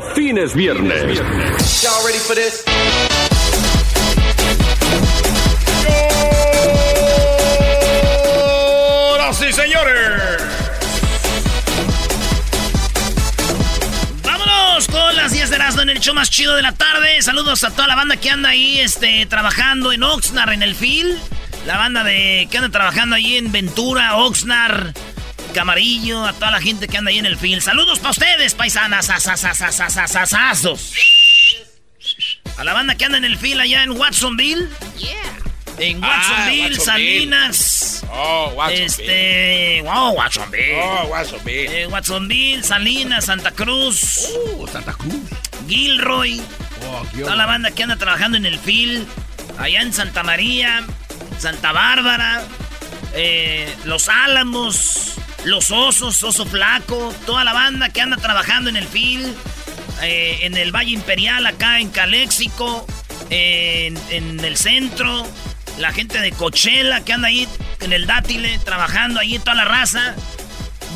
viernes. Por viernes. Ready for this? Señoras y señores. Vámonos con las 10 de Erasmo en el show más chido de la tarde. Saludos a toda la banda que anda ahí este, trabajando en Oxnard, en el field. La banda de que anda trabajando ahí en Ventura, Oxnard, Camarillo, a toda la gente que anda ahí en el field. Saludos para ustedes, paisanas. asasasasasasasazos. A la banda que anda en el field allá en Watsonville. En Ah, Watsonville, Watsonville. Salinas. Oh, Watsonville. Este. Wow, Watsonville. Oh, Watsonville. Eh, Watsonville, Salinas, Santa Cruz, Oh, Santa Cruz. Gilroy, Oh, toda la banda que anda trabajando en el FIL, allá en Santa María, Santa Bárbara, eh, Los Álamos, Los Osos, Oso Flaco, toda la banda que anda trabajando en el FIL, eh, en el Valle Imperial, acá en Caléxico, en, el centro, la gente de Coachella que anda ahí en el Dátile, trabajando ahí toda la raza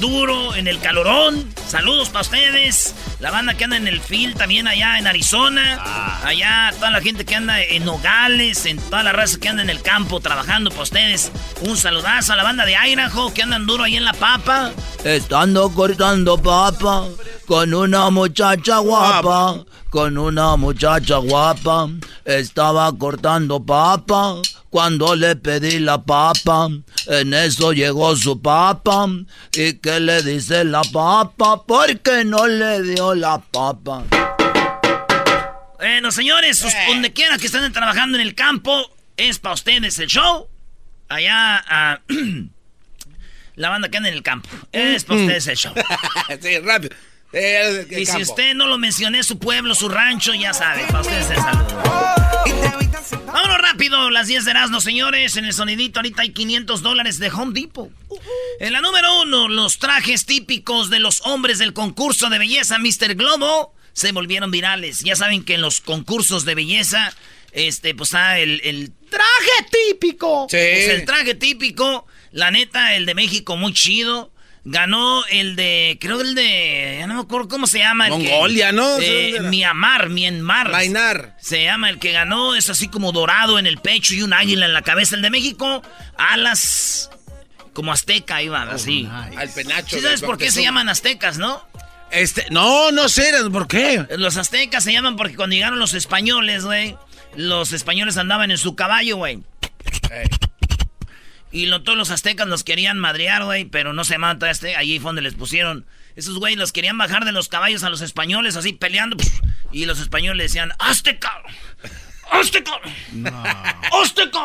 duro en el calorón. Saludos para ustedes. La banda que anda en el field también allá en Arizona. Allá toda la gente que anda en Nogales, en toda la raza que anda en el campo trabajando para ustedes. Un saludazo a la banda de Idaho que andan duro ahí en la papa. Estando cortando papa con una muchacha guapa, con una muchacha guapa. Estaba cortando papa cuando le pedí la papa. En eso llegó su papa. ¿Y qué le dice la papa? Porque no le dio la papa. Bueno, señores, sus- donde quiera que estén trabajando en el campo, es para ustedes el show. Allá, ah, la banda que anda en el campo. Es para ustedes el show. sí, rápido. El Y si usted no lo mencioné, su pueblo, su rancho, ya sabe, para ustedes el saludo. Vámonos rápido, las 10 de Erasmo, señores. En el sonidito ahorita hay 500 dólares de Home Depot. En la número uno, los trajes típicos de los hombres del concurso de belleza Mr. Globo se volvieron virales. Ya saben que en los concursos de belleza, este, pues está el, el traje típico. Sí. Pues el traje típico, la neta, el de México muy chido. Ganó el de, creo el de, ya no me acuerdo cómo se llama. el que- Mongolia, ¿no? eh. Myanmar, Myanmar. Mainar. Se llama el que ganó, es así como dorado en el pecho y un águila en la cabeza. El de México, alas como azteca iban, así. Al penacho. ¿Sí sabes por qué se llaman aztecas, no? Este, no, no sé, ¿por qué? Los aztecas se llaman porque cuando llegaron los españoles, güey, los españoles andaban en su caballo, güey. Ey. Y lo- todos los aztecas los querían madrear, güey, pero no se todavía aztecas. Allí fue donde les pusieron. Esos güey los querían bajar de los caballos a los españoles, así peleando. pf, Y los españoles decían, ¡Azteca! ¡Azteca! ¡Azteca!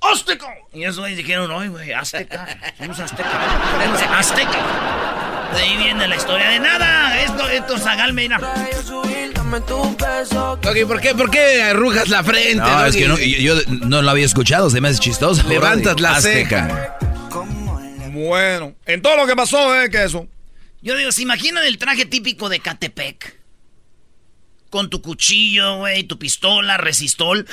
¡Azteca! Y esos güeyes dijeron, ¡ay, güey, Azteca! Somos Azteca. Somos Azteca. De ahí viene la historia de nada. Esto, esto, Zagal, mira. Ok, ¿por qué, por qué arrugas la frente? No, es que no, yo, yo no lo había escuchado, se me hace chistoso. Levantas la Azteca. Bueno, en todo lo que pasó, ¿eh? Que eso. Yo digo, ¿se imaginan el traje típico de Catepec? Con tu cuchillo, güey, tu pistola, resistol.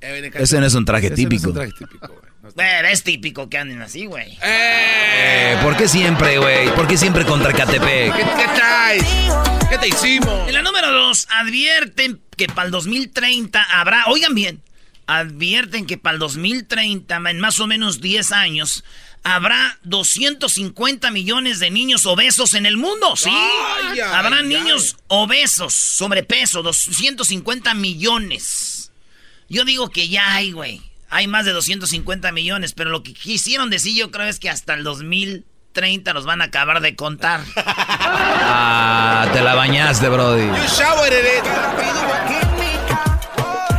Ese no es un traje Ese no es un traje típico, Bueno, es típico que anden así, güey. ¡Eh! Eh, ¿Por qué siempre, güey? ¿Por qué siempre contra Catepec? ¿Qué, qué traes? ¿Qué te hicimos? En la número dos, advierten que para el 2030 habrá, oigan bien, advierten que para el 2030, en más o menos 10 años, habrá 250 millones de niños obesos en el mundo, ¿sí? Ay, ay, habrá ay. niños obesos, sobrepeso, 250 millones. Yo digo que ya hay, güey. Hay más de 250 millones, pero lo que quisieron decir yo creo es que hasta el 2030 nos van a acabar de contar. Ah, te la bañaste, Brody. You showered it.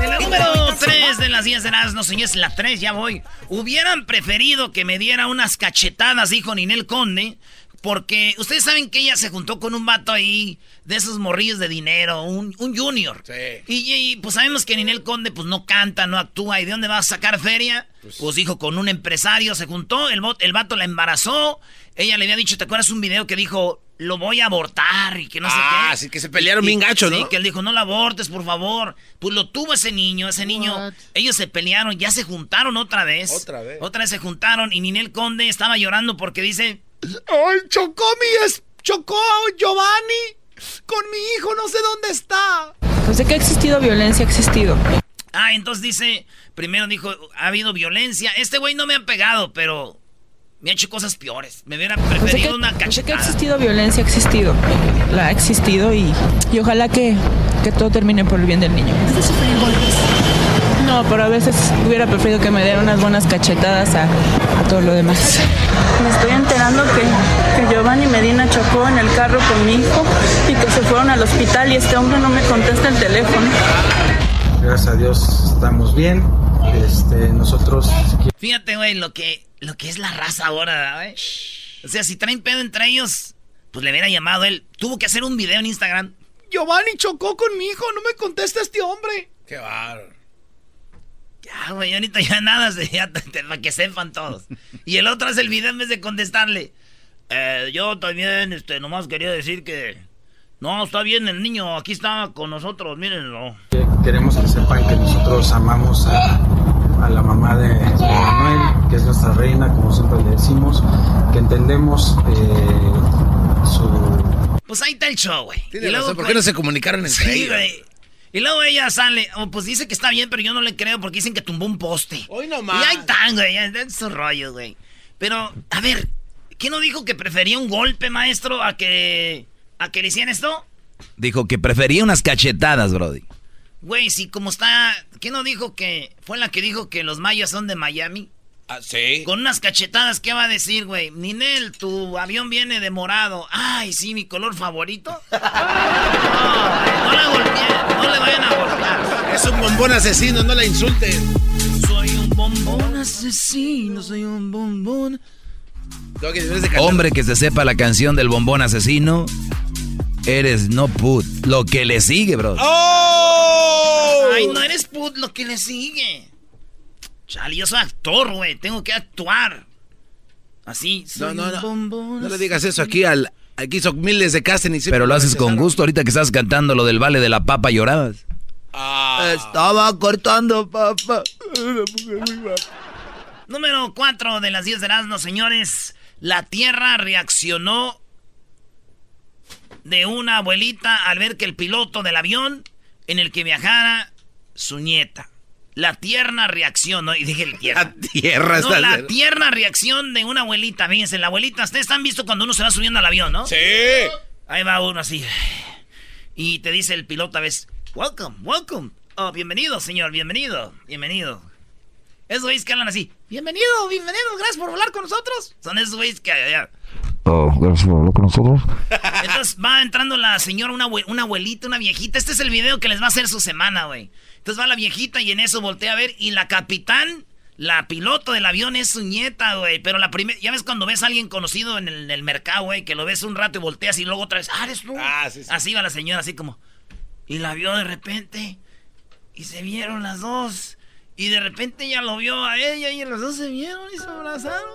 En la número 3 de las 10 de las no señores, la 3 ya voy. Hubieran preferido que me diera unas cachetadas, dijo Ninel Conde, Porque ustedes saben que ella se juntó con un vato ahí de esos morrillos de dinero, un, un junior. Sí. Y, y, pues sabemos que Ninel Conde pues no canta, no actúa. ¿Y de dónde va a sacar feria? Pues, dijo, con un empresario se juntó, el, el vato la embarazó. Ella le había dicho, ¿te acuerdas un video que dijo, lo voy a abortar y que no sé qué? Ah, sí, que se pelearon bien gacho, ¿no? Sí, que él dijo, no lo abortes, por favor. Pues lo tuvo ese niño, ese niño. Ellos se pelearon, ya se juntaron otra vez. Otra vez. Otra vez se juntaron y Ninel Conde estaba llorando porque dice, ¡Ay, chocó mi es... chocó Giovanni! Con mi hijo, no sé dónde está. Pues de que ha existido violencia, ha existido. Ah, entonces dice, primero dijo, ha habido violencia. Este güey no me ha pegado, pero me ha hecho cosas peores. Me hubiera Pues que, preferido una pues de que ha cachetada. existido violencia, ha existido. La ha existido y, y ojalá que, que todo termine por el bien del niño. No, pero a veces hubiera preferido que me dieran unas buenas cachetadas a todo lo demás. Me estoy enterando que, que Giovanni Medina chocó en el carro con mi hijo y que se fueron al hospital y este hombre no me contesta el teléfono. Gracias a Dios estamos bien. Este, nosotros Fíjate, güey, lo que, lo que es la raza ahora, güey. O sea, si traen pedo entre ellos, pues le hubiera llamado él. Tuvo que hacer un video en Instagram. Giovanni chocó con mi hijo, no me contesta este hombre. Qué bárbaro. Ya, güey, ahorita ya nada, se- ya para que sepan todos. Y el otro hace el video en vez de contestarle. "Eh, yo también, este, nomás quería decir que... No, está bien el niño, aquí está con nosotros, mírenlo. queremos que sepan que nosotros amamos a, a la mamá de, de Manuel, que es nuestra reina, como siempre le decimos, que entendemos eh, su Pues ahí está el show, güey. ¿por qué no se comunicaron entre Sí, ellos? güey. Y luego ella sale, oh, pues dice que está bien, pero yo no le creo porque dicen que tumbó un poste. Hoy no Y ahí están, güey, están esos rollos, güey. Pero, a ver, ¿qué no dijo que prefería un golpe, maestro, a que, a que le hicieran esto? Dijo que prefería unas cachetadas, Brody. Güey, si como está, ¿qué no dijo que fue la que dijo que los mayas son de Miami? Ah, sí. Con unas cachetadas, ¿qué va a decir, güey? Ninel, tu avión viene de morado. Ay, sí, mi color favorito. No, no la golpeen, no le vayan a golpear. Es un bombón asesino, no la insulten. Soy un bombón asesino, soy un bombón. Que. Hombre que se sepa la canción del bombón asesino, eres no put. Lo que le sigue, bro. ¡Oh! Ay, no eres put lo que le sigue. Chale, yo soy actor, güey. Tengo que actuar. Así. No, no, no. bombón No le digas eso aquí al. Aquí hizo miles de casting y siempre Pero lo haces con gusto. Ahorita que estás cantando lo del vale de la papa llorabas. Ah. Estaba cortando papa. Número 4 de las 10 de Erasmo, señores. La Tierra reaccionó de una abuelita al ver que el piloto del avión en el que viajara su nieta. La tierna reacción, ¿no? Y dije el tierra. La tierra No, está. la tierna reacción de una abuelita. Fíjense, la abuelita, ustedes han visto cuando uno se va subiendo al avión, ¿no? Sí. Ahí va uno así. Y te dice el piloto a veces, welcome, welcome. Oh, bienvenido, señor, bienvenido, bienvenido. Esos güeyes que hablan así, bienvenido, bienvenido, gracias por volar con nosotros. Son esos güeyes que... ya. gracias por hablar con nosotros. Entonces va entrando la señora, una, abue- una abuelita, una viejita. Este es el video que les va a hacer su semana, güey. Entonces va la viejita y en eso voltea a ver. Y la capitán, la piloto del avión es su nieta, güey. Pero la primera, ya ves cuando ves a alguien conocido en el, en el mercado, güey, que lo ves un rato y volteas y luego otra vez, ah, eres tú. Ah, sí, sí. Así va la señora, así como. Y la vio de repente. Y se vieron las dos. Y de repente ella lo vio a ella y los dos se vieron y se abrazaron.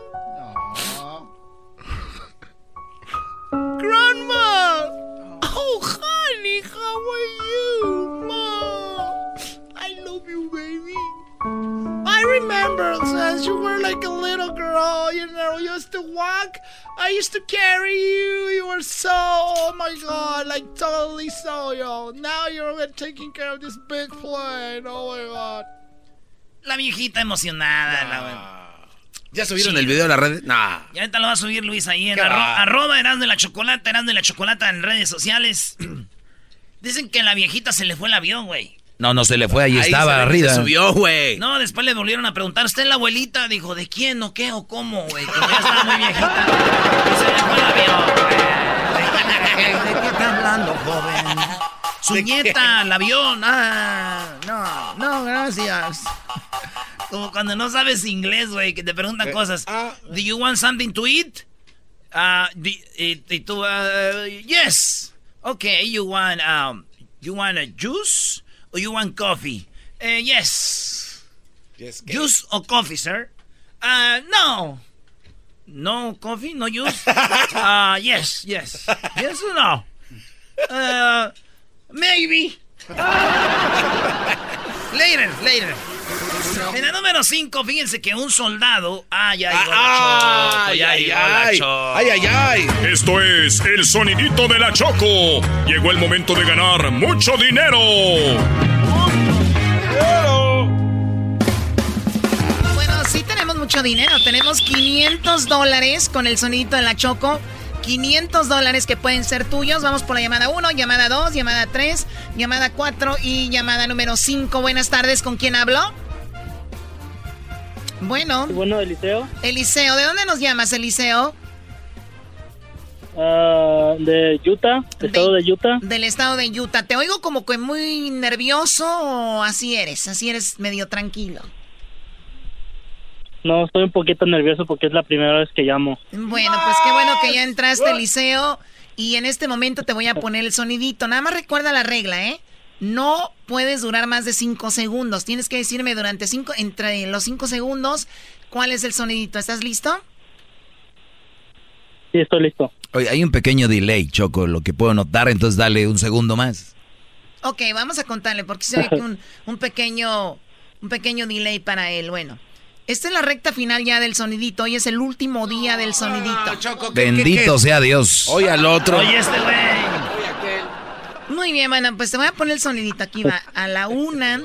Grandma! Oh, honey, how are you, Mom? Baby. I remember since you were like a little girl, you know, you used to walk. I used to carry you. You were so, oh my god, like totally so, yo. Now you're taking care of this big plane. Oh my god. La viejita emocionada, la ¿Ya subieron Sí. el video a la red? Nah. y ahorita lo va a subir Luis ahí en arro- va. arroba Erasmo de la Chocolata, Erasmo de la Chocolata en redes sociales. Dicen que a la viejita se le fue el avión, güey. No, no se le fue, ahí, Ahí estaba arriba. Se subió, güey. No, después le volvieron a preguntar, ¿usted es la abuelita? Dijo, ¿de quién o qué o cómo, güey? Como ya estaba muy viejita. Y se le fue el avión, güey. ¿De qué está hablando, joven? Su ¿De nieta, el avión. Ah, no, no, gracias. Como cuando no sabes inglés, güey, que te preguntan cosas. ah. ¿Do you want something to eat? Ah, di- y, y tú, ah, yes. Okay, you want, um, you want a juice or you want coffee? Eh, yes. Juice or coffee, sir? Uh, no. No coffee, no juice. Uh, yes, yes. Yes or no? Uh, maybe. later, later. En la número 5, fíjense que un soldado. Ah, Choco, ya ay, llegó la ay, Choco. ay, ay, ay. Esto es el sonidito de la Choco. Llegó el momento de ganar mucho dinero. Bueno, sí tenemos mucho dinero. Tenemos 500 dólares con el sonidito de la Choco. 500 dólares que pueden ser tuyos. Vamos por la llamada 1, llamada 2, llamada 3, llamada 4 y llamada número 5. Buenas tardes, ¿con quién hablo? Bueno. Bueno, Eliseo. Eliseo, ¿de dónde nos llamas, Eliseo? Ah, de Utah, estado de Utah. Del estado de Utah. Te oigo como que muy nervioso o así eres, así eres medio tranquilo. No, estoy un poquito nervioso porque es la primera vez que llamo. Bueno, pues qué bueno que ya entraste, Eliseo. Y en este momento te voy a poner el sonidito. Nada más recuerda la regla, ¿eh? No puedes durar más de cinco segundos. Tienes que decirme durante cinco, entre los cinco segundos, cuál es el sonidito. ¿Estás listo? Sí, estoy listo. Oye, hay un pequeño delay, Choco, lo que puedo notar, entonces dale un segundo más. Ok, vamos a contarle, porque se ve que un, un pequeño, un pequeño delay para él. Bueno, esta es la recta final ya del sonidito. Hoy es el último día del sonidito. Bendito sea Dios. Hoy al otro. Oye, este güey. Muy bien, bueno, pues te voy a poner el sonidito aquí. Va a la una,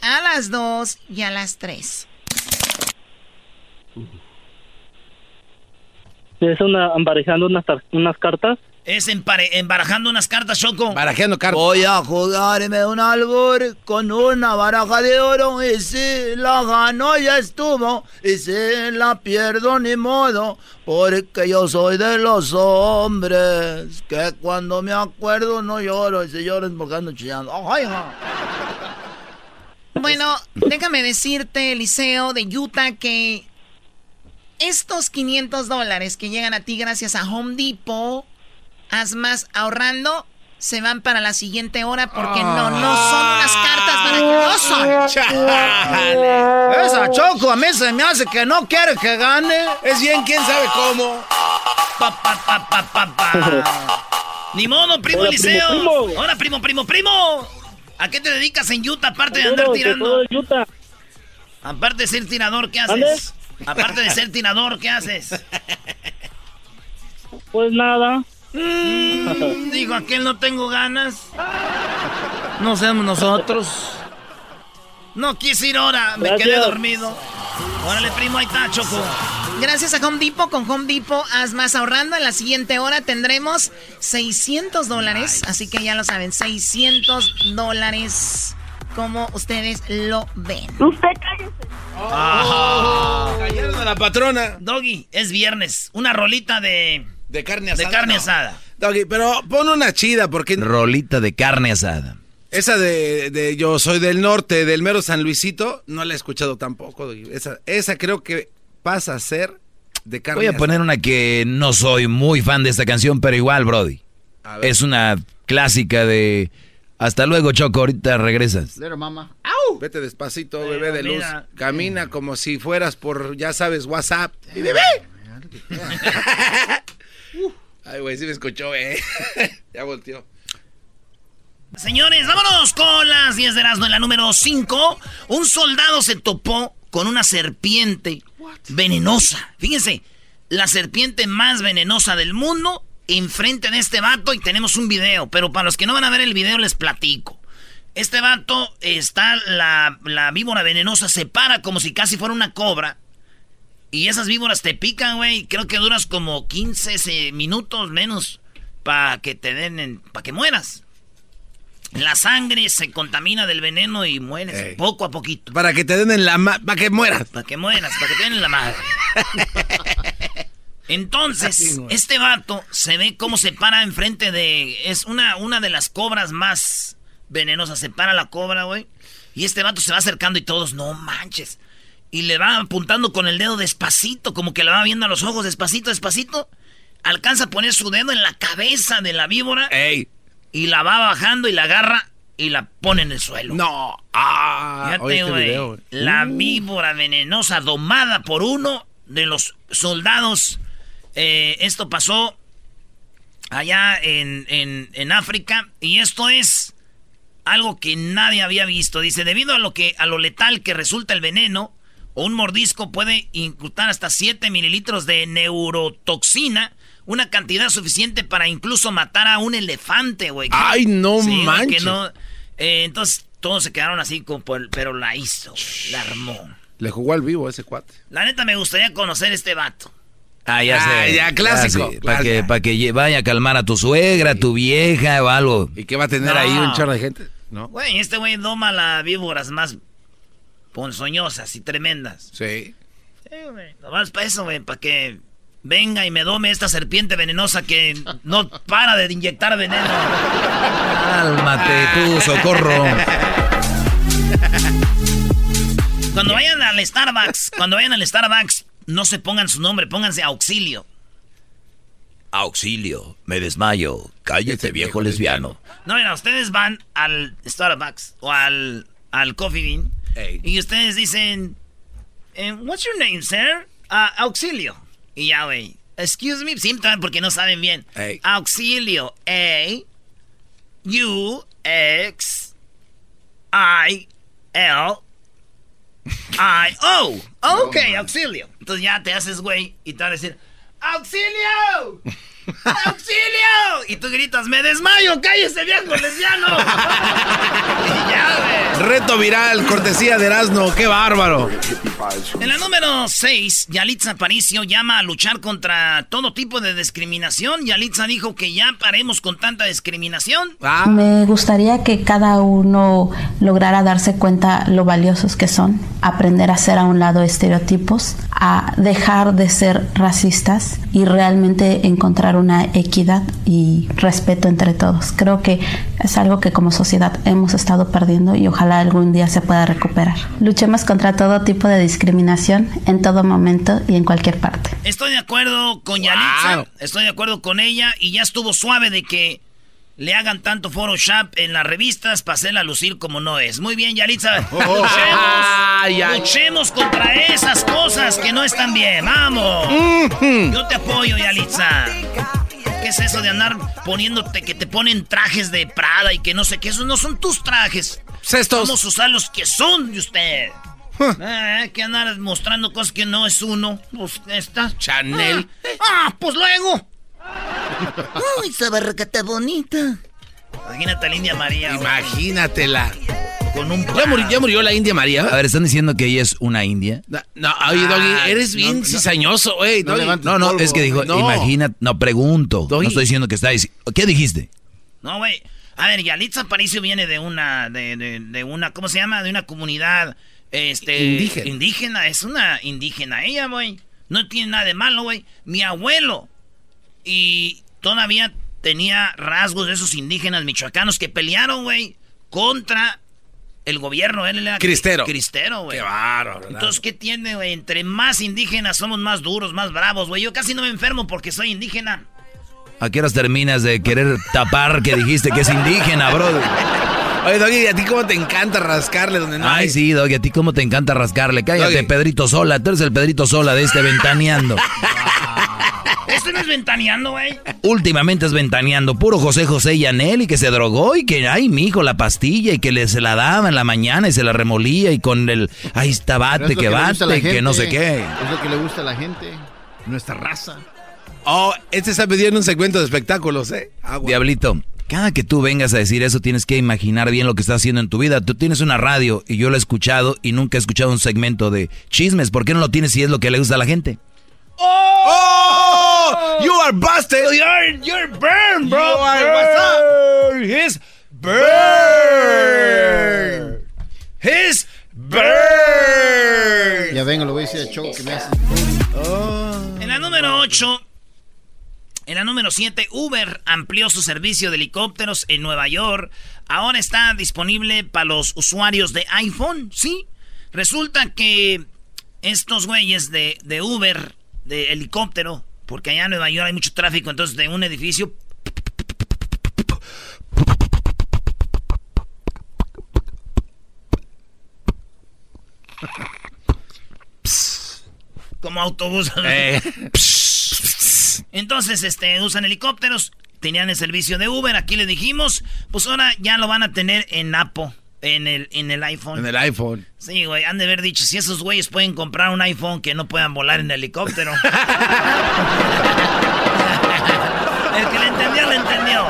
a las dos y a las tres. Es una, emparejando unas, unas cartas. Es empare- embarajando unas cartas, Choco. Barajeando cartas. Voy a jugarme un albur con una baraja de oro y si la gano ya estuvo y si la pierdo ni modo porque yo soy de los hombres que cuando me acuerdo no lloro y si lloro es porque ando chillando. Ay, ja. Bueno, déjame decirte, Eliseo de Utah, que estos 500 dólares que llegan a ti gracias a Home Depot, haz más ahorrando, se van para la siguiente hora porque no, no son unas cartas para que no son. Esa Choco a mí se me hace que no quiere que gane. Es bien, quién sabe cómo. Pa, pa, pa, pa, pa, pa. Ni modo, primo Hola, Eliseo. primo, primo. Hola, primo, primo, primo. ¿A qué te dedicas en Utah aparte de andar tirando? Utah. Aparte de ser tirador, ¿qué haces? Aparte de ser tirador, ¿qué haces? Pues nada. Mm, digo, aquel no tengo ganas. No seamos nosotros. No quise ir ahora, me Gracias. quedé dormido. Órale, primo, ahí está, Choco. Gracias a Home Depot. Con Home Depot haz más ahorrando. En la siguiente hora tendremos 600 dólares. Así que ya lo saben, 600 dólares. Como ustedes lo ven. Usted cállese. Cayeron a la patrona. Doggy, es viernes. Una rolita de, De carne de asada. carne no. asada. Doggy, pero pon una chida, porque Rolita de carne asada. esa de, de Yo soy del norte, del mero San Luisito, no la he escuchado tampoco, Doggy. Esa, esa creo que pasa a ser de carne Voy a asada. poner una que no soy muy fan de esta canción, pero igual, Brody. A ver. Es una clásica de... Hasta luego, Choco, ahorita regresas. Vete despacito, bebé de Pero luz. mira. Camina como si fueras por, ya sabes, WhatsApp. Y bebé. Ay, güey, sí me escuchó, eh. ya volteó. Señores, vámonos con las 10 de Erasmo en la número 5. Un soldado se topó con una serpiente venenosa. Fíjense, la serpiente más venenosa del mundo enfrente de este vato y tenemos un video. Pero para los que no van a ver el video les platico. Este vato está, la, la víbora venenosa se para como si casi fuera una cobra. Y esas víboras te pican, güey. Creo que duras como 15 se- minutos menos para que te den, para que mueras. La sangre se contamina del veneno y mueres Ey. poco a poquito. Para que te den en la. Para que mueras. Para que mueras, para que te den en la madre. Entonces, este vato se ve cómo se para enfrente de. Es una, una de las cobras más venenosas. Se para la cobra, güey. Y este vato se va acercando y todos, no manches. Y le va apuntando con el dedo despacito, como que le va viendo a los ojos despacito, despacito. alcanza a poner su dedo en la cabeza de la víbora. Ey. Y la va bajando y la agarra y la pone en el suelo. No. Ah, Fíjate, este. La Uh. víbora venenosa domada por uno de los soldados. Eh, esto pasó allá en, en- en África. Y esto es algo que nadie había visto. Dice, debido a lo, que, a lo letal que resulta el veneno, un mordisco puede inclutar hasta 7 mililitros de neurotoxina. Una cantidad suficiente para incluso matar a un elefante, güey. Ay, no Sí, manches. no- eh, entonces todos se quedaron así, como por- pero la hizo, la armó. Le jugó al vivo ese cuate. La neta me gustaría conocer este vato. Ah, ya Ah, sé. ya, clásico, Para que, pa' que vaya a calmar a tu suegra, a tu vieja o algo. ¿Y qué va a tener No. ahí un chorro de gente? ¿No? Güey, este güey doma las víboras más ponzoñosas y tremendas. Sí. Sí, güey. Nomás para eso, güey, para que venga y me dome esta serpiente venenosa que no para de inyectar veneno. Cálmate tú, socorro. Cuando vayan al Starbucks, cuando vayan al Starbucks, no se pongan su nombre, pónganse auxilio. Auxilio, me desmayo. Cállate, viejo lesbiano. No, mira, ustedes van al Starbucks o al, al Coffee Bean y ustedes dicen, eh, What's your name, sir? "Ah, auxilio. Y ya, güey. Excuse me, también porque no saben bien. Ey. Auxilio. A. U. X. I. L. I. O. Ok, auxilio. Entonces ya te haces, güey, y te van a decir, ¡Auxilio! ¡Auxilio! Y tú gritas, ¡me desmayo! ¡Cállese, viejo lesbiano! y ya, güey. Reto viral, cortesía de Erasmo. ¡Qué bárbaro! En la número 6, Yalitza Aparicio llama a luchar contra todo tipo de discriminación. Yalitza dijo que ya paremos con tanta discriminación. Ah. Me gustaría que cada uno lograra darse cuenta lo valiosos que son, aprender a hacer a un lado estereotipos, a dejar de ser racistas y realmente encontrar una equidad y respeto entre todos. Creo que es algo que como sociedad hemos estado perdiendo y ojalá algún día se pueda recuperar. Luchemos contra todo tipo de discriminación en todo momento y en cualquier parte. Estoy de acuerdo con Yalitza. Estoy de acuerdo con ella. Y ya estuvo suave de que le hagan tanto Photoshop en las revistas para hacerla lucir como no es. Muy bien, Yalitza. Luchemos, Ay, ay. luchemos contra esas cosas que no están bien. ¡Vamos! Yo te apoyo, Yalitza. ¿Qué es eso de andar poniéndote que te ponen trajes de Prada y que no sé qué? Esos no son tus trajes. Vamos a usar los que son de usted. Eh, que andar mostrando cosas que no es uno. Pues esta. Chanel. Ah, ah, pues luego. Uy, esa barraca está bonita. Imagínate a la India María. Imagínatela. Con un ¿Ya murió, ya murió la India María? A ver, ¿están diciendo que ella es una india? No, no, oye, Doggy, Ah, eres bien no, cizañoso, güey. No, no, no, es que dijo, No. imagina, no pregunto. Doggy. No estoy diciendo que está diciendo. ¿Qué dijiste? No, güey. A ver, Yalitza Aparicio viene de una, de, de- de una, ¿cómo se llama? De una comunidad, este... Indígena. Indígena, es una indígena ella, güey. No tiene nada de malo, güey. Mi abuelo. Y todavía tenía rasgos de esos indígenas michoacanos que pelearon, güey, contra el gobierno. Él era Cristero. Cristero, güey. Qué bárbaro. Entonces, ¿qué tiene, güey? Entre más indígenas somos más duros, más bravos, güey. Yo casi no me enfermo porque soy indígena. ¿A qué horas terminas de querer tapar que dijiste que es indígena, brother? Oye, Doggy, ¿a ti cómo te encanta rascarle donde no Ay, hay? sí, Doggy, a ti cómo te encanta rascarle. Cállate, Doggy. Pedrito Sola. Tú eres el Pedrito Sola de este ventaneando. No es ventaneando, güey. Últimamente es ventaneando puro José José y Anel y que se drogó y que, ay, mijo, la pastilla y que le se la daba en la mañana y se la remolía y con el, ahí está bate, que bate, que no sé qué. Es lo que le gusta a la gente, nuestra raza. Oh, este está pidiendo un segmento de espectáculos, ¿eh? Agua. Diablito, cada que tú vengas a decir eso tienes que imaginar bien lo que estás haciendo en tu vida. Tú tienes una radio y yo lo he escuchado y nunca he escuchado un segmento de chismes. ¿Por qué no lo tienes si es lo que le gusta a la gente? ¡Oh! ¡You are busted! You're, you're burned, bro. You are- what's up? His burn. His burn. Ya vengo, lo voy a decir al show que me hace. En la número 8, en la número 7, Uber amplió su servicio de helicópteros en Nueva York. Ahora está disponible para los usuarios de iPhone, ¿sí? Resulta que estos güeyes de, de Uber, de helicóptero, Porque allá en Nueva York hay mucho tráfico, entonces de un edificio... Como autobús. Eh. Entonces, este, usan helicópteros, tenían el servicio de Uber, aquí le dijimos, pues ahora ya lo van a tener en Apple, en el, en el iPhone. En el iPhone. Sí, güey, han de haber dicho, si esos güeyes pueden comprar un iPhone que no puedan volar en helicóptero. el que le entendió, le entendió.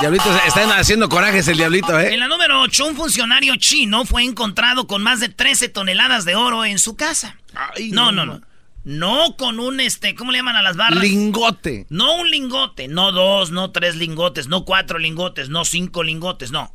Diablito, están haciendo corajes el diablito, ¿eh? En la número 8, un funcionario chino fue encontrado con más de 13 toneladas de oro en su casa. no, no, no. No con un, este, ¿cómo le llaman a las barras? Lingote. No un lingote, no dos, no tres lingotes, no cuatro lingotes, no cinco lingotes, no.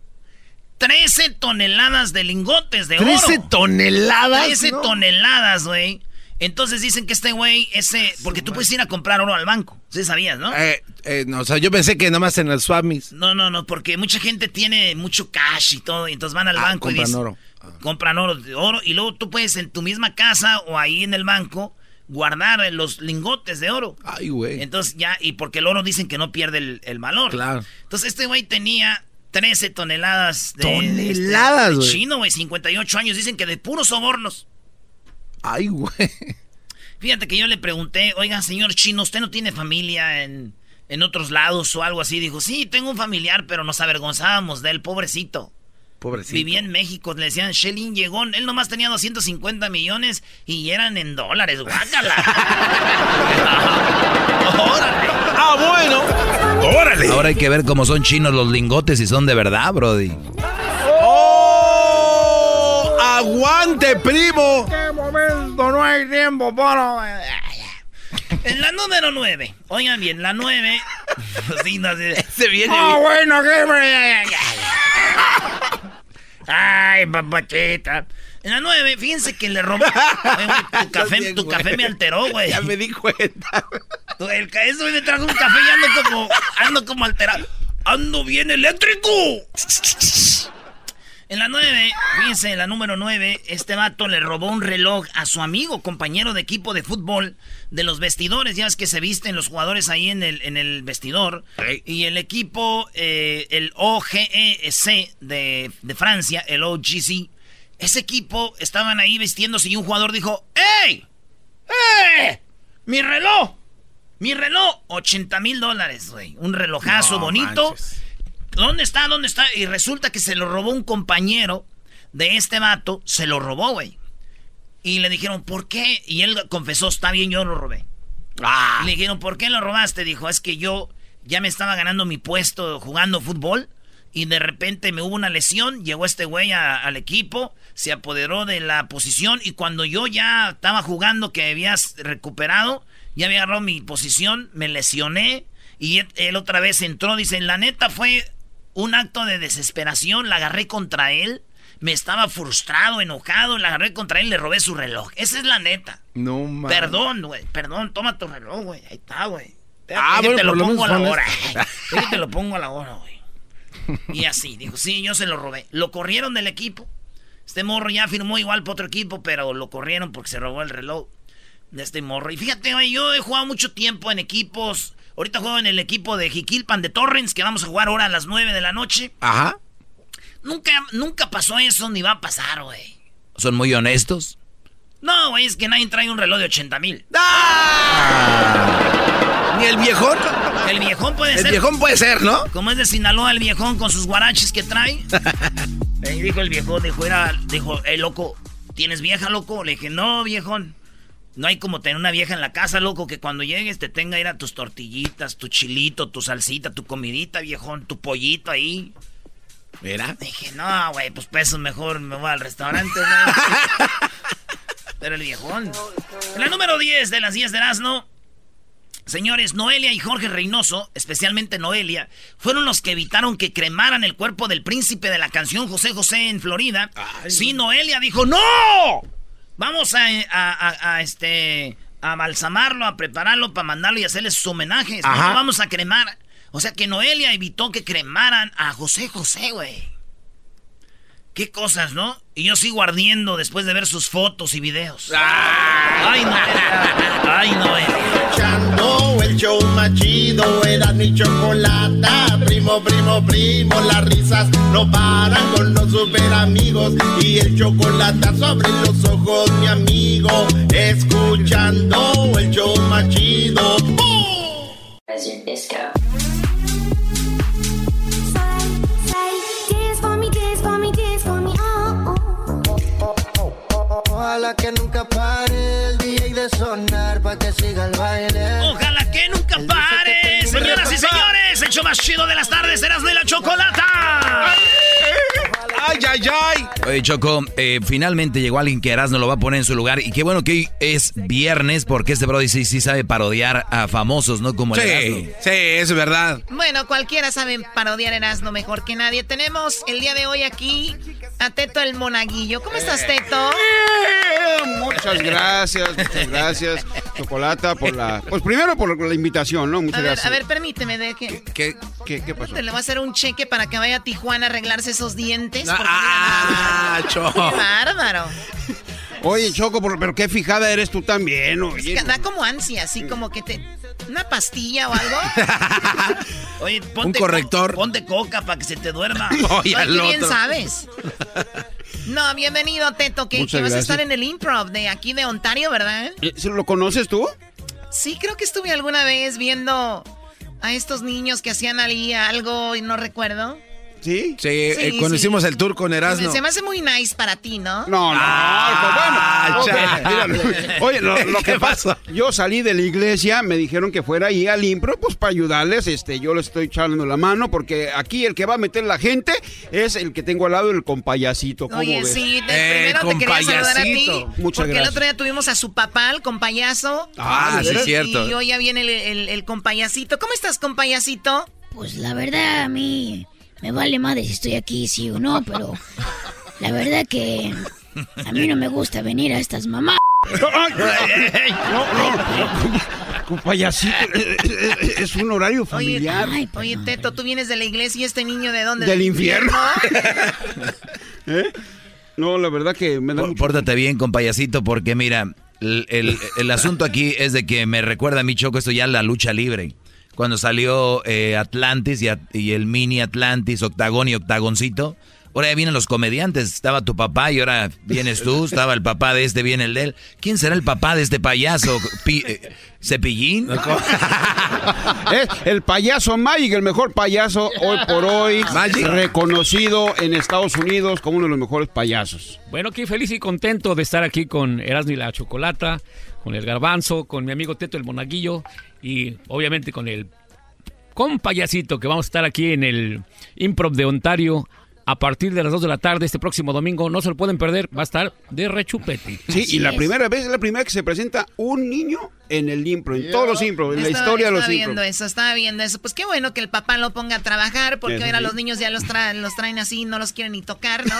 13 toneladas de lingotes de oro. 13 toneladas. 13 ¿no? toneladas, güey. Entonces dicen que este güey, ese, porque tú puedes ir a comprar oro al banco. Sí sabías, ¿no? Eh, eh, no, o sea, yo pensé que nada más en el Swamis. No, no, no, porque mucha gente tiene mucho cash y todo, y entonces van al Ah, banco y compran dicen, oro. compran oro, oro, y luego tú puedes en tu misma casa o ahí en el banco guardar los lingotes de oro. Ay, güey. Entonces ya, y porque el oro dicen que no pierde el, el valor. Claro. Entonces este güey tenía 13 toneladas de, Toneladas, de güey. chino, güey, 58 años, dicen que de puros sobornos. Ay, güey. Fíjate que yo le pregunté, oiga, señor chino, ¿usted no tiene familia en, en otros lados o algo así? Dijo, sí, tengo un familiar, pero nos avergonzábamos del pobrecito. Pobrecito. Vivía en México, le decían Shelin llegó, él nomás tenía 250 millones y eran en dólares, guácala. ¡Órale! Ah, bueno. ¡Órale! Ahora hay que ver cómo son chinos los lingotes y son de verdad, Brody. ¡Oh! ¡Aguante, primo! ¡Qué momento! No hay tiempo para... En la número 9. Oigan bien, la 9. sí, no. Se viene. Ah, bueno, qué. Ay, papachita. En la 9, fíjense que le robó. Tu café, tu café me alteró, güey. Ya me di cuenta. El eso me trajo un café y ando como, ando como alterado. Ando bien eléctrico. En la 9, fíjense, en la número 9, este vato le robó un reloj a su amigo, compañero de equipo de fútbol, de los vestidores, ya es que se visten los jugadores ahí en el, en el vestidor. Y el equipo, eh, el OGEC de, de Francia, el OGC, ese equipo estaban ahí vistiéndose y un jugador dijo, ¡Ey! ¡Eh! ¡Mi reloj! ¡Mi reloj! 80 mil dólares, güey. Un relojazo No bonito. manches. ¿Dónde está? ¿Dónde está? Y resulta que se lo robó un compañero de este vato. Se lo robó, güey. Y le dijeron, ¿por qué? Y él confesó, está bien, yo lo robé. Ah. Y le dijeron, ¿por qué lo robaste? Dijo, es que yo ya me estaba ganando mi puesto jugando fútbol. Y de repente me hubo una lesión, llegó este güey a- al equipo, se apoderó de la posición y cuando yo ya estaba jugando que habías recuperado, ya había agarrado mi posición, me lesioné y él, él otra vez entró, dice, la neta fue un acto de desesperación, la agarré contra él, me estaba frustrado, enojado, la agarré contra él, le robé su reloj. Esa es la neta. No mames. Perdón, güey, perdón, toma tu reloj, güey, ahí está, güey. Ah, bueno, te lo pongo a la hora. te lo pongo a la hora, güey. Y así, dijo, sí, yo se lo robé. Lo corrieron del equipo. Este morro ya firmó igual para otro equipo, pero lo corrieron porque se robó el reloj de este morro. Y fíjate, güey, yo he jugado mucho tiempo en equipos. Ahorita juego en el equipo de Jiquilpan de Torrens, que vamos a jugar ahora a las 9 de la noche. Ajá. Nunca, nunca pasó eso, ni va a pasar, güey. ¿Son muy honestos? No, güey, es que nadie trae un reloj de 80 mil. ¿Ni el viejón? El viejón puede El ser. viejón puede ser, ¿no? Como es de Sinaloa el viejón con sus guaraches que trae. Ahí dijo el viejón, dijo, era, dijo, eh, loco, ¿tienes vieja, loco? Le dije, no, viejón. No hay como tener una vieja en la casa, loco, que cuando llegues te tenga ir a tus tortillitas, tu chilito, tu salsita, tu comidita, viejón, tu pollito ahí. Mira. Dije, no, güey, pues peso mejor me voy al restaurante, güey. Pero el viejón. La número 10 de las 10 de Erasmo, señores, Noelia y Jorge Reynoso, especialmente Noelia, fueron los que evitaron que cremaran el cuerpo del príncipe de la canción José José en Florida. sí, Noelia dijo, ¡No! Vamos a, a- a- a, este a balsamarlo, a prepararlo para mandarlo y hacerle sus homenajes. No Ajá. lo vamos a cremar. O sea que Noelia evitó que cremaran a José José, güey. Qué cosas, ¿no? Y yo sigo ardiendo después de ver sus fotos y videos. Ay, Noelia. Ay, Noelia. el show más chido. Era mi chocolata. Primo, primo, primo. Las risas no paran con los super amigos. Y el chocolate sobre los ojos, mi amigo. Escuchando el show más chido. Ojalá que nunca pare el DJ de sonar para que siga el baile. Ojalá que nunca pare, señoras y señores. El show más chido de las tardes, eras de la chocolata. ¡Ay, ay, ay! Oye, Choco, eh, finalmente llegó alguien que Erasmo lo va a poner en su lugar. Y qué bueno que hoy es viernes, porque este Brody sí, sí sabe parodiar a famosos, ¿no? Como el Sí, Erasmo. sí, es verdad. Bueno, cualquiera sabe parodiar Erasmo mejor que nadie. Tenemos el día de hoy aquí a Teto el Monaguillo. ¿Cómo estás, Teto? Muchas gracias, muchas gracias, Chocolata, por la... Pues primero por la invitación, ¿no? Muchas A ver, gracias. a ver, permíteme, de que ¿Qué, qué, qué pasó? te le voy a hacer un cheque para que vaya a Tijuana a arreglarse esos dientes. porque Ah, mira, Cho. Qué bárbaro. Oye, Choco, pero qué fijada eres tú también, Es oye. que da como ansia, así como que te... ¿Una pastilla o algo? Oye, ponte Un corrector. co- ponte coca para que se te duerma. Oye, al qué bien otro. sabes. No, bienvenido, Teto, que, que vas a estar en el improv de aquí de Ontario, ¿verdad? Eh, ¿sí ¿Lo conoces tú? Sí, creo que estuve alguna vez viendo a estos niños que hacían ahí algo y no recuerdo. ¿Sí? Sí, eh, cuando sí. hicimos el tour con Erasmo. Se me hace muy nice para ti, ¿no? No, no, Ah, pues bueno. mira, oye, lo, lo ¿Qué que pasa, yo salí de la iglesia, me dijeron que fuera ahí al impro, pues para ayudarles, este, yo les estoy echando la mano, porque aquí el que va a meter la gente es el que tengo al lado, el compayacito, ¿cómo Oye, ves? sí, de- primero te quería saludar a ti. Muchas porque el otro día tuvimos a su papá, el compayazo. Ah, sí, es cierto. Y hoy ya viene el, el, el compayacito. ¿Cómo estás, compayacito? Pues la verdad a mí me vale madre si estoy aquí, sí o no, pero la verdad que a mí no me gusta venir a estas mamás. No, no, no, compayacito, eh, eh, eh, es un horario Oye, familiar. ay, oye, Teto, tú vienes de la iglesia y este niño de dónde? Del infierno. ¿Eh? No, la verdad que me da mucho... Pórtate bien, compayacito, porque mira, el, el- el asunto aquí es de que me recuerda a mi Choco esto ya la lucha libre. Cuando salió eh, Atlantis y, a- y el mini Atlantis, Octagón y Octagoncito. Ahora ya vienen los comediantes. Estaba tu papá y ahora vienes tú. Estaba el papá de este, viene el de él. ¿Quién será el papá de este payaso? Pi- eh, ¿Cepillín? Es el payaso Magic, el mejor payaso hoy por hoy, reconocido en Estados Unidos como uno de los mejores payasos. Bueno, qué feliz y contento de estar aquí con Erasmo y la Chocolata, con el Garbanzo, con mi amigo Teto el Monaguillo y obviamente con el con Payasito que vamos a estar aquí en el Improv de Ontario a partir de las 2 de la tarde este próximo domingo. No se lo pueden perder, va a estar de rechupete. Sí, y la primera vez es la primera que se presenta un niño en el impro, en todos los impro, en la Estaba- historia de los estaba impro. viendo eso, estaba viendo eso. Pues qué bueno que el papá lo ponga a trabajar, porque ahora sí. los niños ya los, tra- los traen así, no los quieren ni tocar, ¿no?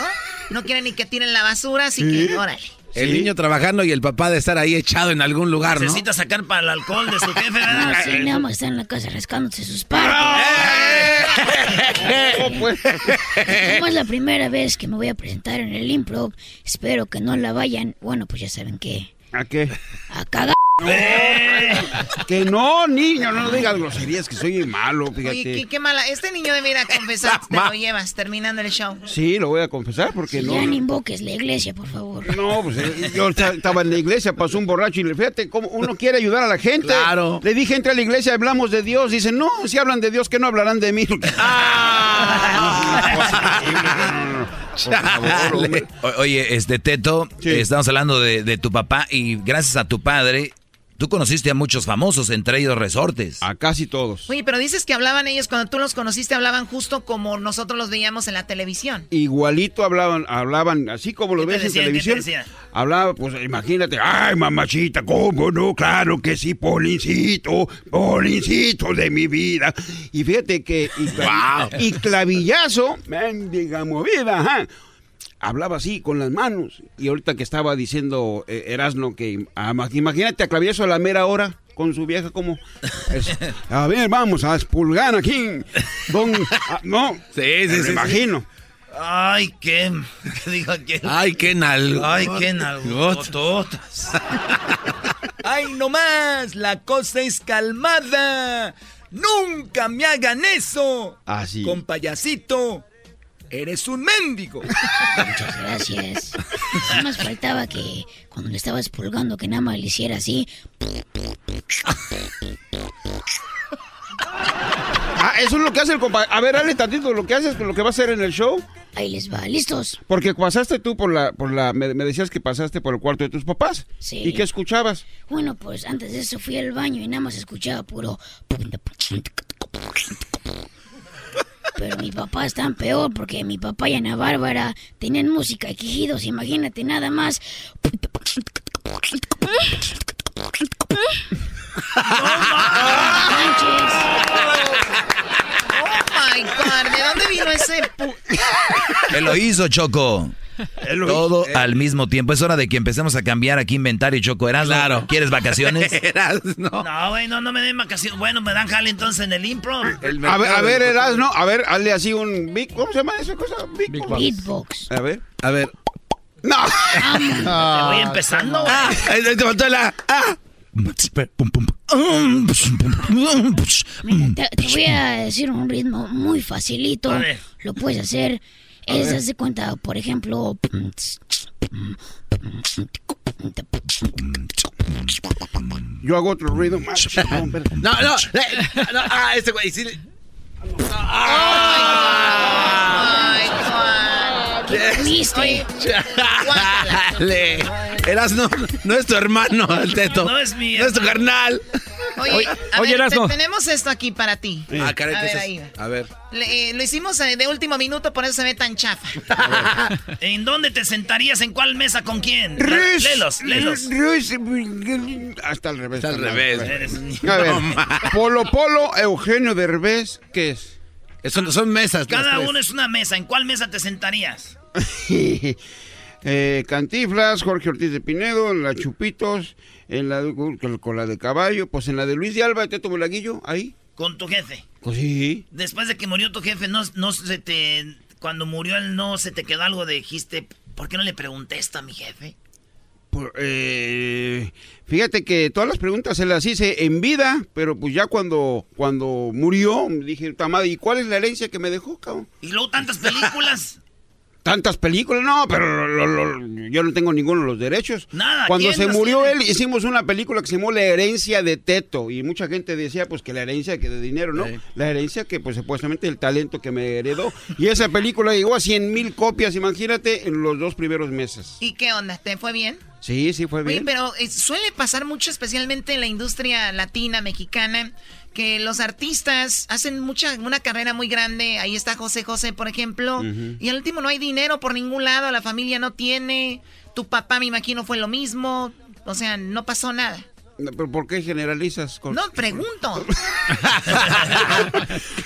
No quieren ni que tiren la basura, así Sí. que órale. El niño trabajando y el papá de estar ahí echado en algún lugar, ¿no? Necesita sacar para el alcohol de su jefe, ¿verdad? No, sí, nada más está en la casa rascándose sus partes. Como es la primera vez que me voy a presentar en el improv, espero que no la vayan. Bueno, pues ya saben qué. ¿A qué? A cagar. Que no, niño, no digas groserías, que soy malo, fíjate. Oye, qué, qué mala. Este niño debe ir a confesar, te lo llevas terminando el show. Sí, lo voy a confesar porque no. Ya no invoques la iglesia, por favor. No, pues eh, yo esta- estaba en la iglesia, pasó un borracho y le fíjate cómo uno quiere ayudar a la gente. Claro. Le dije, entra a la iglesia, hablamos de Dios. Dicen, no, si hablan de Dios, que no hablarán de mí. Oye, este Teto, eh, estamos hablando de, de tu papá y gracias a tu padre, tú conociste a muchos famosos, entre ellos resortes. A casi todos. Oye, pero dices que hablaban ellos, cuando tú los conociste, hablaban justo como nosotros los veíamos en la televisión. Igualito hablaban, hablaban así como lo ¿Qué te ves en te televisión. decían? Hablaba, pues imagínate, ay mamachita, cómo no, claro que sí, Polincito, Polincito de mi vida. Y fíjate que, y, clavi- y clavillazo, mendiga movida, ajá. Hablaba así, con las manos. Y ahorita que estaba diciendo eh, Erasno que, ah, ma- imagínate a clavillazo a la mera hora con su vieja como, es, a ver, vamos a expulgar aquí. Don, ah, no, Sí, sí, me sí, sí. imagino. Ay, qué. ¿Qué dijo aquel? Ay, qué nalgo. Ay, qué nalgototas. ¡Ay, no más! La cosa es calmada. ¡Nunca me hagan eso! Así. Con payasito, eres un mendigo. Muchas gracias. Nada más faltaba que cuando le estabas pulgando que nada más le hiciera así. Ah, eso es lo que hace el compa. A ver, dale tantito lo que haces, lo que va a hacer en el show. Ahí les va, ¿listos? Porque pasaste tú por la, por la, me, me decías que pasaste por el cuarto de tus papás. Sí. ¿Y qué escuchabas? Bueno, pues antes de eso fui al baño y nada más escuchaba puro... Pero mi papá es tan peor porque mi papá y Ana Bárbara tenían música y quejidos, imagínate nada más. Oh my God, ¿de dónde vino ese pu- Él lo hizo, Choco. Todo al mismo tiempo. Es hora de que empecemos a cambiar aquí inventario, Choco. ¿Eras claro. ¿Quieres vacaciones? no. No, güey, no, no me den vacaciones. Bueno, me dan jale entonces en el improv. A ver, a ver, Erasno, a ver, hazle así un big, ¿cómo se llama esa cosa? Big, box. Beatbox. A ver. A ver. No. Te voy empezando, güey. Ah, te faltó la. Ah. Mira, te, te voy a decir un ritmo muy facilito. A ver. Lo puedes hacer. Es, haz de cuenta, por ejemplo. Yo hago otro ruido más. No, no, eh, no, ah, este güey, sí. Dale. Eras no, no es tu hermano, el teto. No es mi No es tu carnal. Oye, a oye, ver, te- tenemos esto aquí para ti. Ah, caray, A ¿qué es ver, ahí. A ver. Le- eh, lo hicimos eh, de último minuto, por eso se ve tan chafa. ¿En dónde te sentarías? ¿En cuál mesa? ¿Con quién? Rush, Lelos, lelos. Rush, Hasta al revés. Está al revés. Eres un niño. A ver. Polo Polo, Eugenio Derbez, ¿qué es? Son, son mesas. Cada tres. uno es una mesa. ¿En cuál mesa te sentarías? Eh, Cantiflas, Jorge Ortiz de Pinedo, en la Chupitos, en la de- con la de Caballo, pues en la de Luis de Alba, Teto Molaguillo, ahí. Con tu jefe. Pues sí. Después de que murió tu jefe, no, no se te. Cuando murió él, no se te quedó algo de dijiste. ¿Por qué no le pregunté esto a mi jefe? Por- eh, fíjate que todas las preguntas se las hice en vida, pero pues ya cuando, cuando murió, dije, "Ta madre, ¿y cuál es la herencia que me dejó, cabrón? Y luego tantas películas. Tantas películas, no, pero lo- lo- lo- yo no tengo ninguno de los derechos. Nada, Cuando ¿quién se murió tiene? él, hicimos una película que se llamó La herencia de Teto. Y mucha gente decía, pues, que la herencia que de dinero, ¿no? Sí. La herencia que, pues, supuestamente el talento que me heredó. Y esa película llegó a 100 mil copias, imagínate, en los dos primeros meses. ¿Y qué onda? ¿Te fue bien? Sí, sí, fue Oye, bien. pero eh, suele pasar mucho, especialmente en la industria latina, mexicana, que los artistas hacen mucha una carrera muy grande. Ahí está José José, por ejemplo. Y al último no hay dinero por ningún lado, la familia no tiene. Tu papá, me imagino, fue lo mismo. O sea, no pasó nada. ¿Pero por qué generalizas? Con- No, pregunto.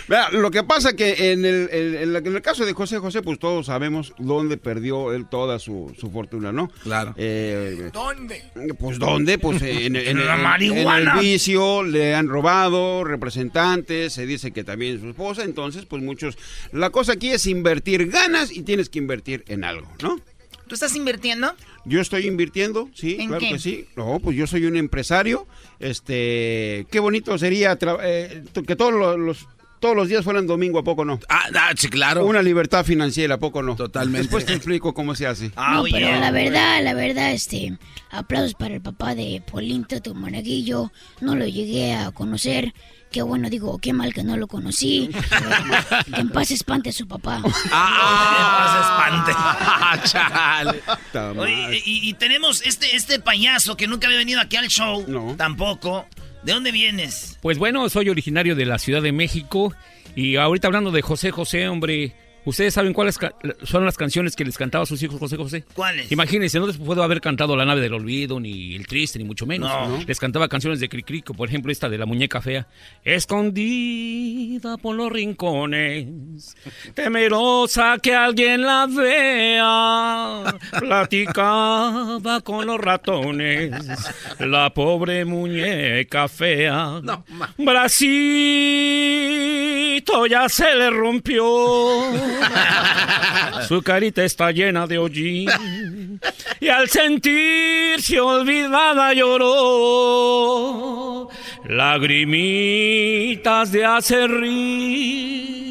Vea, lo que pasa que en el, en, en el caso de José José, pues todos sabemos dónde perdió él toda su, su fortuna, ¿no? Claro. Eh, ¿Dónde? Pues ¿dónde? Pues en, en- En la marihuana. en el vicio le han robado representantes, se dice que también su esposa, entonces pues muchos... La cosa aquí es invertir ganas y tienes que invertir en algo, ¿no? ¿Tú estás invirtiendo? Yo estoy invirtiendo, sí, ¿En claro qué? que sí. No, pues yo soy un empresario. Este, qué bonito sería eh, que todos los, los- todos los días fueran domingo, ¿a poco no? Ah, ah, sí, claro. Una libertad financiera, ¿a poco no? Totalmente. Después te explico cómo se hace. Ah, no, pero la verdad, la verdad, este, aplausos para el papá de Polinto, tu monaguillo. No lo llegué a conocer. Qué bueno, digo, qué mal que no lo conocí. que en paz espante a su papá. Ah, Chale. Ta Oye, madre. y, y tenemos este, este payaso que nunca había venido aquí al show. No. Tampoco. ¿De dónde vienes? Pues bueno, soy originario de la Ciudad de México y ahorita hablando de José José, hombre, ¿ustedes saben cuáles son las canciones que les cantaba a sus hijos José José? ¿Cuáles? Imagínense, no les puedo haber cantado La nave del olvido, ni El triste, ni mucho menos. No. Les cantaba canciones de Cricrico, por ejemplo, esta de La muñeca fea. Escondida por los rincones, temerosa que alguien la vea, Platicaba con los ratones, la pobre muñeca fea. Bracito ya se le rompió. Su carita está llena de hollín. Y al sentirse olvidada lloró. Lagrimitas de acerrín.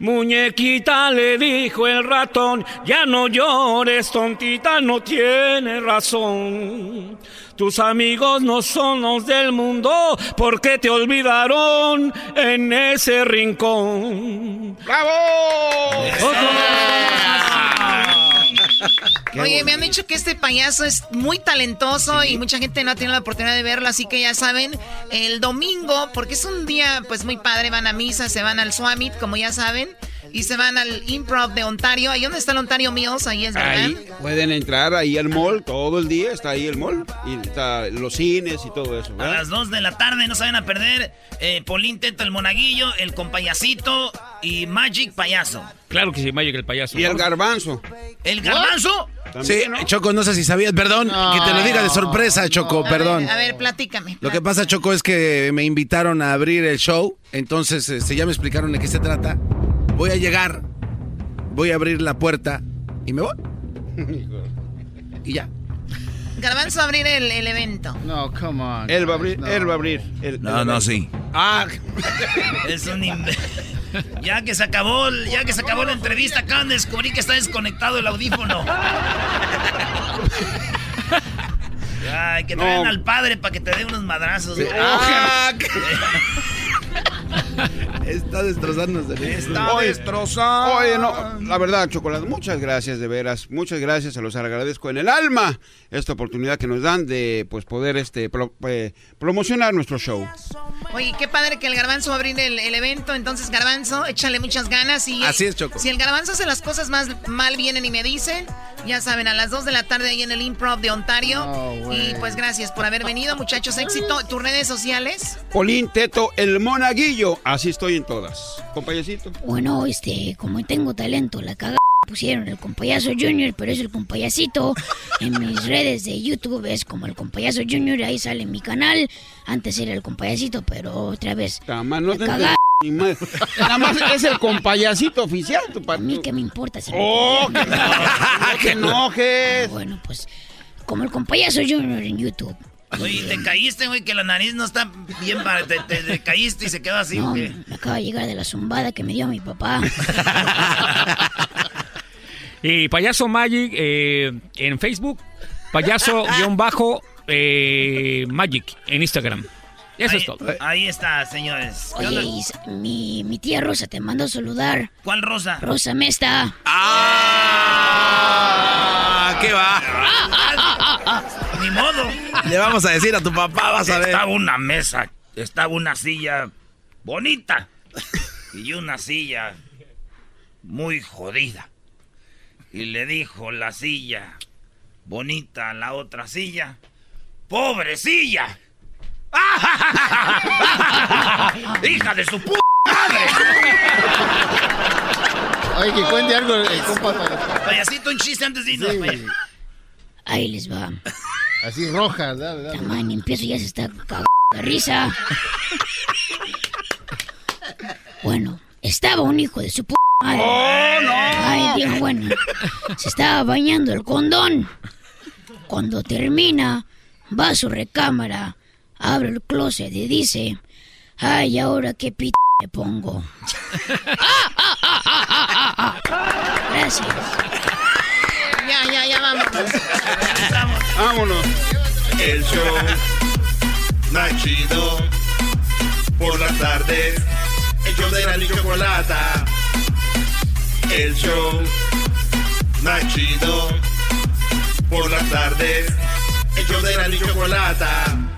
Muñequita le dijo el ratón, ya no llores, tontita, no tiene razón. Tus amigos no son los del mundo porque te olvidaron en ese rincón. ¡Bravo! Oye, me han dicho que este payaso es muy talentoso y mucha gente no ha tenido la oportunidad de verlo, así que ya saben, el domingo, porque es un día pues muy padre, van a misa, se van al Swamit, como ya saben, y se van al Improv de Ontario. Ahí donde está el Ontario Mills, ahí es verdad. Ahí pueden entrar ahí al mall todo el día, está ahí el mall, y está los cines y todo eso. A las 2 de la tarde no se vayan a perder eh, Polín Teto, el monaguillo, el compayacito y Magic Payaso. Claro que sí, Magic el payaso. Y el garbanzo. ¿El garbanzo? Sí, Choco, no sé si sabías, perdón, que te lo diga de sorpresa, Choco, A perdón. ver, a ver, platícame. Lo que pasa, Choco, es que me invitaron a abrir el show, entonces este, ya me explicaron de qué se trata. Voy a llegar, voy a abrir la puerta y me voy. y ya. Garbanzo a abrir el, el evento. No, come on. Él va a abrir, él va a abrir. el- No, el- no, sí. Ah, Es un Ya que se acabó, ya que se acabó la entrevista, acaban de descubrir que está desconectado el audífono. Ay, que traigan No. al padre para que te dé unos madrazos. Ah, Está destrozándose. Está Oye, destrozado. Oye, no, la verdad, Chocolate, muchas gracias, de veras, muchas gracias, se los agradezco en el alma esta oportunidad que nos dan de pues poder este pro- eh, promocionar nuestro show. Oye, qué padre que el garbanzo va a abrir el, el evento. Entonces, garbanzo, échale muchas ganas. Y, Así es, Choco. Si el garbanzo hace las cosas más mal, vienen y me dicen. Ya saben, a las 2 de la tarde ahí en el Improv de Ontario. y pues gracias por haber venido, muchachos. Éxito. ¿Tus redes sociales? Polín Teto, el monaguillo, así estoy en todas. Compayecito. Bueno, este, como tengo talento, la caga pusieron el compayazo Junior, pero es el compayacito. En mis redes de YouTube es como el compayazo Junior, ahí sale mi canal. Antes era el compayacito, pero otra vez. Tama, no te caga- ni más. Nada más es el compayacito oficial. Tu A mí que me importa. si me Oh, entienden? que no, no te enojes. Bueno, pues como el compayazo Junior en YouTube. Oye, te caíste, güey, que la nariz no está bien para... Te, te- te caíste y se quedó así, No, güey. me acaba de llegar de la zumbada que me dio mi papá. Y Payaso Magic eh, en Facebook, Payaso-Magic en Instagram. Eso ahí, es todo. Ahí está, señores. ¿Qué Oye, mi, mi tía Rosa te mandó a saludar. ¿Cuál rosa? Rosa Mesta. ¡Ah! ¿Qué va? Ni modo. Le vamos a decir a tu papá, vas a ver. Estaba una mesa, estaba una silla bonita y una silla muy jodida. Y le dijo la silla bonita a la otra silla, ¡pobre silla! ¡Hija de su puta madre! Oye, que cuente algo el compa. Payasito, un chiste antes de irnos. Sí. Ahí les va. Así roja, dale, dale. Tamaño, empiezo ya se está cagando de risa. Bueno, estaba un hijo de su p madre. ¡Oh, no! Ay, Dios, bueno. Se estaba bañando el condón. Cuando termina, va a su recámara, abre el closet y dice: Ay, ahora qué p me pongo. Gracias. Ya, ya, ya vámonos. Vámonos. El show más chido por las tardes. El show de la chocolata. El show más chido por las tardes. El show de la chocolata.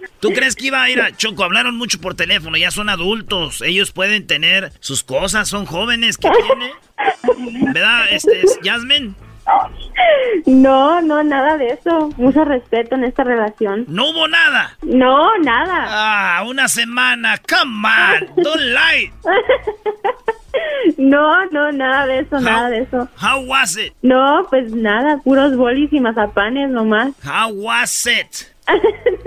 ¿Tú crees que iba a ir a Choco? Hablaron mucho por teléfono, ya son adultos. Ellos pueden tener sus cosas, son jóvenes. ¿Qué tiene? ¿Verdad, este, Jasmine? No, no, nada de eso. Mucho respeto en esta relación. ¿No hubo nada? No, nada. Ah, una semana. Come on, don't lie. No, no, nada de eso, nada de eso. How was it? No, pues nada, puros bolis y mazapanes nomás. How was it?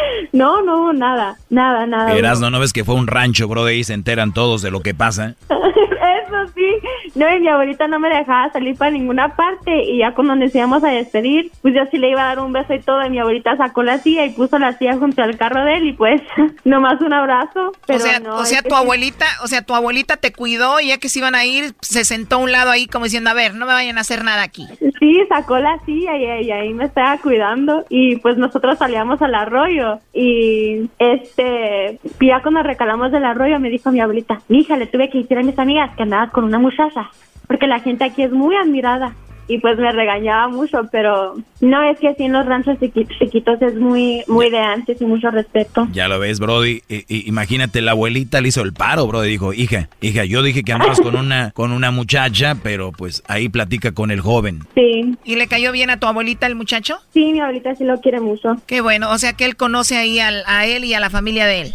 No, no, nada, nada, nada. Eras, ¿no? ¿no ves que fue un rancho, Brody? Y se enteran todos de lo que pasa. Eso sí. No, y mi abuelita no me dejaba salir para ninguna parte. Y ya cuando nos íbamos a despedir, pues yo sí le iba a dar un beso y todo. Y mi abuelita sacó la silla y puso la silla junto al carro de él. Y pues, nomás un abrazo. Pero o sea, no, o sea tu abuelita, o sea, tu abuelita te cuidó y ya que se iban a ir, se sentó a un lado ahí como diciendo, a ver, no me vayan a hacer nada aquí. Sí, sacó la silla y, y ahí me estaba cuidando y pues nosotros salíamos al arroyo y este, ya cuando recalamos del arroyo me dijo mi abuelita, hija, le tuve que decir a mis amigas que andabas con una muchacha porque la gente aquí es muy admirada y pues me regañaba mucho, pero no es que así en los ranchos chiqui- chiquitos es muy, muy de antes y mucho respeto. Ya lo ves, Brody. I- i- imagínate, la abuelita le hizo el paro, Brody. Dijo, hija, hija, yo dije que andabas con una, con una muchacha, pero pues ahí platica con el joven. Sí. ¿Y le cayó bien a tu abuelita el muchacho? Sí, mi abuelita sí lo quiere mucho. Qué bueno, o sea que él conoce ahí al- a él y a la familia de él.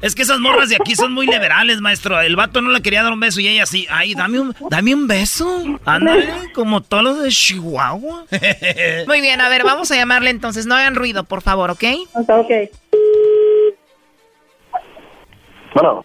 Es que esas morras de aquí son muy liberales, maestro. El vato no le quería dar un beso y ella sí. Ay, dame un, dame un beso. Ándale, como todos los de Chihuahua. Muy bien, a ver, vamos a llamarle entonces. No hagan ruido, por favor, ¿ok? Ok. Bueno.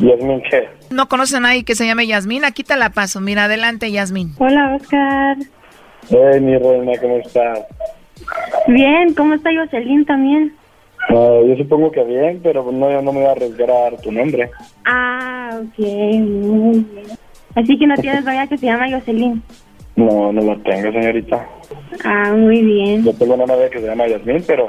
Yasmin, ¿qué? ¿No conoces a nadie que se llame Yasmín? Aquí te la paso. Mira, adelante, Yasmín. Hola, Oscar. Hey, mi reina, ¿cómo estás? Bien, ¿cómo está Jocelyn también? No, yo supongo que bien, pero no, yo no me voy a arriesgar a dar tu nombre. Ah, ok, muy bien. Así que no tienes novia que se llama Jocelyn. No, no lo tengo, señorita. Ah, muy bien. Yo tengo una novia que se llama Yasmin, pero,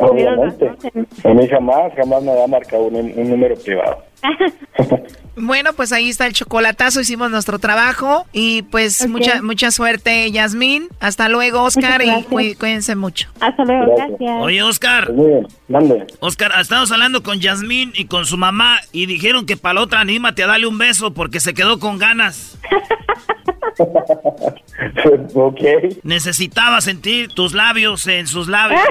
Obviamente. A mí jamás, jamás me había marcado un, un número privado. Bueno, pues ahí está el chocolatazo, hicimos nuestro trabajo y pues mucha mucha suerte, Yasmín. Hasta luego, Oscar, y cuí- cuídense mucho. hasta luego, Gracias. gracias. Oye, Oscar. Pues mande. Oscar, estamos hablando con Yasmín y con su mamá y dijeron que para la otra anímate a darle un beso porque se quedó con ganas. ok. Necesitaba sentir tus labios en sus labios.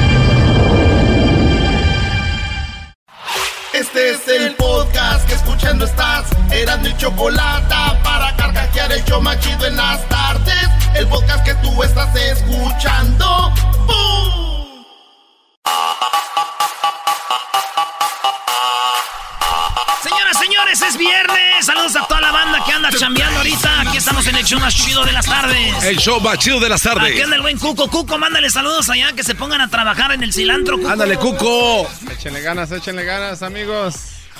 Este es el podcast que escuchando estás. Eran mi chocolate para carcajear el show machido en las tardes. El podcast que tú estás escuchando. ¡Bum! Señoras, señores, es viernes. Saludos a toda la banda que anda chambeando estamos en el show más chido de las tardes. El show más chido de las tardes. Aquí anda el buen Cuco. Cuco, mándale saludos allá que se pongan a trabajar en el cilantro. Cuco. Ándale, Cuco. Échenle ganas, échenle ganas, amigos.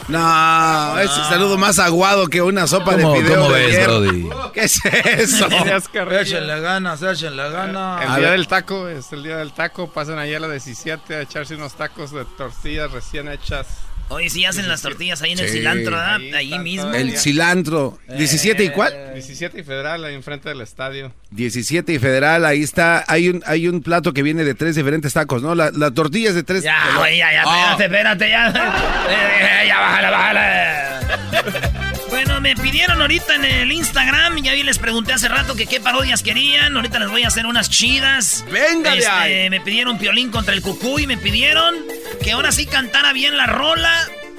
No, es el saludo más aguado que una sopa de ¿Cómo- fideo cómo de ves, ayer. Brody? ¿Qué es eso? Échenle ganas, échenle ganas. El A día ver. del taco, es el día del taco. Pasen allá a la 17 a echarse unos tacos de tortillas recién hechas. Oye, si hacen las tortillas ahí en el cilantro, ¿verdad? Ahí mismo. El cilantro. ¿17 y cuál? 17 y Federal, ahí enfrente del estadio. 17 y federal, ahí está. Hay un, hay un plato que viene de tres diferentes tacos, ¿no? La, la tortilla es de tres. Ya, ya, ya, Ah. espérate, espérate, ya. Eh, ya, bájale, bájale. Bueno, me pidieron ahorita en el Instagram, ya vi les pregunté hace rato que qué parodias querían. Ahorita les voy a hacer unas chidas. Venga de Este, ahí. Me pidieron Piolín contra el Cucuy, me pidieron que ahora sí cantara bien la rola.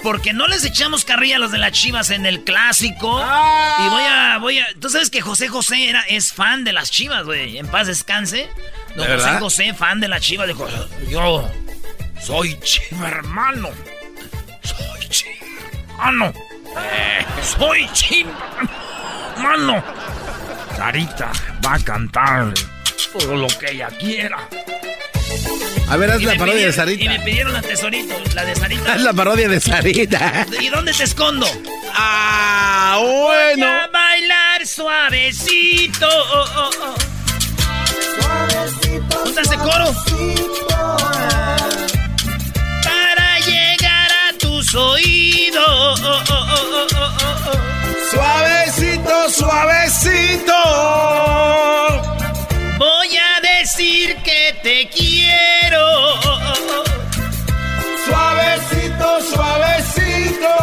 Porque no les echamos carrilla a los de las chivas en el clásico. Y voy a, voy a. Tú sabes que José José era, es fan de las chivas, güey. En paz descanse. Don ¿De José verdad? José, fan de las chivas, dijo: Yo soy chiva, hermano. Soy chiva, hermano. Eh, soy chiva, hermano. Sarita va a cantar todo lo que ella quiera. A ver, haz Y la parodia de Sarita. Y me pidieron la tesorito, la de Sarita. Haz la parodia de Sarita. ¿Y dónde te escondo? Ah, Voy bueno. a bailar suavecito. oh, oh, oh. ¿Dónde está ese coro? Para tus oídos. Suavecito, suavecito. Voy a decir que te quiero. Suavecito, suavecito.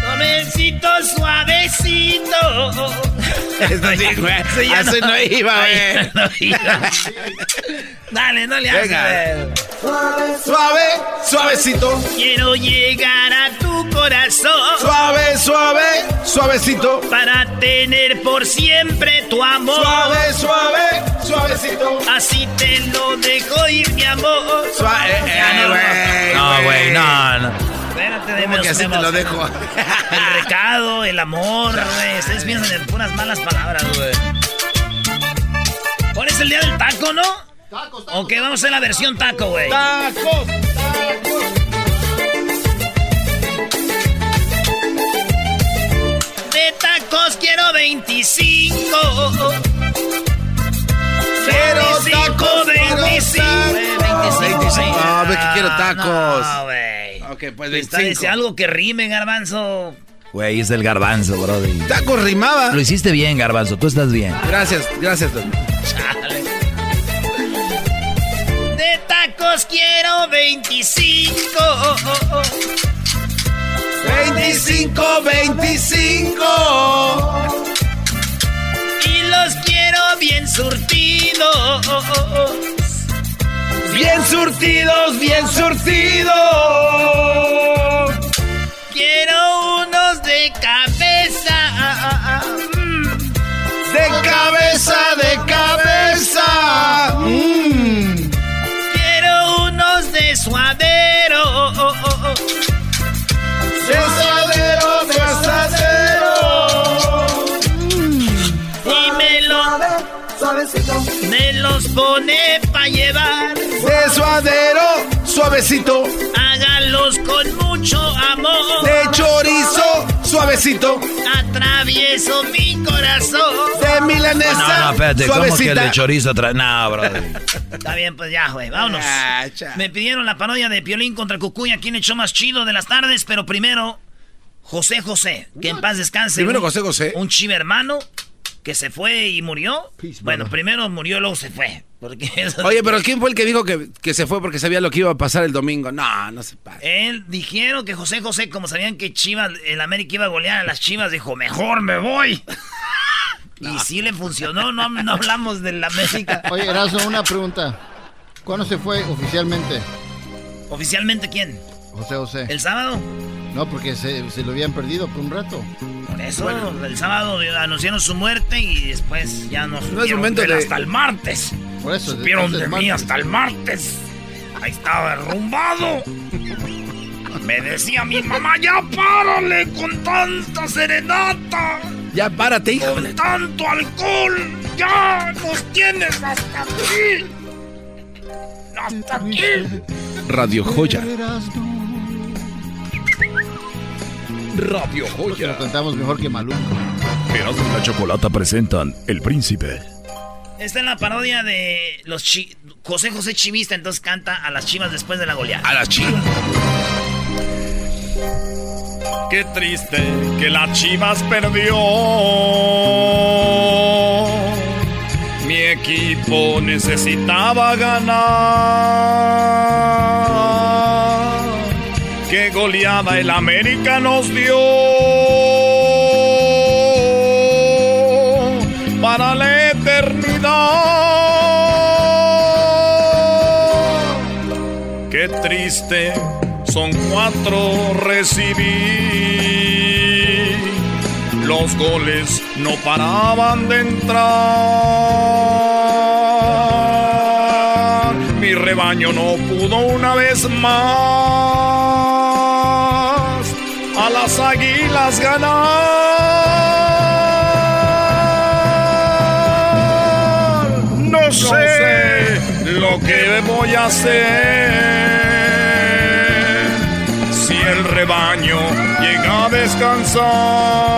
Suavecito, suavecito. Eso sí, güey. Eso ya Así no iba, Ay, güey. no iba. Dale, no le hagas. Venga. Suave, suavecito. Quiero llegar a tu corazón Suave, suave, suavecito. para tener por siempre tu amor. Suave, suave, suavecito. Así te lo dejo ir, mi amor. Suave, eh, Ya no, güey. No, güey, no, no. Espérate, de ¿Cómo que así te lo dejo? El recado, el amor, güey. Ustedes piensan en puras malas palabras, güey. Hoy es el día del taco, ¿no? Tacos, tacos. Ok, vamos a hacer la versión taco, güey. Tacos, tacos. De tacos quiero 25. Quiero 25, tacos, 25. quiero 25. Ah, ve que quiero tacos. No, güey. Ok, pues Está 25. dice algo que rime, garbanzo. Güey, es el garbanzo, brody. Tacos rimaba. Lo hiciste bien, garbanzo. Tú estás bien. Gracias, gracias, don. Chale. De tacos quiero 25. 25, 25. Y los quiero bien surtidos. Bien surtidos, bien surtidos. Pone pa' llevar. De suadero, suavecito. Hágalos con mucho amor. De chorizo, suavecito. Atravieso mi corazón. De milanesa, No, no, espérate. ¿Cómo que el suavecita. de chorizo trae? No, brody. Está bien, pues ya, güey, vámonos. Ah. Me pidieron la parodia de Piolín contra Cucuy aquí en el show más chido de las tardes, pero primero, José José, que en paz descanse. Primero José José. Un chivo hermano que se fue y murió. Bueno, primero murió, luego se fue. Porque eso- Oye, pero ¿quién fue el que dijo que, que se fue porque sabía lo que iba a pasar el domingo? No, no se pasa. Él dijeron que José José, como sabían que Chivas, el América iba a golear a las Chivas, dijo, mejor me voy. Y sí le funcionó, no, no hablamos del América. Oye, Erasmo, una pregunta. ¿Cuándo se fue oficialmente? ¿Oficialmente quién? José José. ¿El sábado? No, porque se, se lo habían perdido por un rato. Por eso, el sábado anunciaron su muerte y después ya no es supieron momento de hasta el martes. Por eso, Supieron de mí hasta el martes. Ahí estaba derrumbado. Me decía mi mamá, ya párale con tanta serenata. Ya párate, hijo. Con tanto alcohol. Ya nos tienes hasta aquí. Hasta aquí. Radio Joya. Radio Joya. Lo cantamos mejor que Maluma. Erasmo y la Chocolata presentan El Príncipe. Esta es la parodia de los chi José José Chivista, entonces canta a las chivas después de la goleada. A las chivas. Qué triste que la Chivas perdió. Mi equipo necesitaba ganar. Qué goleada el América nos dio. Para la eternidad. Qué triste son cuatro recibí. Los goles no paraban de entrar. Mi rebaño no pudo una vez más a las águilas ganar. No sé lo que voy a hacer si el rebaño llega a descansar.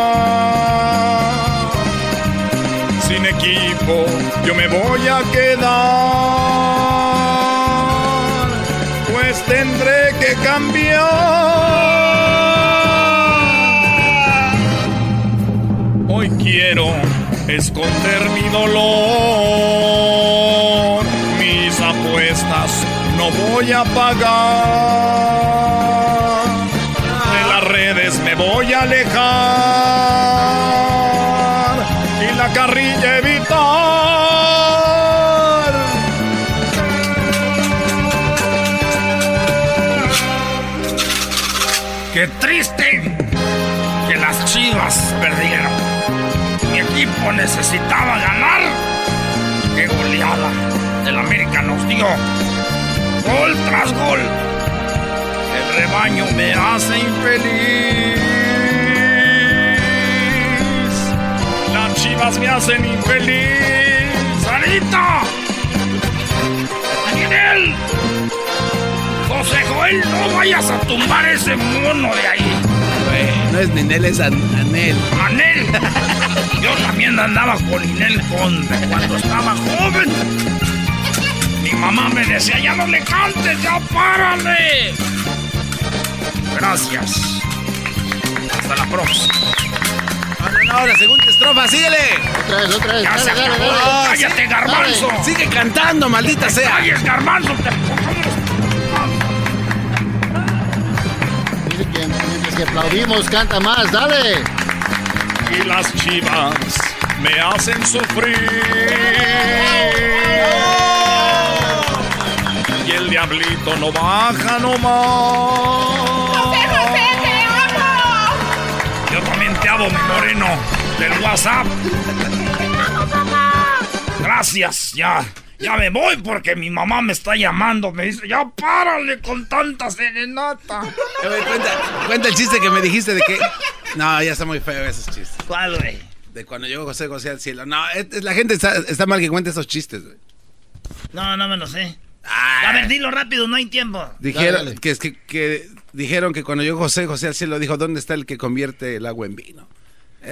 Sin equipo yo me voy a quedar, tendré que cambiar. Hoy quiero esconder mi dolor, mis apuestas no voy a pagar. De las redes me voy a alejar necesitaba ganar. Qué goleada el América nos dio. Gol tras gol. El rebaño me hace infeliz. Las chivas me hacen infeliz. ¡Sarita! ¡Miguel! José Joel, no vayas a tumbar ese mono de ahí. No es Ninel, es An- Anel. Anel. Yo también andaba con Inel Conde cuando estaba joven. Mi mamá me decía, ya no le cantes, ya párale. Gracias. Hasta la próxima. Ahora, no, la segunda estrofa, síguele. Otra vez, otra vez. Ya dale, se dale. Cállate, garbanzo. Dale. Sigue cantando, maldita sea. Calles, garbanzo. te- aplaudimos, canta más, dale. Y las chivas me hacen sufrir. Y el diablito no baja nomás. Yo también te amo, mi moreno, del WhatsApp. Gracias, ya. Ya me voy porque mi mamá me está llamando. Me dice, ya párale con tanta serenata. Cuenta, cuenta el chiste que me dijiste de que. No, ya está muy feo esos chistes. ¿Cuál, güey? De cuando llegó José José al cielo. No, es- la gente está, está mal que cuente esos chistes, güey. No, no me lo sé. A ver, dilo rápido, no hay tiempo. Dijeron que, es que, que dijeron que cuando llegó José José al cielo dijo, ¿dónde está el que convierte el agua en vino?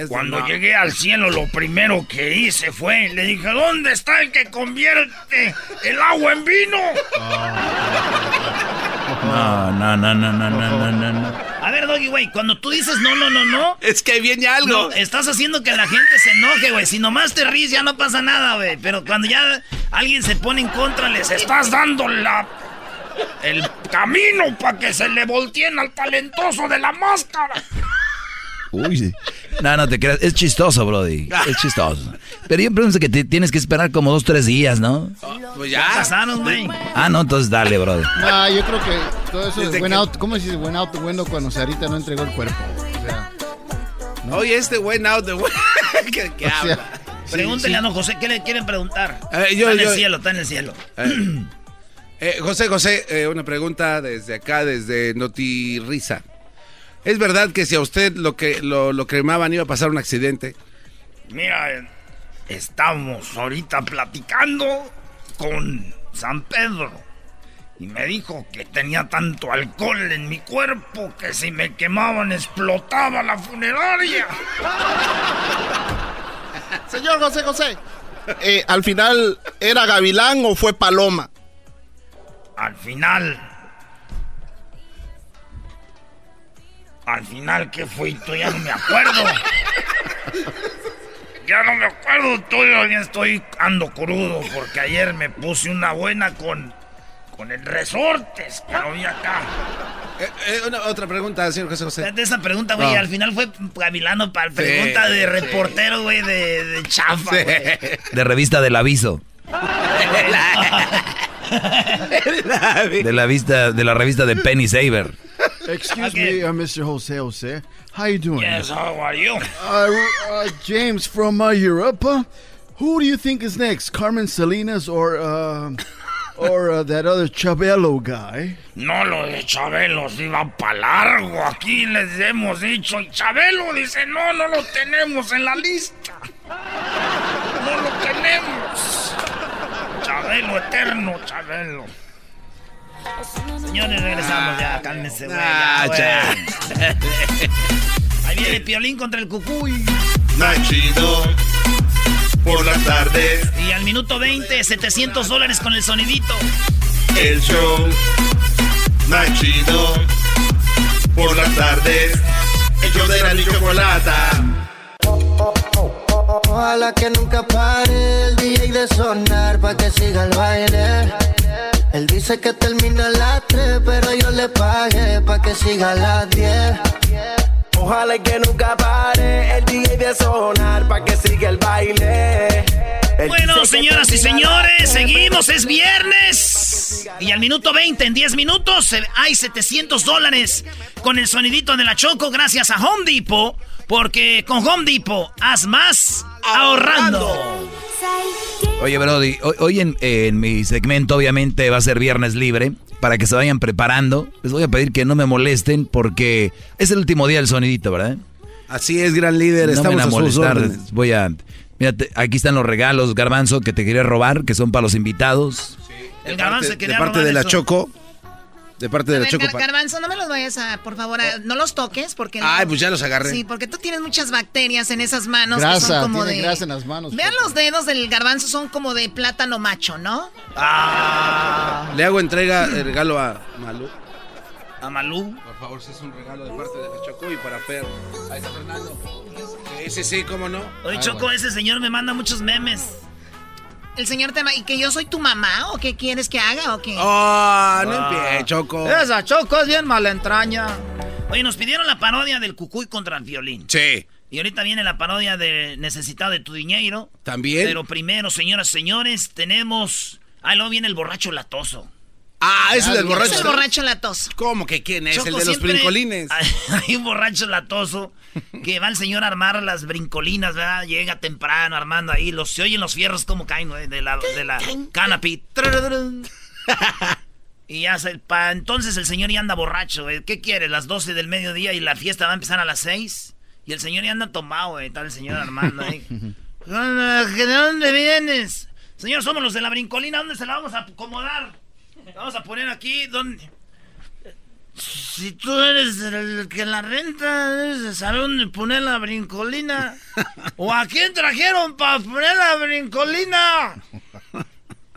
Cuando no. llegué al cielo, lo primero que hice fue, le dije, ¿dónde está el que convierte el agua en vino? No, no, no, no, no, no, no, no. A ver, Doggy, güey, cuando tú dices no, no, no, no. Es que viene algo. No, estás haciendo que la gente se enoje, güey. Si nomás te ríes, ya no pasa nada, güey. Pero cuando ya alguien se pone en contra, les estás dando la. El camino para que se le volteen al talentoso de la máscara. Uy, no, no te creas. Es chistoso, Brody. Es chistoso. Pero yo pienso que te tienes que esperar como dos, tres días, ¿no? Pues ya. Pasaron, güey. Ah, no, entonces dale, Brody. No, yo creo que todo eso Desde es buen que- out. ¿Cómo se dice buen out bueno cuando Sarita no entregó el cuerpo? O sea, Oye, este buen out de buen. ¿Qué, qué sea, habla? Pregúntele a don José, ¿qué le quieren preguntar? Eh, yo- está en yo- el cielo, está en el cielo. Eh, eh, José, José, eh, una pregunta desde acá, desde Notirrisa. ¿Es verdad que si a usted lo que lo, lo cremaban iba a pasar un accidente? Mira, estamos ahorita platicando con San Pedro. Y me dijo que tenía tanto alcohol en mi cuerpo que si me quemaban explotaba la funeraria. Señor José José, eh, al final, ¿era Gavilán o fue Paloma? Al final. Al final, ¿qué fue? Tú ya no me acuerdo. Ya no me acuerdo, todavía estoy ando crudo porque ayer me puse una buena con con el resortes que lo vi acá. Eh, eh, una- otra pregunta, señor José José. De esa pregunta, güey, No. al final fue Gavilano para pregunta Sí, de reportero, güey, de, de chafa, Sí. güey. De revista del aviso. De la vista, de la revista de Penny Saver. Excuse Okay. me, uh, Mr. Jose Jose. How you doing? Yes, how are you? Uh, uh, James from uh, Europe. Uh, who do you think is next, Carmen Salinas or uh, or uh, that other Chabelo guy? No, lo de Chabelo se iba para largo. Aquí les hemos dicho. Y Chabelo dice, no, no lo tenemos en la lista. No lo tenemos. Chabelo eterno, Chabelo. Señores, regresamos ya. Cálmense, güey. Ah, ya. Ahí viene Piolín contra el Cucuy. Nachido, por las tardes, Y al minuto 20, 700 dólares con el sonidito. el show. Nachido, por las tardes, el show de la chocolata. Ojalá que nunca pare el DJ de sonar pa' que siga el baile. Él dice que termina a las 3, pero yo le pagué pa' que siga a las 10. Ojalá que nunca pare el DJ de sonar pa' que siga el baile. Él Bueno, señoras y señores, seguimos, es viernes. Y al minuto 20, en 10 minutos, hay 700 dólares con el sonidito de la Choco gracias a Home Depot. Porque con Home Depot, haz más ahorrando. Oye, Brody, hoy, hoy en, en mi segmento obviamente va a ser viernes libre. Para que se vayan preparando, les voy a pedir que no me molesten porque es el último día del sonidito, ¿verdad? Así es, gran líder. No me Estamos van a a sus molestar. Voy a. Mira, te- aquí están los regalos, Garbanzo, que te quería robar, que son para los invitados. El De garbanzo parte, quería de, parte robar de la eso. Choco. De parte de A la ver, Choco. Gar- Garbanzo, no me los vayas a, por favor, a- no los toques porque... Ay, no- pues ya los agarré. Sí, porque tú tienes muchas bacterias en esas manos que Grasa, son como tiene de... grasa en las manos. Vean los dedos del garbanzo, son como de plátano macho, ¿no? Ah, Le hago entrega de regalo a Malú. a Malú. Por favor, si es un regalo de parte de la Choco y para Fer. Ahí está Fernando. Sí, sí, sí, cómo no. Oye, Choco, ese señor me manda muchos memes. El señor tema, ¿y que yo soy tu mamá o qué quieres que haga o qué? Oh, no empieces, Choco. Esa Choco es bien malentraña. Oye, nos pidieron la parodia del Cucuy contra el violín. Sí. Y ahorita viene la parodia de Necesitado de tu dinero. También. Pero primero, señoras y señores, tenemos. Ah, luego viene el borracho latoso. Ah, ese del Es borracho. el borracho latoso. ¿Cómo que quién es? Choco, el de los brincolines. Hay, un borracho latoso que va el señor a armar las brincolinas, ¿verdad? Llega temprano armando ahí. Los, se oyen los fierros como caen, güey, de la, de la canopy. Y ya se, pa, entonces el señor ya anda borracho, güey. ¿Qué quiere? Las 12 del mediodía y la fiesta va a empezar a las 6. Y el señor ya anda tomado, güey. Está el señor Armando ahí. ¿De dónde vienes? Señor, somos los de la brincolina. ¿Dónde se la vamos a acomodar? Vamos a poner aquí. ¿Dónde? Si tú eres el que la renta, debes de saber dónde poner la brincolina. ¿O a quién trajeron para poner la brincolina?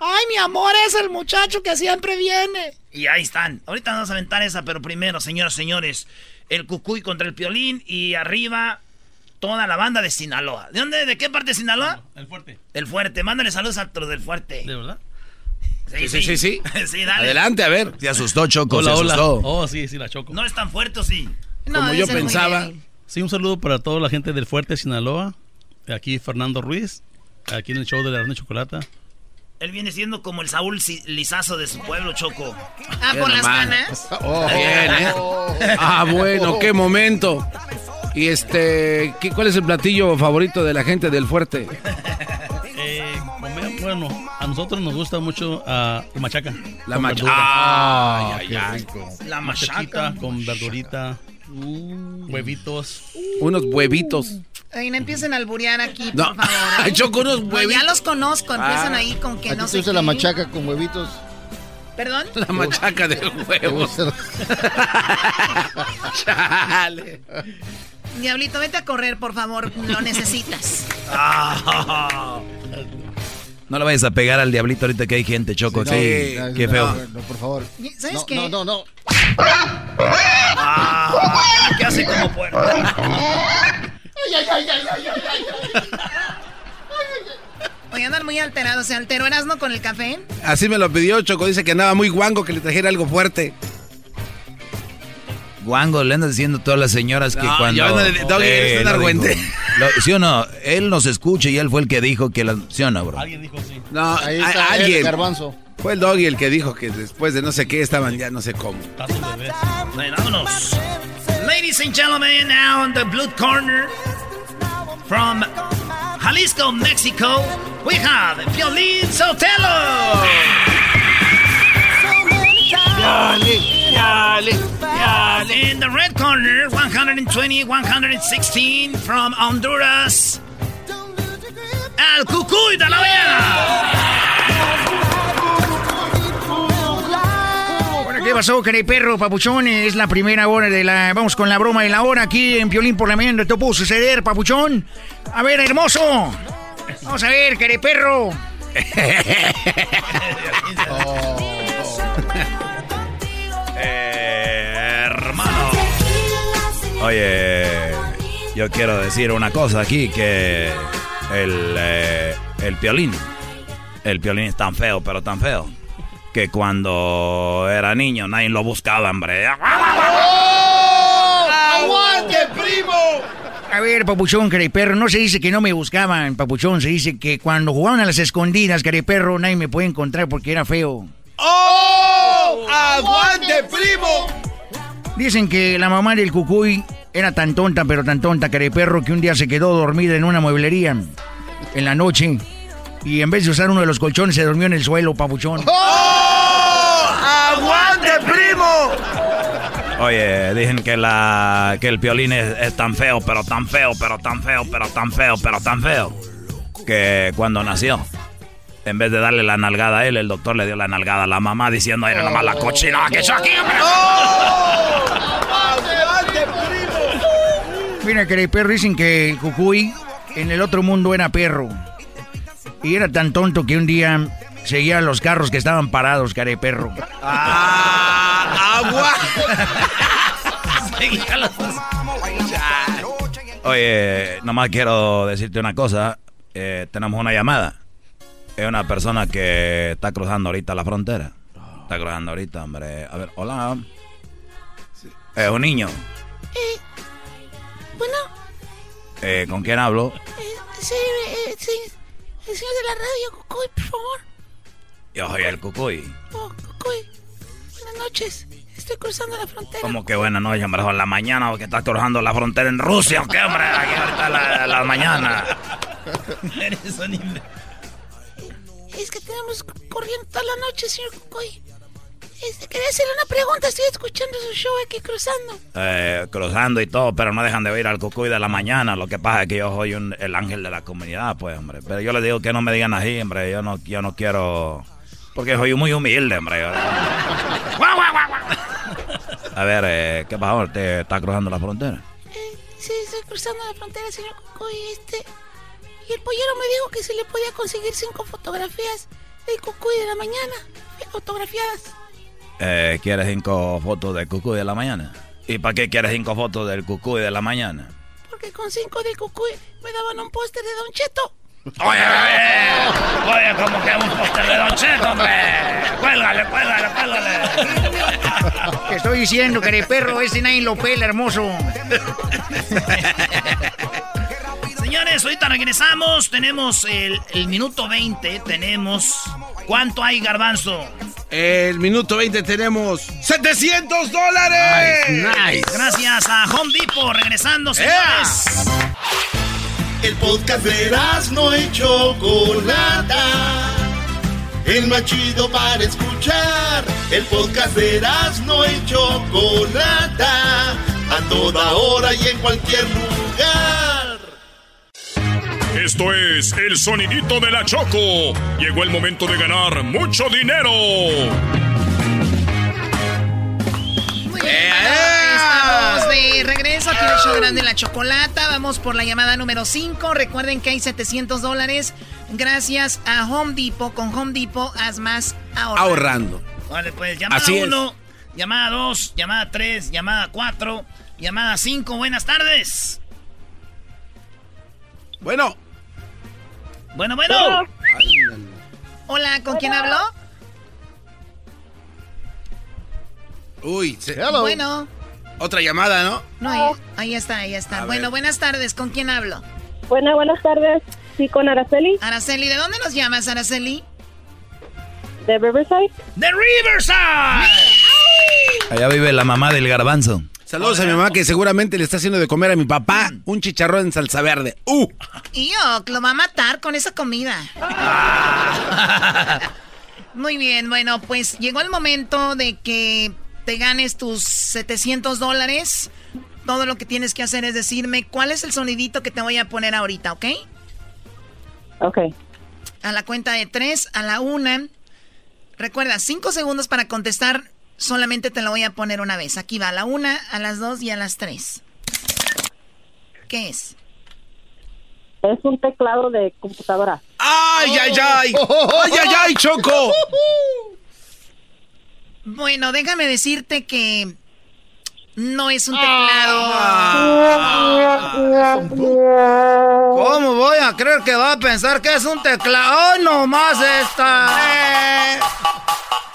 Ay, mi amor, es el muchacho que siempre viene. Y ahí están. Ahorita vamos a aventar esa, pero primero, señoras y señores, el cucuy contra el piolín y arriba toda la banda de Sinaloa. ¿De dónde? ¿De qué parte de Sinaloa? El fuerte. El fuerte. Mándale saludos a todos del fuerte. ¿De verdad? Sí, sí, sí. sí. Sí, dale. Adelante, a ver. Se asustó Choco, Hola, se hola. asustó. Oh, sí, sí, la choco. No es tan fuerte, ¿o sí? Como yo pensaba. Sí, un saludo para toda la gente del Fuerte Sinaloa. Aquí Fernando Ruiz, aquí en el show de la Grande Chocolata. Él viene siendo como el Saúl Lizazo de su pueblo, Choco. Ah, por las ganas. Oh, bien, ¿eh? Ah, bueno, qué momento. Y este, ¿qué- ¿cuál es el platillo favorito de la gente del fuerte? Eh, comer, bueno, a nosotros nos gusta mucho ah, la machaca. La con machaca. verdura. Ay, ay, ay. La machaca. con verdurita, huevitos. Unos huevitos. Ay, no empiecen a alburear aquí, No. por favor. ¿eh? Ay, Choco, unos No, huevitos. ya los conozco, empiezan Ah. ahí con que ¿A no gusta qué. la machaca con huevitos? ¿Perdón? La machaca de huevos. Chale. Diablito, vete a correr, por favor, lo necesitas. No le vayas a pegar al diablito ahorita que hay gente, Choco. Sí, no, qué no, feo. No, por favor. ¿Sabes no, qué? No, no, no. Ah, ¿Qué hace como puerta? Oye, andan muy alterados. ¿Se alteró Erasmo con el café? Así me lo pidió Choco. Dice que andaba muy guango, que le trajera algo fuerte. Guango, le andas diciendo a todas las señoras que No, cuando... yo no le- Doggy, eres un argüente. ¿Sí o no? Él nos escucha y él fue el que dijo que la... ¿Sí o no, bro? Alguien dijo sí. No, Ahí a- está el alguien. garbanzo. Fue el doggy el que dijo que después de no sé qué estaban ya no sé cómo. Bueno, vámonos. Ladies and gentlemen, now on the blue corner from Jalisco, Mexico, we have Violín Sotelo. In the red corner, 120, 116 from Honduras, Al Cucuy de la Vega. Bueno, ¿qué pasó, perro papuchón? Es la primera hora de la... Vamos con la broma de la hora aquí en Piolín por la mañana. ¿Te pudo suceder, papuchón? A ver, hermoso. Vamos a ver, perro. Eh, Oye, yo quiero decir una cosa aquí, que el, eh, el piolín, el piolín es tan feo, pero tan feo, que cuando era niño nadie lo buscaba, hombre. ¡Aguante, primo! A ver, papuchón, perro, no se dice que no me buscaban, papuchón. Se dice que cuando jugaban a las escondidas, perro, nadie me puede encontrar porque era feo. ¡Oh! ¡Aguante, primo! Dicen que la mamá del cucuy era tan tonta, pero tan tonta, perro, que un día se quedó dormida en una mueblería en la noche. Y en vez de usar uno de los colchones, se durmió en el suelo, papuchón. ¡Oh! ¡Aguante, primo! Oye, dicen que la que el piolín es, es tan feo, pero tan feo, pero tan feo, pero tan feo, pero tan feo, que cuando nació, en vez de darle la nalgada a él, el doctor le dio la nalgada a la mamá diciendo, era nomás la cochina que yo aquí, hombre". ¡Aguante, primo! Mira, perro, dicen que el cucuy en el otro mundo era perro. Y era tan tonto que un día seguía los carros que estaban parados, perro. ¡Ah! ¡Agua! Oye, nomás quiero decirte una cosa, eh, tenemos una llamada, es una persona que está cruzando ahorita la frontera, está cruzando ahorita, hombre, a ver, hola, es un niño, Eh, bueno, Eh, ¿con quién hablo? eh, sí, eh, sí, el señor de la radio, Cucuy, por favor. Yo soy el Cucuy. Oh, Cucuy, buenas noches. Estoy cruzando la frontera. Como que buena noche, hombre, son la mañana, porque estás cruzando la frontera en Rusia, ¿o qué, hombre? Aquí ahorita la, la mañana. Eres un imbécil. Es que tenemos corriendo toda la noche, señor Cucuy. Este, quería hacerle una pregunta. Estoy escuchando su show aquí cruzando. Eh, cruzando y todo, pero no dejan de oír al Cucuy de la mañana. Lo que pasa es que yo soy un- el ángel de la comunidad, pues, hombre. Pero yo les digo que no me digan así, hombre. Yo no, yo no quiero... Porque soy muy humilde, hombre. A ver, eh, ¿qué pasa? ¿Te está cruzando la frontera? Eh, sí, estoy cruzando la frontera, señor Cucuy. Este, y el pollero me dijo que si le podía conseguir cinco fotografías del cucuy de la mañana, fotografiadas. Eh, ¿Quieres cinco fotos del cucuy de la mañana? ¿Y para qué quieres cinco fotos del cucuy de la mañana? Porque con cinco del cucuy me daban un póster de Don Cheto. Oye, oye, oye, como que un póster de Don Cheto, hombre. Cuélgale, cuélgale, cuélgale. Te estoy diciendo que el perro ese nadie lo pela, hermoso. Señores, ahorita regresamos. Tenemos el, el minuto 20. Tenemos. ¿Cuánto hay, Garbanzo? El minuto 20 tenemos 700 dólares. Nice, Gracias a Home Depot. Regresando, señores. El podcast de no y Chocolata. El más chido para escuchar. El podcast de no y Chocolata. A toda hora y en cualquier lugar. Esto es el sonidito de la Choco. Llegó el momento de ganar mucho dinero. Muy bien, estamos de regreso aquí en el show grande la chocolata. Vamos por la llamada número 5. Recuerden que hay 700 dólares gracias a Home Depot. Con Home Depot haz más ahorrando. Ahorrando. Vale, pues llamada Así es. 1, llamada 2, llamada 3, llamada 4, llamada 5. Buenas tardes. Bueno. Bueno, bueno. Hola, ¿con quién habló? Uy, se- Bueno. otra llamada, ¿no? No, ahí, ahí está, ahí está. A bueno, ver. buenas tardes. ¿Con quién hablo? Buenas, buenas tardes. Sí, con Araceli. Araceli, ¿de dónde nos llamas, Araceli? De Riverside. ¡De Riverside! Allá vive la mamá del garbanzo. Saludos a mi mamá que seguramente le está haciendo de comer a mi papá un chicharrón en salsa verde. ¡Uh! Y yo, lo va a matar con esa comida. Muy bien, bueno, pues llegó el momento de que te ganes tus 700 dólares. Todo lo que tienes que hacer es decirme cuál es el sonidito que te voy a poner ahorita, ¿ok? Ok. A la cuenta de tres, a la una. Recuerda, cinco segundos para contestar. Solamente te lo voy a poner una vez. Aquí va, a la una, a las dos y a las tres. ¿Qué es? Es un teclado de computadora. ¡Ay, ay, ay! ¡Ay, ay, ay, Choco! Bueno, déjame decirte que no es un teclado. ¿Cómo voy a creer que va a pensar que es un teclado? ¡Ay, nomás esta!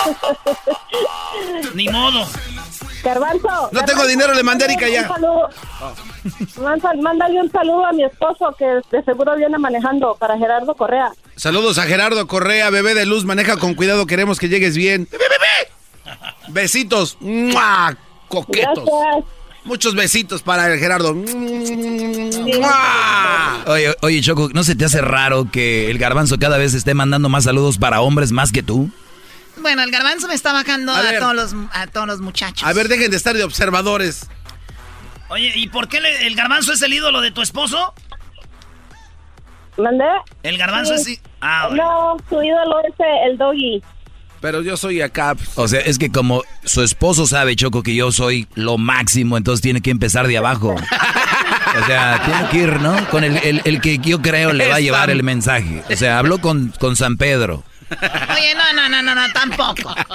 Ni modo. Garbanzo. No tengo dinero, le mandé a Erika ya. Un saludo. Manda- Mándale un saludo a mi esposo que de seguro viene manejando para Gerardo Correa. Saludos a Gerardo Correa, bebé de luz, maneja con cuidado, queremos que llegues bien. Besitos. ¡Mua! Coquetos. Gracias. Muchos besitos para el Gerardo. Oye, oye, Choco, ¿no se te hace raro que el garbanzo cada vez esté mandando más saludos para hombres más que tú? Bueno, el garbanzo me está bajando A a, ver. todos los, a todos los muchachos. A ver, dejen de estar de observadores. Oye, ¿y por qué le- el garbanzo es el ídolo de tu esposo? ¿Mandé? El garbanzo Sí. es... Ah, bueno. No, su ídolo es el doggy. Pero yo soy acá. pues, O sea, es que como su esposo sabe, Choco, que yo soy lo máximo, entonces tiene que empezar de abajo. O sea, tiene que ir, ¿no? Con el, el- el que yo creo le va a llevar el mensaje. O sea, habló con, con San Pedro. Oye, no, no, no, no, no, tampoco.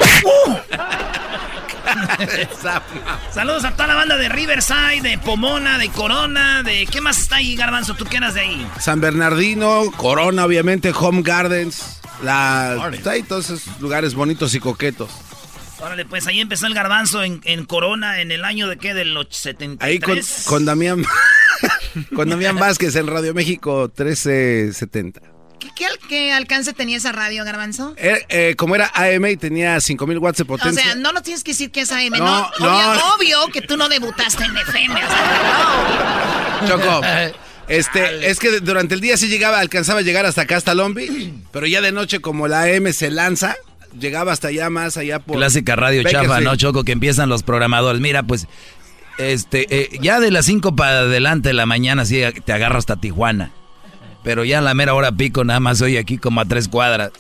Saludos a toda la banda de Riverside, de Pomona, de Corona, de... ¿Qué más está ahí, garbanzo? ¿Tú qué eras de ahí? San Bernardino, Corona, obviamente, Home Gardens. La, hay todos esos lugares bonitos y coquetos. Órale, pues ahí empezó el garbanzo en, en Corona en el año de qué, del 73. Ahí con, con Damián con Damián Vázquez en Radio México 1370. ¿Qué, qué qué alcance tenía esa radio, garbanzo? Eh, eh, como era AM y tenía 5000 watts de O potencia. sea, no nos tienes que decir que es AM, ¿no? No, Obvio, no. obvio que tú no debutaste en FM. o sea, Choco. Este, es que durante el día sí llegaba, alcanzaba a llegar hasta acá, hasta Lombi, pero ya de noche como la AM se lanza, llegaba hasta allá más allá por... Clásica radio chafa, Bakersfield. ¿no, Choco? Que empiezan los programadores. Mira, pues, este, eh, ya de las 5 para adelante de la mañana sí te agarra hasta Tijuana. Pero ya a la mera hora pico nada más hoy aquí como a tres cuadras.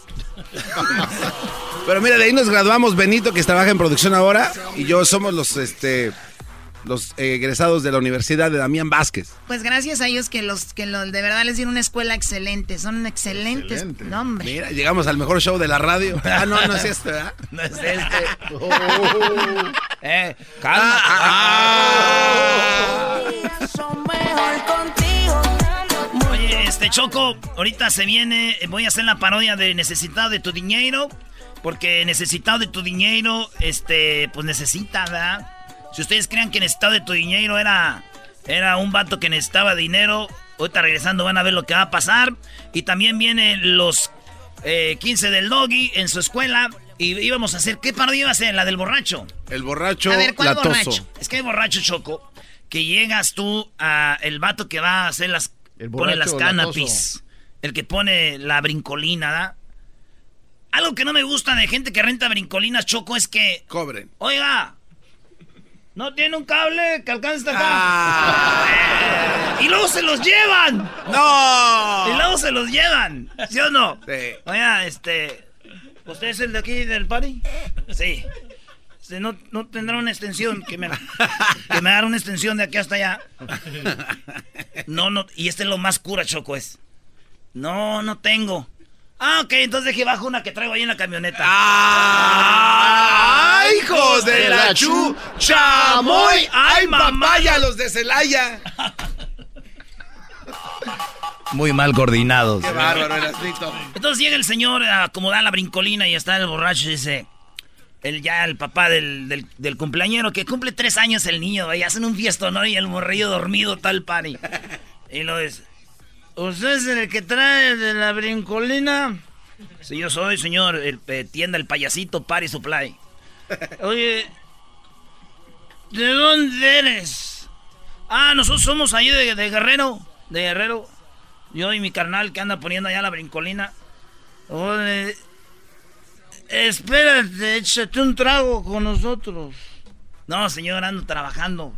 Pero mira, de ahí nos graduamos Benito, que trabaja en producción ahora, y yo somos los, este, los egresados de la Universidad de Damián Vázquez. Pues gracias a ellos que los que los, de verdad les dieron una escuela excelente. Son excelentes. No, hombre. Mira, llegamos al mejor show de la radio. Ah, no, no es este, ¿verdad? No es este. Oh. Eh, calma. Ah, Oye, este Choco, ahorita se viene, voy a hacer la parodia de Necesitado de tu dinero, porque Necesitado de tu dinero, este, pues necesita, ¿verdad? Si ustedes crean que Necesitado de tu dinero era, era un vato que necesitaba dinero, ahorita regresando van a ver lo que va a pasar. Y también vienen los eh, 15 del Doggy en su escuela. Y íbamos a hacer, ¿qué parodia iba a ser? La del borracho. El borracho A ver, ¿cuál latoso. borracho? Es que hay borracho choco que llegas tú a el vato que va a hacer las pone borracho las latoso. canapis, el que pone la brincolina, ¿da? Algo que no me gusta de gente que renta brincolinas choco es que cobren. Oiga, no tiene un cable que alcance hasta acá. Ah. y luego se los llevan. No. Y luego se los llevan. ¿Sí o no? Oiga, este ¿Usted es el de aquí del party? Sí. Este, no, no tendrá una extensión que me, que me haga una extensión de aquí hasta allá. No, no, y este es lo más cura, Choco, es. No, no tengo. Ah, ok, entonces deje bajo una que traigo ahí en la camioneta. ¡Ah! hijos de la chu! ¡Chamoy! ¡Ay, mamaya, los de Celaya! Muy mal coordinados. ¡Qué bárbaro, Erasmito! Entonces llega el señor a acomodar la brincolina y está el borracho y dice... El ya el papá del, del, del cumpleañero que cumple tres años el niño, y hacen un fiestón ¿no? y el morrillo dormido tal party. Y lo es. ¿Usted es el que trae de la brincolina? Sí, yo soy, señor. El, eh, tienda El Payasito Party Supply. Oye, ¿de dónde eres? Ah, nosotros somos ahí de, de Guerrero. De Guerrero. Yo y mi carnal que anda poniendo allá la brincolina. Oye, espérate, échate un trago con nosotros. No, señor, ando trabajando.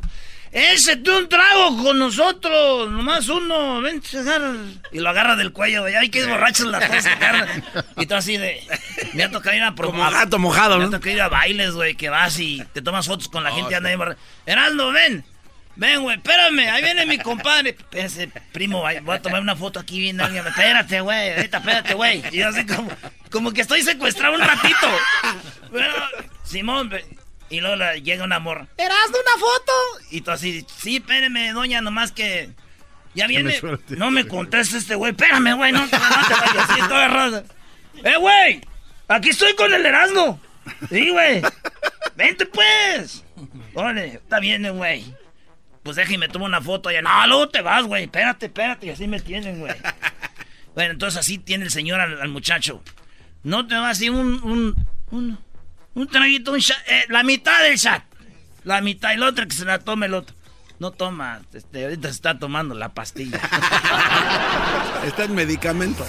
Échate un trago con nosotros. Nomás uno. Ven, agarra. Y lo agarra del cuello, güey. Ay, qué borrachos las cosas. agarra. Y tú así de. Me ha tocado ir a Como gato mojado, Me ¿no? ha tocado ir a bailes, güey, que vas y te tomas fotos con la Oh, gente y anda ahí Heraldo, ven. Ven, güey, espérame. Ahí viene mi compadre. Espérate, primo, voy a tomar una foto aquí viendo a alguien. Espérate, güey. Ahorita, espérate, güey. Y yo así como, como que estoy secuestrado un ratito. Bueno, Simón, y luego la- llega una morra. ¿Eras de una foto? Y tú así, sí, espérame, doña, nomás que. Ya viene. No me contesta este güey. Espérame, güey, no, te- no te vayas. Toda rosa. ¡Eh, güey! Aquí estoy con el Erasmo. Sí, güey. Vente, pues. Órale, está bien, eh, güey. Pues déjame tomo una foto allá. No, luego te vas, güey. Espérate, espérate. Y así me tienen, güey. Bueno, entonces así tiene el señor al, al muchacho. No te va así un, un, un, un traguito, un shot, eh, la mitad del shot. La mitad y la otra que se la tome el otro. No toma, este, ahorita se está tomando la pastilla. Está en medicamento.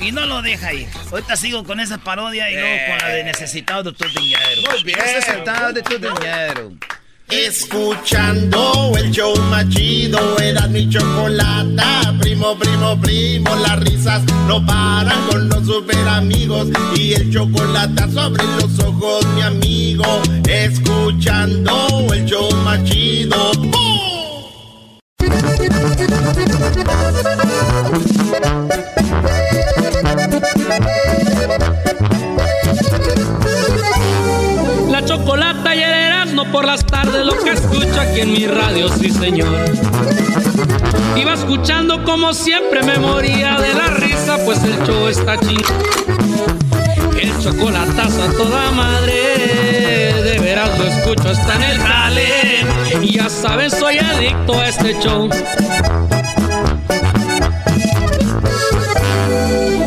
Y no lo deja ir. Ahorita sigo con esa parodia y luego con la de necesitado de tu dinero. Muy bien. Necesitado de tu dinero. Escuchando el show más chido, era mi chocolata. Primo, primo, primo, las risas no paran con los super amigos. Y el chocolate sobre los ojos, mi amigo. Escuchando el show más chido. ¡Bum! La chocolata y el por las tardes, lo que escucho aquí en mi radio, sí señor. Iba escuchando como siempre me moría de la risa, pues el show está chido. El chocolatazo a toda madre, de veras lo escucho, está en el jale. Ya saben, soy adicto a este show.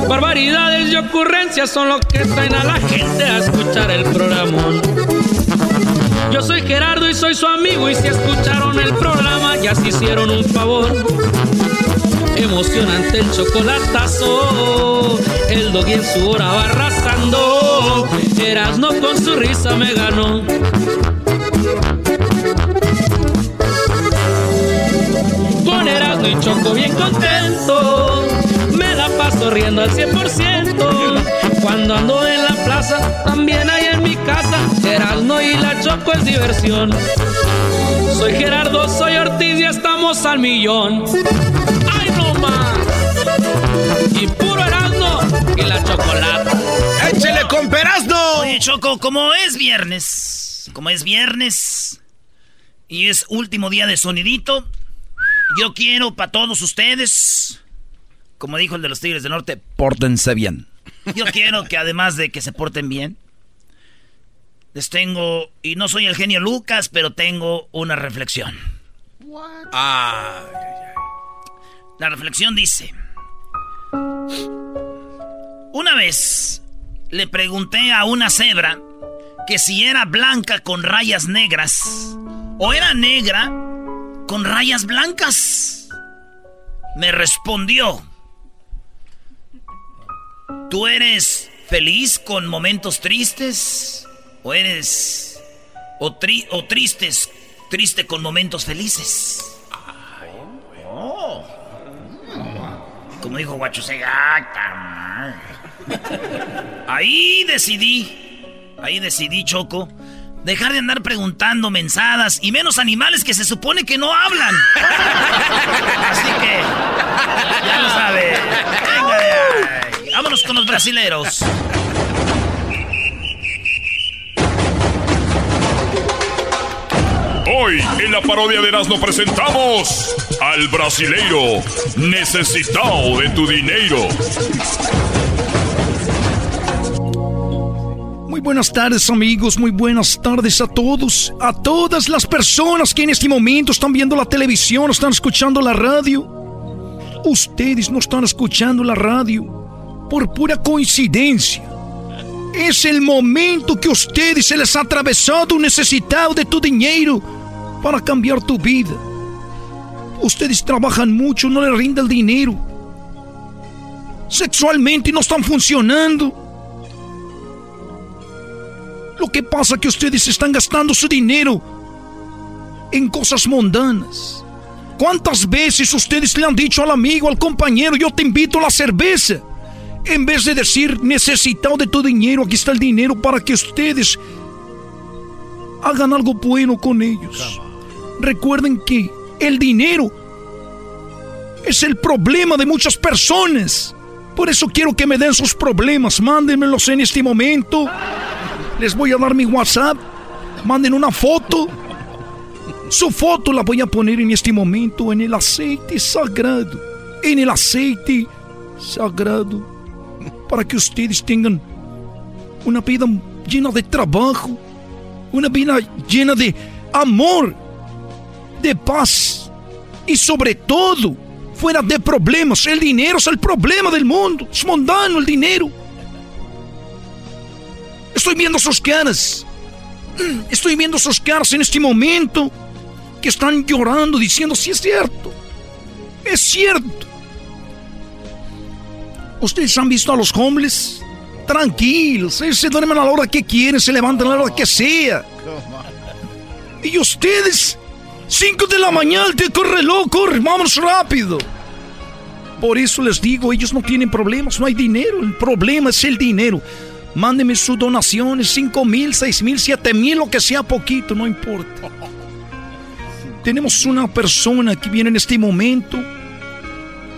Barbaridades y ocurrencias son lo que traen a la gente a escuchar el programa. Yo soy Gerardo y soy su amigo y si escucharon el programa ya se hicieron un favor. Emocionante el chocolatazo, el doggy en su hora va arrasando. Erasno con su risa me ganó. Con Erasmo y Choco bien contento, me la paso paso riendo al 100%. Cuando ando en la plaza, también hay en mi casa. Erasmo y la Choco es diversión. Soy Gerardo, soy Ortiz y estamos al millón. ¡Ay, no más! Y puro Erasmo y la chocolate. ¡Échele con Perazno! Oye, Choco, como es viernes, como es viernes y es último día de sonidito, yo quiero para todos ustedes, como dijo el de los Tigres del Norte, Pórtense bien. yo quiero que además de que se porten bien, les tengo, y no soy el genio Lucas, pero tengo una reflexión. Ah, La reflexión dice, una vez le pregunté a una cebra que si era blanca con rayas negras o era negra con rayas blancas. Me respondió, ¿tú eres feliz con momentos tristes o eres o, o tristes, triste con momentos felices? Oh. Como dijo Guacho Segata. Ahí decidí, ahí decidí, Choco, dejar de andar preguntando mensadas y menos animales que se supone que no hablan. Así que, ya lo sabe. Venga de ahí. Vámonos con los brasileros. Hoy en la parodia de Erasmo presentamos al brasileiro necesitado de tu dinero. Muy buenas tardes amigos, muy buenas tardes a todos, a todas las personas que en este momento están viendo la televisión, están escuchando la radio. Ustedes no están escuchando la radio por pura coincidencia. Es el momento que ustedes se les ha atravesado necesitado de tu dinero para cambiar tu vida. Ustedes trabajan mucho, no les rinde el dinero. Sexualmente no están funcionando. Lo que pasa es que ustedes están gastando su dinero en cosas mundanas. ¿Cuántas veces ustedes le han dicho al amigo, al compañero, yo te invito a la cerveza? En vez de decir, necesitado de tu dinero, aquí está el dinero para que ustedes hagan algo bueno con ellos. Recuerden que el dinero es el problema de muchas personas. Por eso quiero que me den sus problemas. Mándenmelos en este momento. Les voy a dar mi WhatsApp. Manden una foto. Su foto la voy a poner en este momento en el aceite sagrado. En el aceite sagrado. Para que ustedes tengan una vida llena de trabajo. Una vida llena de amor. De paz. Y sobre todo, fuera de problemas. El dinero es el problema del mundo. Es mundano el dinero. Estoy viendo sus caras. Estoy viendo sus caras en este momento que están llorando diciendo si es cierto. Es cierto. Ustedes han visto a los homeless tranquilos, ellos se duermen a la hora que quieren, se levantan a la hora que sea. Y ustedes, 5 de la mañana, te corre corre, vamos rápido. Por eso les digo, ellos no tienen problemas, no hay dinero, el problema es el dinero. Mándeme sus donaciones, 5 mil, 6 mil, 7 mil, lo que sea poquito, no importa. Tenemos una persona que viene en este momento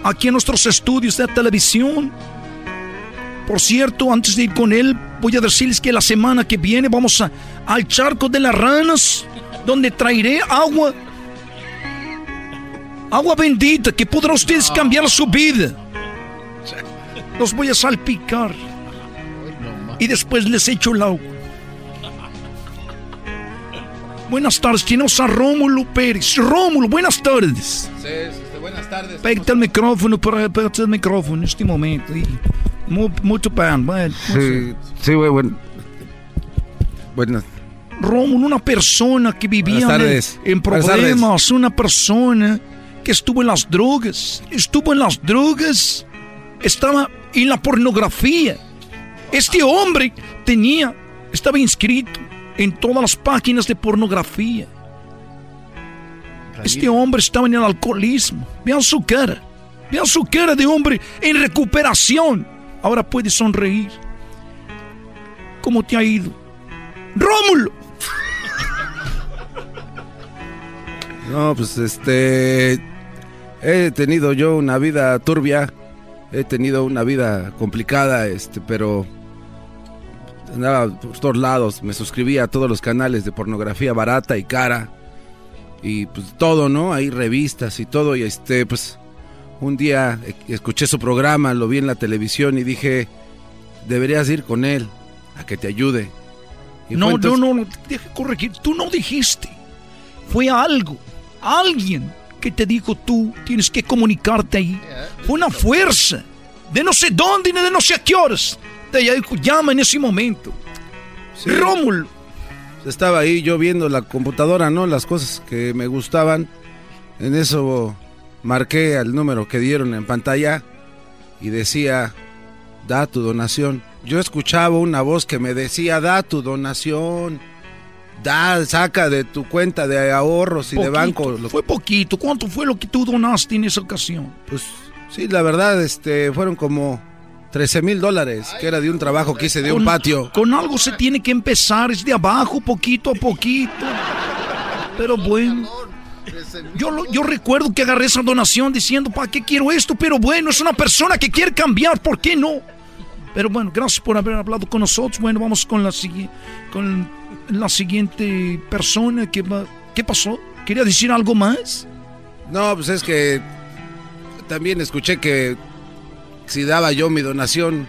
aquí en nuestros estudios de televisión. Por cierto, antes de ir con él, voy a decirles que la semana que viene vamos a- al charco de las ranas, donde traeré agua. Agua bendita que podrá ustedes cambiar su vida. Los voy a salpicar. Y después les echo el agua. Buenas tardes, tenemos a Rómulo Pérez. Rómulo, buenas tardes. Sí, sí, buenas tardes. Pégate el micrófono, pégate el micrófono en este momento. Y mu- mucho pan, bueno. Sí, sí, güey, bueno. Buenas. Rómulo, una persona que vivía en, en problemas, una persona que estuvo en las drogas, estuvo en las drogas, estaba en la pornografía. Este hombre tenía, estaba inscrito en todas las páginas de pornografía. Este hombre estaba en el alcoholismo. Vean su cara. Vea su cara de hombre en recuperación. Ahora puede sonreír. ¿Cómo te ha ido? ¡Rómulo! No, pues este. He tenido yo una vida turbia. He tenido una vida complicada, este, pero. Andaba por todos lados. Me suscribía a todos los canales de pornografía barata y cara. Y pues todo, ¿no? Hay revistas y todo. Y este, pues. Un día eh, escuché su programa, lo vi en la televisión y dije. Deberías ir con él a que te ayude. Y No, entonces- no, no, no, deja corregir. Tú no dijiste. Fue algo, alguien que te dijo tú tienes que comunicarte ahí. Fue una fuerza. De no sé dónde ni de no sé a qué horas. Te dijo, llama en ese momento. Rómulo. Estaba ahí yo viendo la computadora, ¿no? Las cosas que me gustaban. En eso marqué al número que dieron en pantalla y decía, da tu donación. Yo escuchaba una voz que me decía, da tu donación. Da, saca de tu cuenta de ahorros y de banco. Fue poquito. ¿Cuánto fue lo que tú donaste en esa ocasión? Pues sí, la verdad, este, fueron como 13 mil dólares, que era de un trabajo que hice de un Con- patio. Con algo se tiene que empezar, es de abajo, poquito a poquito. Pero bueno. Yo, lo- yo recuerdo que agarré esa donación diciendo, ¿para qué quiero esto? Pero bueno, es una persona que quiere cambiar, ¿por qué no? Pero bueno, gracias por haber hablado con nosotros. Bueno, vamos con la, con la siguiente persona. que va- ¿Qué pasó? ¿Quería decir algo más? No, pues es que también escuché que si daba yo mi donación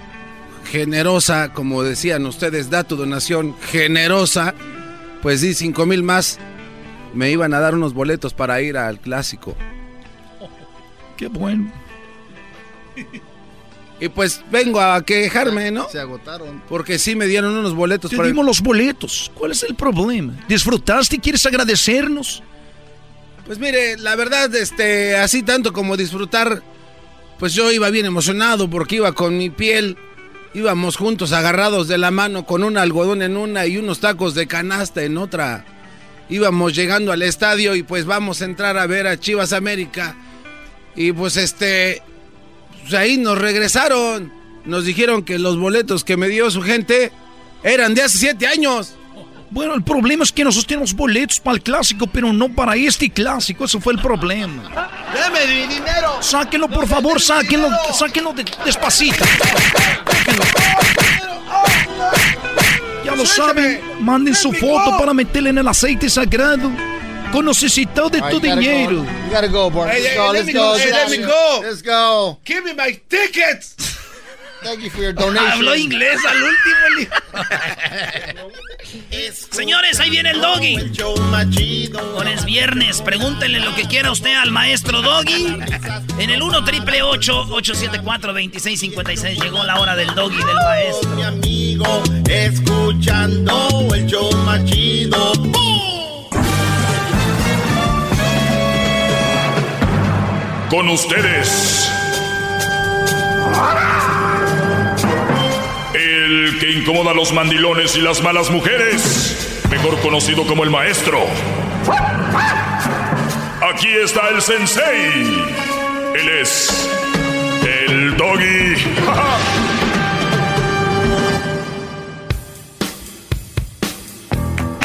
generosa, como decían ustedes, da tu donación generosa, pues di cinco mil más, me iban a dar unos boletos para ir al clásico. Qué bueno. Y pues vengo a quejarme, ¿no? Se agotaron. Porque sí me dieron unos boletos Te para dimos los boletos. ¿Cuál es el problema? ¿Disfrutaste y quieres agradecernos? Pues mire, la verdad, este, así tanto como disfrutar, pues yo iba bien emocionado porque iba con mi piel, íbamos juntos agarrados de la mano con un algodón en una y unos tacos de canasta en otra. Íbamos llegando al estadio y pues vamos a entrar a ver a Chivas América. Y pues este, pues ahí nos regresaron. Nos dijeron que los boletos que me dio su gente eran de hace siete años. Bueno, el problema es que nosotros tenemos boletos para el clásico, pero no para este clásico. Eso fue el problema. ¡Dame mi dinero! Sáquenlo, por favor, sáquenlo, sáquenlo de- despacito. Sáquenlo. Ya lo saben, manden su foto para meterle en el aceite sagrado. Con necesidad de tu dinero. Go. You gotta go, Bart. Hey, let's hey, go. let Let's me go. go. Hey, let me go. Let's go. Give me my tickets. Thank you for your donation. Habló inglés al último. hijo. Señores, ahí viene el doggy. Con es viernes. Pregúntenle lo que quiera usted al maestro doggy. En el 1 triple 874 2656 llegó la hora del doggy del maestro. Mi amigo, escuchando el show más chido. Con ustedes. El que incomoda a los mandilones y las malas mujeres. Mejor conocido como el maestro. Aquí está el sensei. Él es el doggy.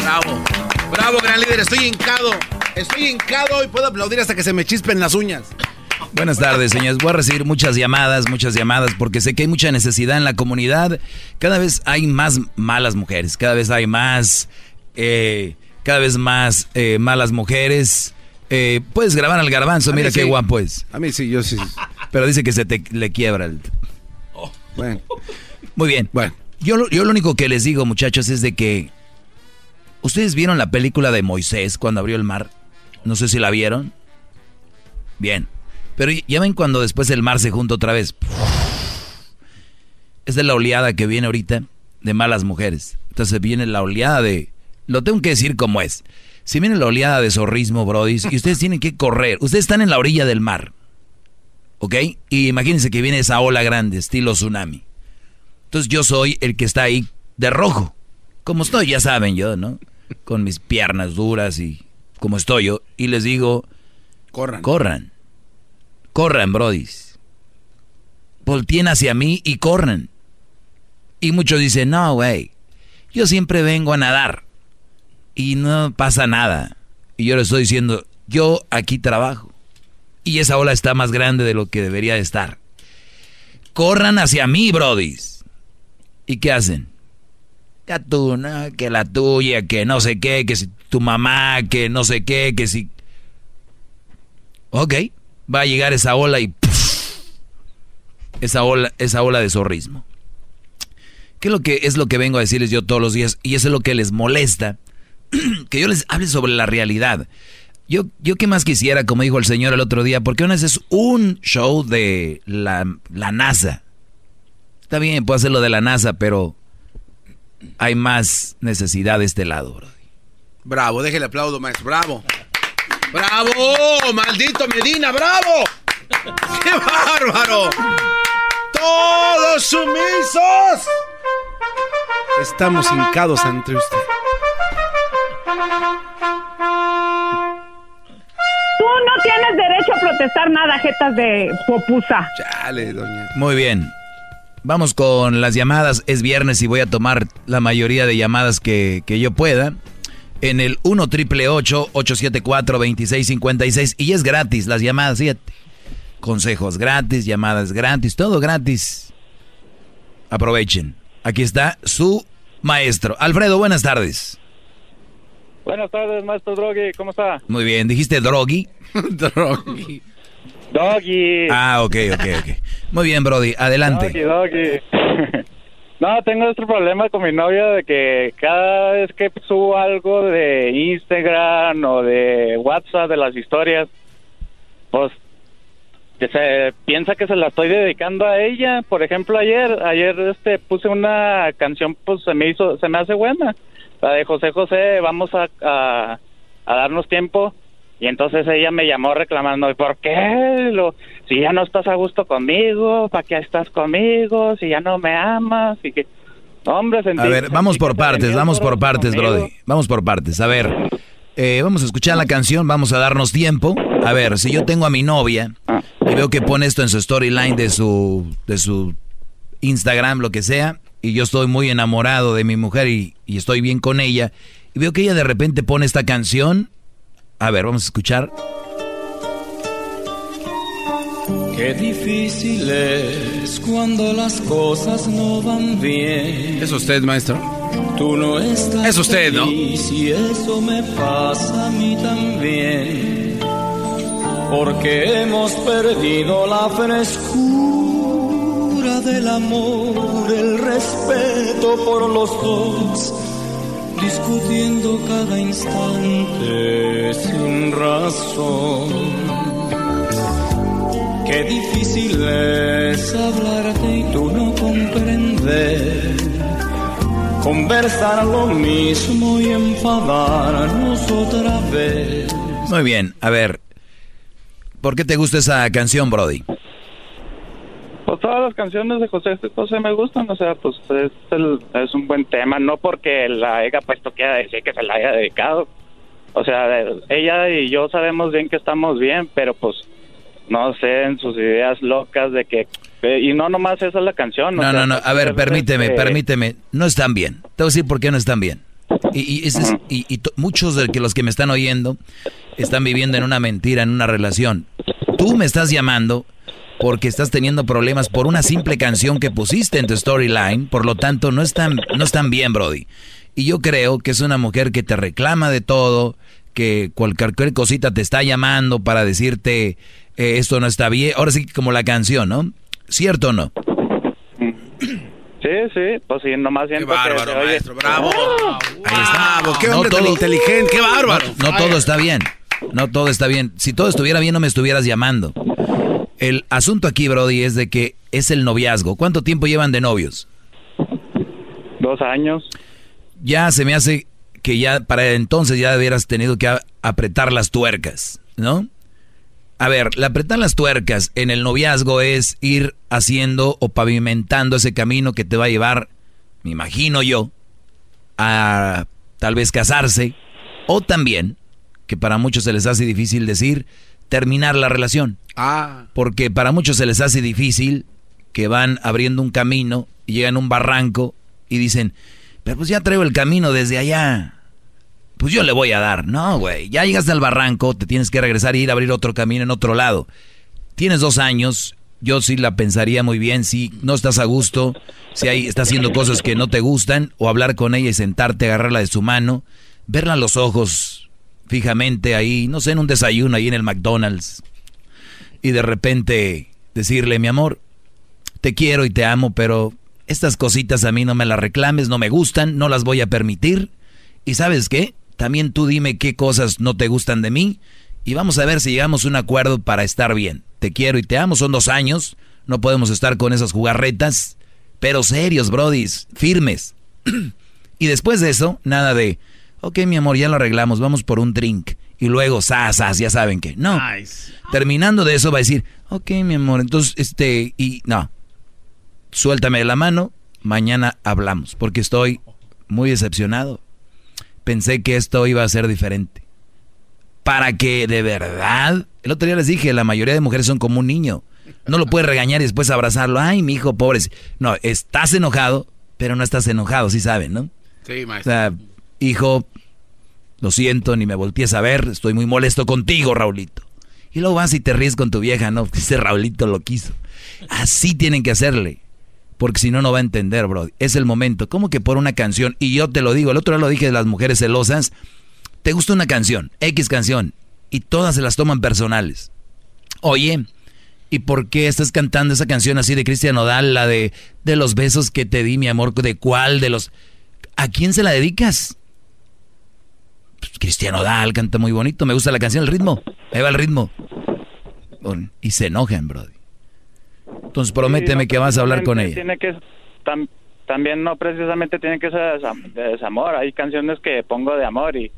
Bravo, bravo, gran líder. Estoy hincado. Estoy hincado y puedo aplaudir hasta que se me chispen las uñas. Buenas tardes, señores. Voy a recibir muchas llamadas, muchas llamadas, porque sé que hay mucha necesidad en la comunidad. Cada vez hay más malas mujeres, cada vez hay más, eh, cada vez más eh, malas mujeres. Eh, puedes grabar al garbanzo, A mira qué sí. guapo es. A mí sí, yo sí. Pero dice que se te le quiebra el... Bueno. Muy bien. Bueno. Yo, yo lo único que les digo, muchachos, es de que... ¿Ustedes vieron la película de Moisés cuando abrió el mar? No sé si la vieron. Bien. Pero ya ven cuando después el mar se junta otra vez. Es de la oleada que viene ahorita de malas mujeres. Entonces viene la oleada de... Lo tengo que decir como es. Si viene la oleada de zorrismo, brodis, y ustedes tienen que correr. Ustedes están en la orilla del mar. ¿Ok? Y imagínense que viene esa ola grande, estilo tsunami. Entonces yo soy el que está ahí de rojo. Como estoy, ya saben yo, ¿no? Con mis piernas duras y como estoy yo. Y les digo, corran. Corran. Corran, brodis. volteen hacia mí y corren. Y muchos dicen, no, güey, yo siempre vengo a nadar y no pasa nada. Y yo le estoy diciendo, yo aquí trabajo. Y esa ola está más grande de lo que debería de estar. Corran hacia mí, brodis. ¿Y qué hacen? Ya tú, ¿no? que la tuya, que no sé qué, que si tu mamá, que no sé qué, que si... Ok, va a llegar esa ola y... esa ola, esa ola de zorrismo. ¿Qué es lo que es lo que vengo a decirles yo todos los días? Y eso es lo que les molesta, que yo les hable sobre la realidad. Yo, yo qué más quisiera, como dijo el señor el otro día, porque una vez es un show de la, NASA. Está bien, puedo hacerlo de la NASA, pero hay más necesidad de este lado, bro. Bravo, déjele aplaudo, maestro. Bravo. ¡Bravo! ¡Maldito Medina! ¡Bravo! ¡Qué bárbaro! ¡Todos sumisos! Estamos hincados ante usted. Tú no tienes derecho a protestar nada, jetas de popusa. Chale, doña. Muy bien. Vamos con las llamadas. Es viernes y voy a tomar la mayoría de llamadas que, que yo pueda. En el 1 triple 874 2656 Y es gratis las llamadas, fíjate. Consejos gratis, llamadas gratis, todo gratis. Aprovechen. Aquí está su maestro. Alfredo, buenas tardes. Buenas tardes, maestro Drogi, ¿cómo está? Muy bien, ¿dijiste Drogi? Drogi. Doggy. Ah, ok, ok, ok. Muy bien, Brody, adelante. Doggy, doggy. no, tengo este problema con mi novia de que cada vez que subo algo de Instagram o de WhatsApp de las historias, pues que se piensa que se la estoy dedicando a ella. Por ejemplo, ayer, ayer este puse una canción, pues se me hizo, se me hace buena, la de José José. Vamos a, a, a darnos tiempo. Y entonces ella me llamó reclamando, ¿por qué? Lo, si ya no estás a gusto conmigo, ¿para qué estás conmigo? Si ya no me amas, y que... Hombre, sentí, A ver, vamos por partes, vamos por partes, conmigo. Brody. Vamos por partes. A ver, eh, vamos a escuchar la canción, vamos a darnos tiempo. A ver, si yo tengo a mi novia y veo que pone esto en su storyline de su, de su Instagram, lo que sea, y yo estoy muy enamorado de mi mujer y, y estoy bien con ella, y veo que ella de repente pone esta canción. A ver, vamos a escuchar. Qué difícil es cuando las cosas no van bien. ¿Es usted, maestro? Tú no estás Es usted, ¿no? Y eso me pasa a mí también. Porque hemos perdido la frescura del amor, el respeto por los dos, discutiendo cada instante sin razón. Qué difícil es hablarte y tú no comprender. Conversar lo mismo y enfadarnos otra vez. Muy bien, a ver, ¿por qué te gusta esa canción, Brody? Pues todas las canciones de José José me gustan, o sea, pues es, el- es un buen tema, no porque la haya puesto quiera decir que se la haya dedicado. O sea, ella y yo sabemos bien que estamos bien, pero pues no sé, en sus ideas locas de que... eh, Y no nomás esa es la canción. o No, sea, no, no, a ver, permíteme, permíteme. No están bien. Te voy a decir por qué no están bien. Y, y, ese es- y- y to- muchos de que los que me están oyendo están viviendo en una mentira, en una relación. Tú me estás llamando porque estás teniendo problemas por una simple canción que pusiste en tu storyline, por lo tanto no están, no están bien, Brody. Y yo creo que es una mujer que te reclama de todo, que cualquier cosita te está llamando para decirte eh, esto no está bien. Ahora sí, como la canción, ¿no? ¿Cierto o no? Sí, sí, pues sí, nomás siento que se oye- maestro, bravo. Ahí está. Qué hombre tan inteligente, qué bárbaro. No, no todo está bien. No todo está bien. Si todo estuviera bien, no me estuvieras llamando. El asunto aquí, Brody, es de que es el noviazgo. ¿Cuánto tiempo llevan de novios? Dos años. Ya se me hace que ya para entonces ya hubieras tenido que apretar las tuercas, ¿no? A ver, la apretar las tuercas en el noviazgo es ir haciendo o pavimentando ese camino que te va a llevar, me imagino yo, a tal vez casarse o también, que para muchos se les hace difícil decir, terminar la relación. Ah. Porque para muchos se les hace difícil que van abriendo un camino y llegan a un barranco y dicen, pero pues ya traigo el camino desde allá. Pues yo le voy a dar. No, güey. Ya llegaste al barranco, te tienes que regresar y ir a abrir otro camino en otro lado. Tienes dos años. Yo sí la pensaría muy bien si no estás a gusto, si ahí está haciendo cosas que no te gustan, o hablar con ella y sentarte, agarrarla de su mano, verla a los ojos fijamente ahí, no sé, en un desayuno ahí en el McDonald's, y de repente decirle, mi amor, te quiero y te amo, pero estas cositas a mí no me las reclames, no me gustan, no las voy a permitir. Y sabes qué? También tú dime qué cosas no te gustan de mí y vamos a ver si llegamos a un acuerdo para estar bien. Te quiero y te amo, son dos años, no podemos estar con esas jugarretas, pero serios, brodis, firmes. y después de eso, nada de, ok, mi amor, ya lo arreglamos, vamos por un drink. Y luego, sas, ya saben que. No. Terminando de eso va a decir, ok, mi amor, entonces, este, y no. Suéltame de la mano, mañana hablamos, porque estoy muy decepcionado pensé que esto iba a ser diferente. Para que de verdad, el otro día les dije, la mayoría de mujeres son como un niño. No lo puedes regañar y después abrazarlo. Ay, mi hijo, pobre. No, estás enojado, pero no estás enojado, sí saben, ¿no? Sí, maestro. O sea, hijo, lo siento, ni me voltees a ver, estoy muy molesto contigo, Raulito. Y luego vas y te ríes con tu vieja, ¿no? Dice Raulito lo quiso. Así tienen que hacerle. Porque si no, no va a entender, bro. Es el momento. ¿Cómo que por una canción? Y yo te lo digo, el otro día lo dije de las mujeres celosas. Te gusta una canción, X canción, y todas se las toman personales. Oye, ¿y por qué estás cantando esa canción así de Cristian Nodal, la de, de los besos que te di, mi amor? ¿De cuál? De los... ¿A quién se la dedicas? Pues, Cristian Nodal canta muy bonito, me gusta la canción, el ritmo. Ahí va el ritmo. Y se enojan, bro. Entonces prométeme que vas a hablar con ella. Tiene que también no precisamente tiene que ser de desamor. Hay canciones que pongo de amor y,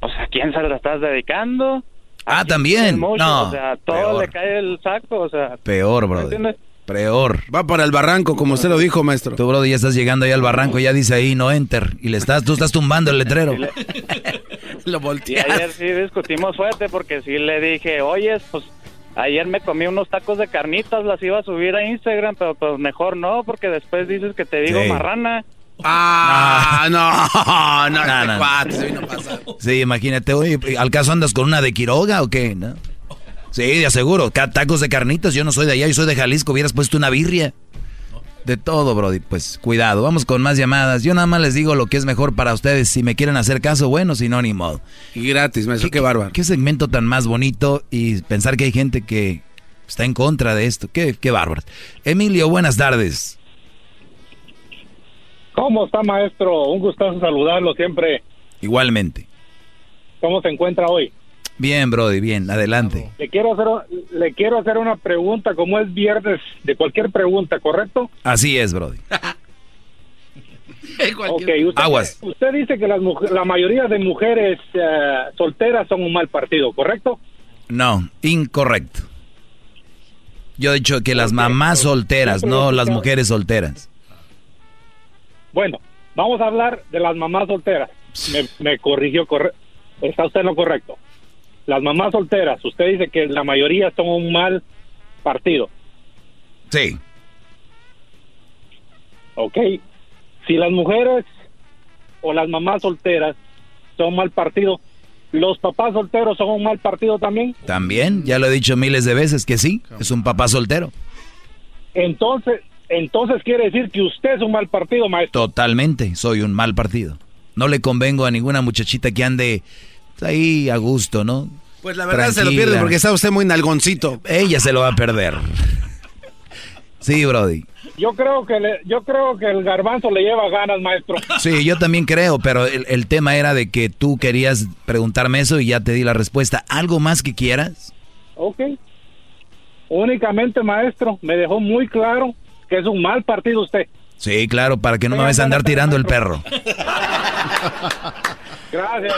o sea, ¿a quién se las estás dedicando? Ah, también. No. O sea, todo le cae el saco, o sea. Peor, brother. Peor. Va para el barranco, como usted lo dijo, maestro. Tú, brother, ya estás llegando ahí al barranco, ya dice ahí no enter. Y le estás, tú estás tumbando el letrero. lo volteas. Y ayer sí discutimos fuerte porque sí le dije, oye, pues Ayer me comí unos tacos de carnitas, las iba a subir a Instagram, pero pues mejor no, porque después dices que te digo marrana. Ah, no, no, no, no, Sí, imagínate, oye, ¿al caso andas con una de Quiroga o qué? ¿No? Sí, de aseguro, tacos de carnitas, yo no soy de allá, yo soy de Jalisco, hubieras puesto una birria. De todo, Brody. Pues cuidado, vamos con más llamadas. Yo nada más les digo lo que es mejor para ustedes. Si me quieren hacer caso, bueno, si no, ni modo. Y gratis, maestro, qué, qué bárbaro. Qué segmento tan más bonito y pensar que hay gente que está en contra de esto. Qué, qué bárbaro. Emilio, buenas tardes. ¿Cómo está, maestro? Un gustazo saludarlo siempre. Igualmente. ¿Cómo se encuentra hoy? Bien, Brody, bien, adelante. Le quiero hacer le quiero hacer una pregunta, como es viernes, de cualquier pregunta, ¿correcto? Así es, Brody. okay, usted, Aguas. Usted dice que las la mayoría de mujeres eh, solteras son un mal partido, ¿correcto? No, incorrecto. Yo he dicho que las mamás solteras, no las mujeres solteras. Bueno, vamos a hablar de las mamás solteras. Me, me corrigió, está usted en lo correcto las mamás solteras, usted dice que la mayoría son un mal partido. Sí. Ok. Si las mujeres o las mamás solteras son mal partido, ¿los papás solteros son un mal partido también? También, ya lo he dicho miles de veces que sí, es un papá soltero. Entonces, entonces quiere decir que usted es un mal partido, maestro. Totalmente, soy un mal partido. No le convengo a ninguna muchachita que ande ahí a gusto, ¿no? Pues la verdad se lo pierde porque está usted muy nalgoncito. Ella se lo va a perder. Sí, Brody. Yo creo que yo creo que el garbanzo le lleva ganas, maestro. Sí, yo también creo, pero el, el, tema era de que tú querías preguntarme eso y ya te di la respuesta. ¿Algo más que quieras? Ok. Únicamente, maestro, me dejó muy claro que es un mal partido usted. Sí, claro, para que no me vayas a andar tirando el perro. Gracias.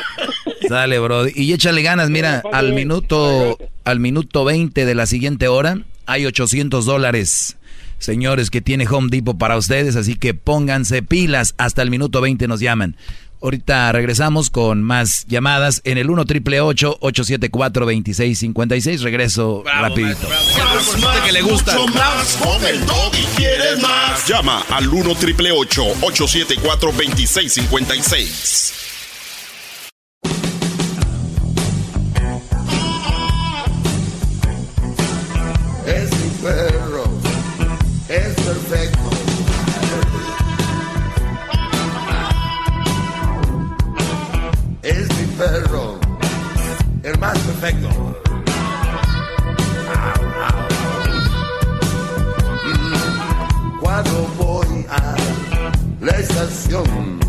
Dale, bro. Y échale ganas, mira, al minuto, al minuto 20 de la siguiente hora hay 800 dólares, señores, que tiene Home Depot para ustedes, así que pónganse pilas, hasta el minuto 20 nos llaman. Ahorita regresamos con más llamadas en el 1 triple 874 2656. Regreso rapidito. que le gusta. más con el y quieres más. Llama al 1 triple 874 2656. Perfecto. Cuando voy a la estación.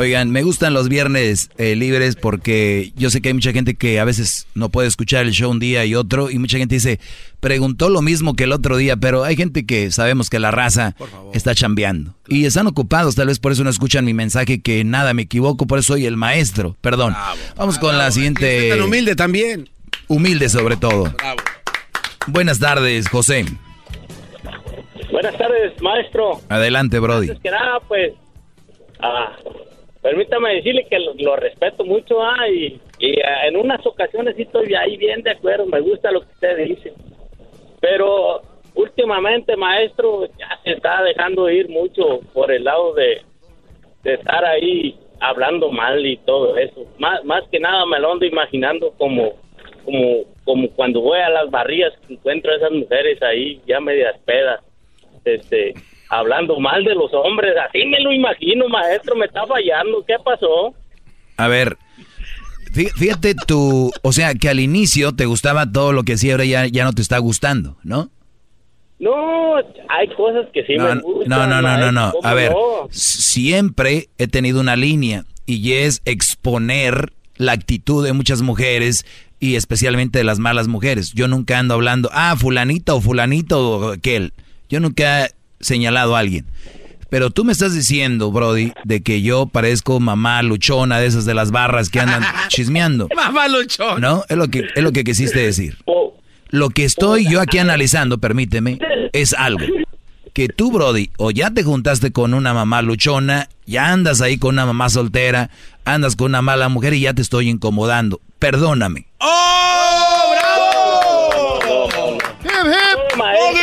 Oigan, me gustan los viernes eh, libres porque yo sé que hay mucha gente que a veces no puede escuchar el show un día y otro y mucha gente dice, preguntó lo mismo que el otro día, pero hay gente que sabemos que la raza está chambeando y están ocupados, tal vez por eso no escuchan mi mensaje que nada, me equivoco, por eso soy el maestro, perdón. Vamos con la siguiente... Tan humilde también. Humilde sobre todo. Buenas tardes, José. Buenas tardes, maestro. Adelante, Brody. Antes que nada, pues, ah, permítame decirle que lo, lo respeto mucho ah, y, y, ah, en unas ocasiones sí estoy ahí bien de acuerdo, me gusta lo que usted dice. Pero últimamente, maestro, ya se está dejando ir mucho por el lado de, de estar ahí hablando mal y todo eso. Más, más que nada me lo ando imaginando como, como, como cuando voy a las barrías que encuentro a esas mujeres ahí ya medias pedas, este, hablando mal de los hombres. Así me lo imagino, maestro, me está fallando. ¿Qué pasó? A ver, fí- fíjate tú, o sea, que al inicio te gustaba todo lo que hacía, ahora ya, ya no te está gustando, ¿no? No, hay cosas que sí No, me gustan. no, no, no, no, no. A ¿cómo ver, no? siempre he tenido una línea y es exponer la actitud de muchas mujeres y especialmente de las malas mujeres. Yo nunca ando hablando, ah, fulanito o fulanito o aquel. Yo nunca señalado a alguien. Pero tú me estás diciendo, Brody, de que yo parezco mamá luchona de esas de las barras que andan chismeando. Mamá luchón. ¿No? Es lo que, es lo que quisiste decir. Lo que estoy yo aquí analizando, permíteme, es algo. Que tú, Brody, o ya te juntaste con una mamá luchona, ya andas ahí con una mamá soltera, andas con una mala mujer y ya te estoy incomodando. Perdóname. ¡Oh, bravo!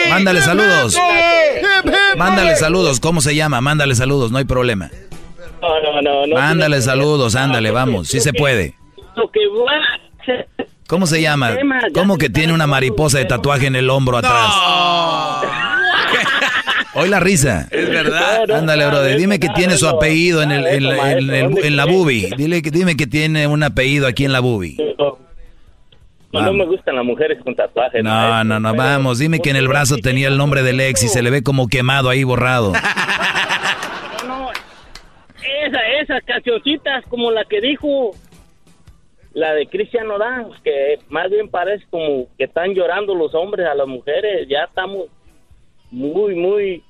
Mándale saludos. Mándale saludos. ¿Cómo se llama? Mándale saludos, no hay problema. No, no, no. no Mándale saludos, ándale, vamos. Sí se puede. Lo que ¿Cómo se llama? ¿Cómo que tiene una mariposa de tatuaje en el hombro atrás? Hoy la risa. Es verdad. Ándale, brother. Dime que tiene su apellido en, el, en, la- en el- en la bubi. Dile que, dime que tiene un apellido aquí en la bubi. No, no me gustan las mujeres con tatuajes. No, no, no, vamos. Dime que en el brazo tenía el nombre del ex y se le ve como quemado ahí borrado. No, esa, esas cancioncitas como la que dijo la de Cristian Nodal, que más bien parece como que están llorando los hombres a las mujeres. Ya estamos muy, muy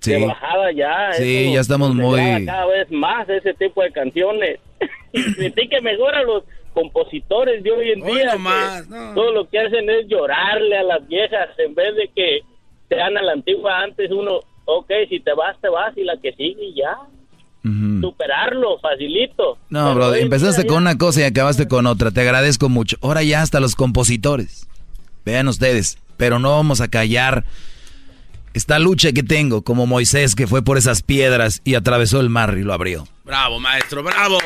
Sí. de bajada ya. Sí, Eso ya estamos muy- cada vez más ese tipo de canciones. y que mejor a los compositores de hoy en Hoy día. nomás, que Todo lo que hacen es llorarle a las viejas en vez de que sean a la antigua. Antes uno, ok, si te vas, te vas y la que sigue y ya. Superarlo, facilito. No, Pero bro, empezaste con una cosa y acabaste con otra. Te agradezco mucho. Ahora ya hasta los compositores. Vean ustedes, pero no vamos a callar esta lucha que tengo, como Moisés que fue por esas piedras y atravesó el mar y lo abrió. Bravo, maestro, bravo.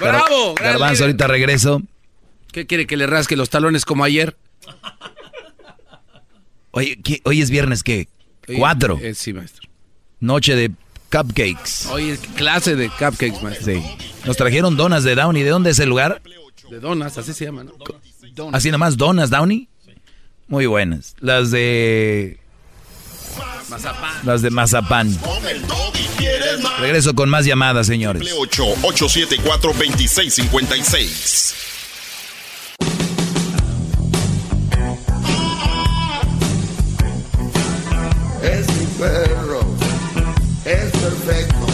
Bravo. Garbanzo, ahorita regreso. ¿Qué quiere que le rasque los talones como ayer? Oye, ¿qué- hoy es viernes, ¿qué? Cuatro. eh, sí, maestro. Noche de cupcakes. Hoy es clase de cupcakes, maestro. Sí. Nos trajeron donas de Downey. ¿De dónde es el lugar? De donas, así se llama, ¿no? Así nomás, donas Downey. Muy buenas. Las de... Mazapán. Las de mazapán. Con el y quieres más. Regreso con más llamadas, señores. 8-874-2656. Es mi perro, es perfecto.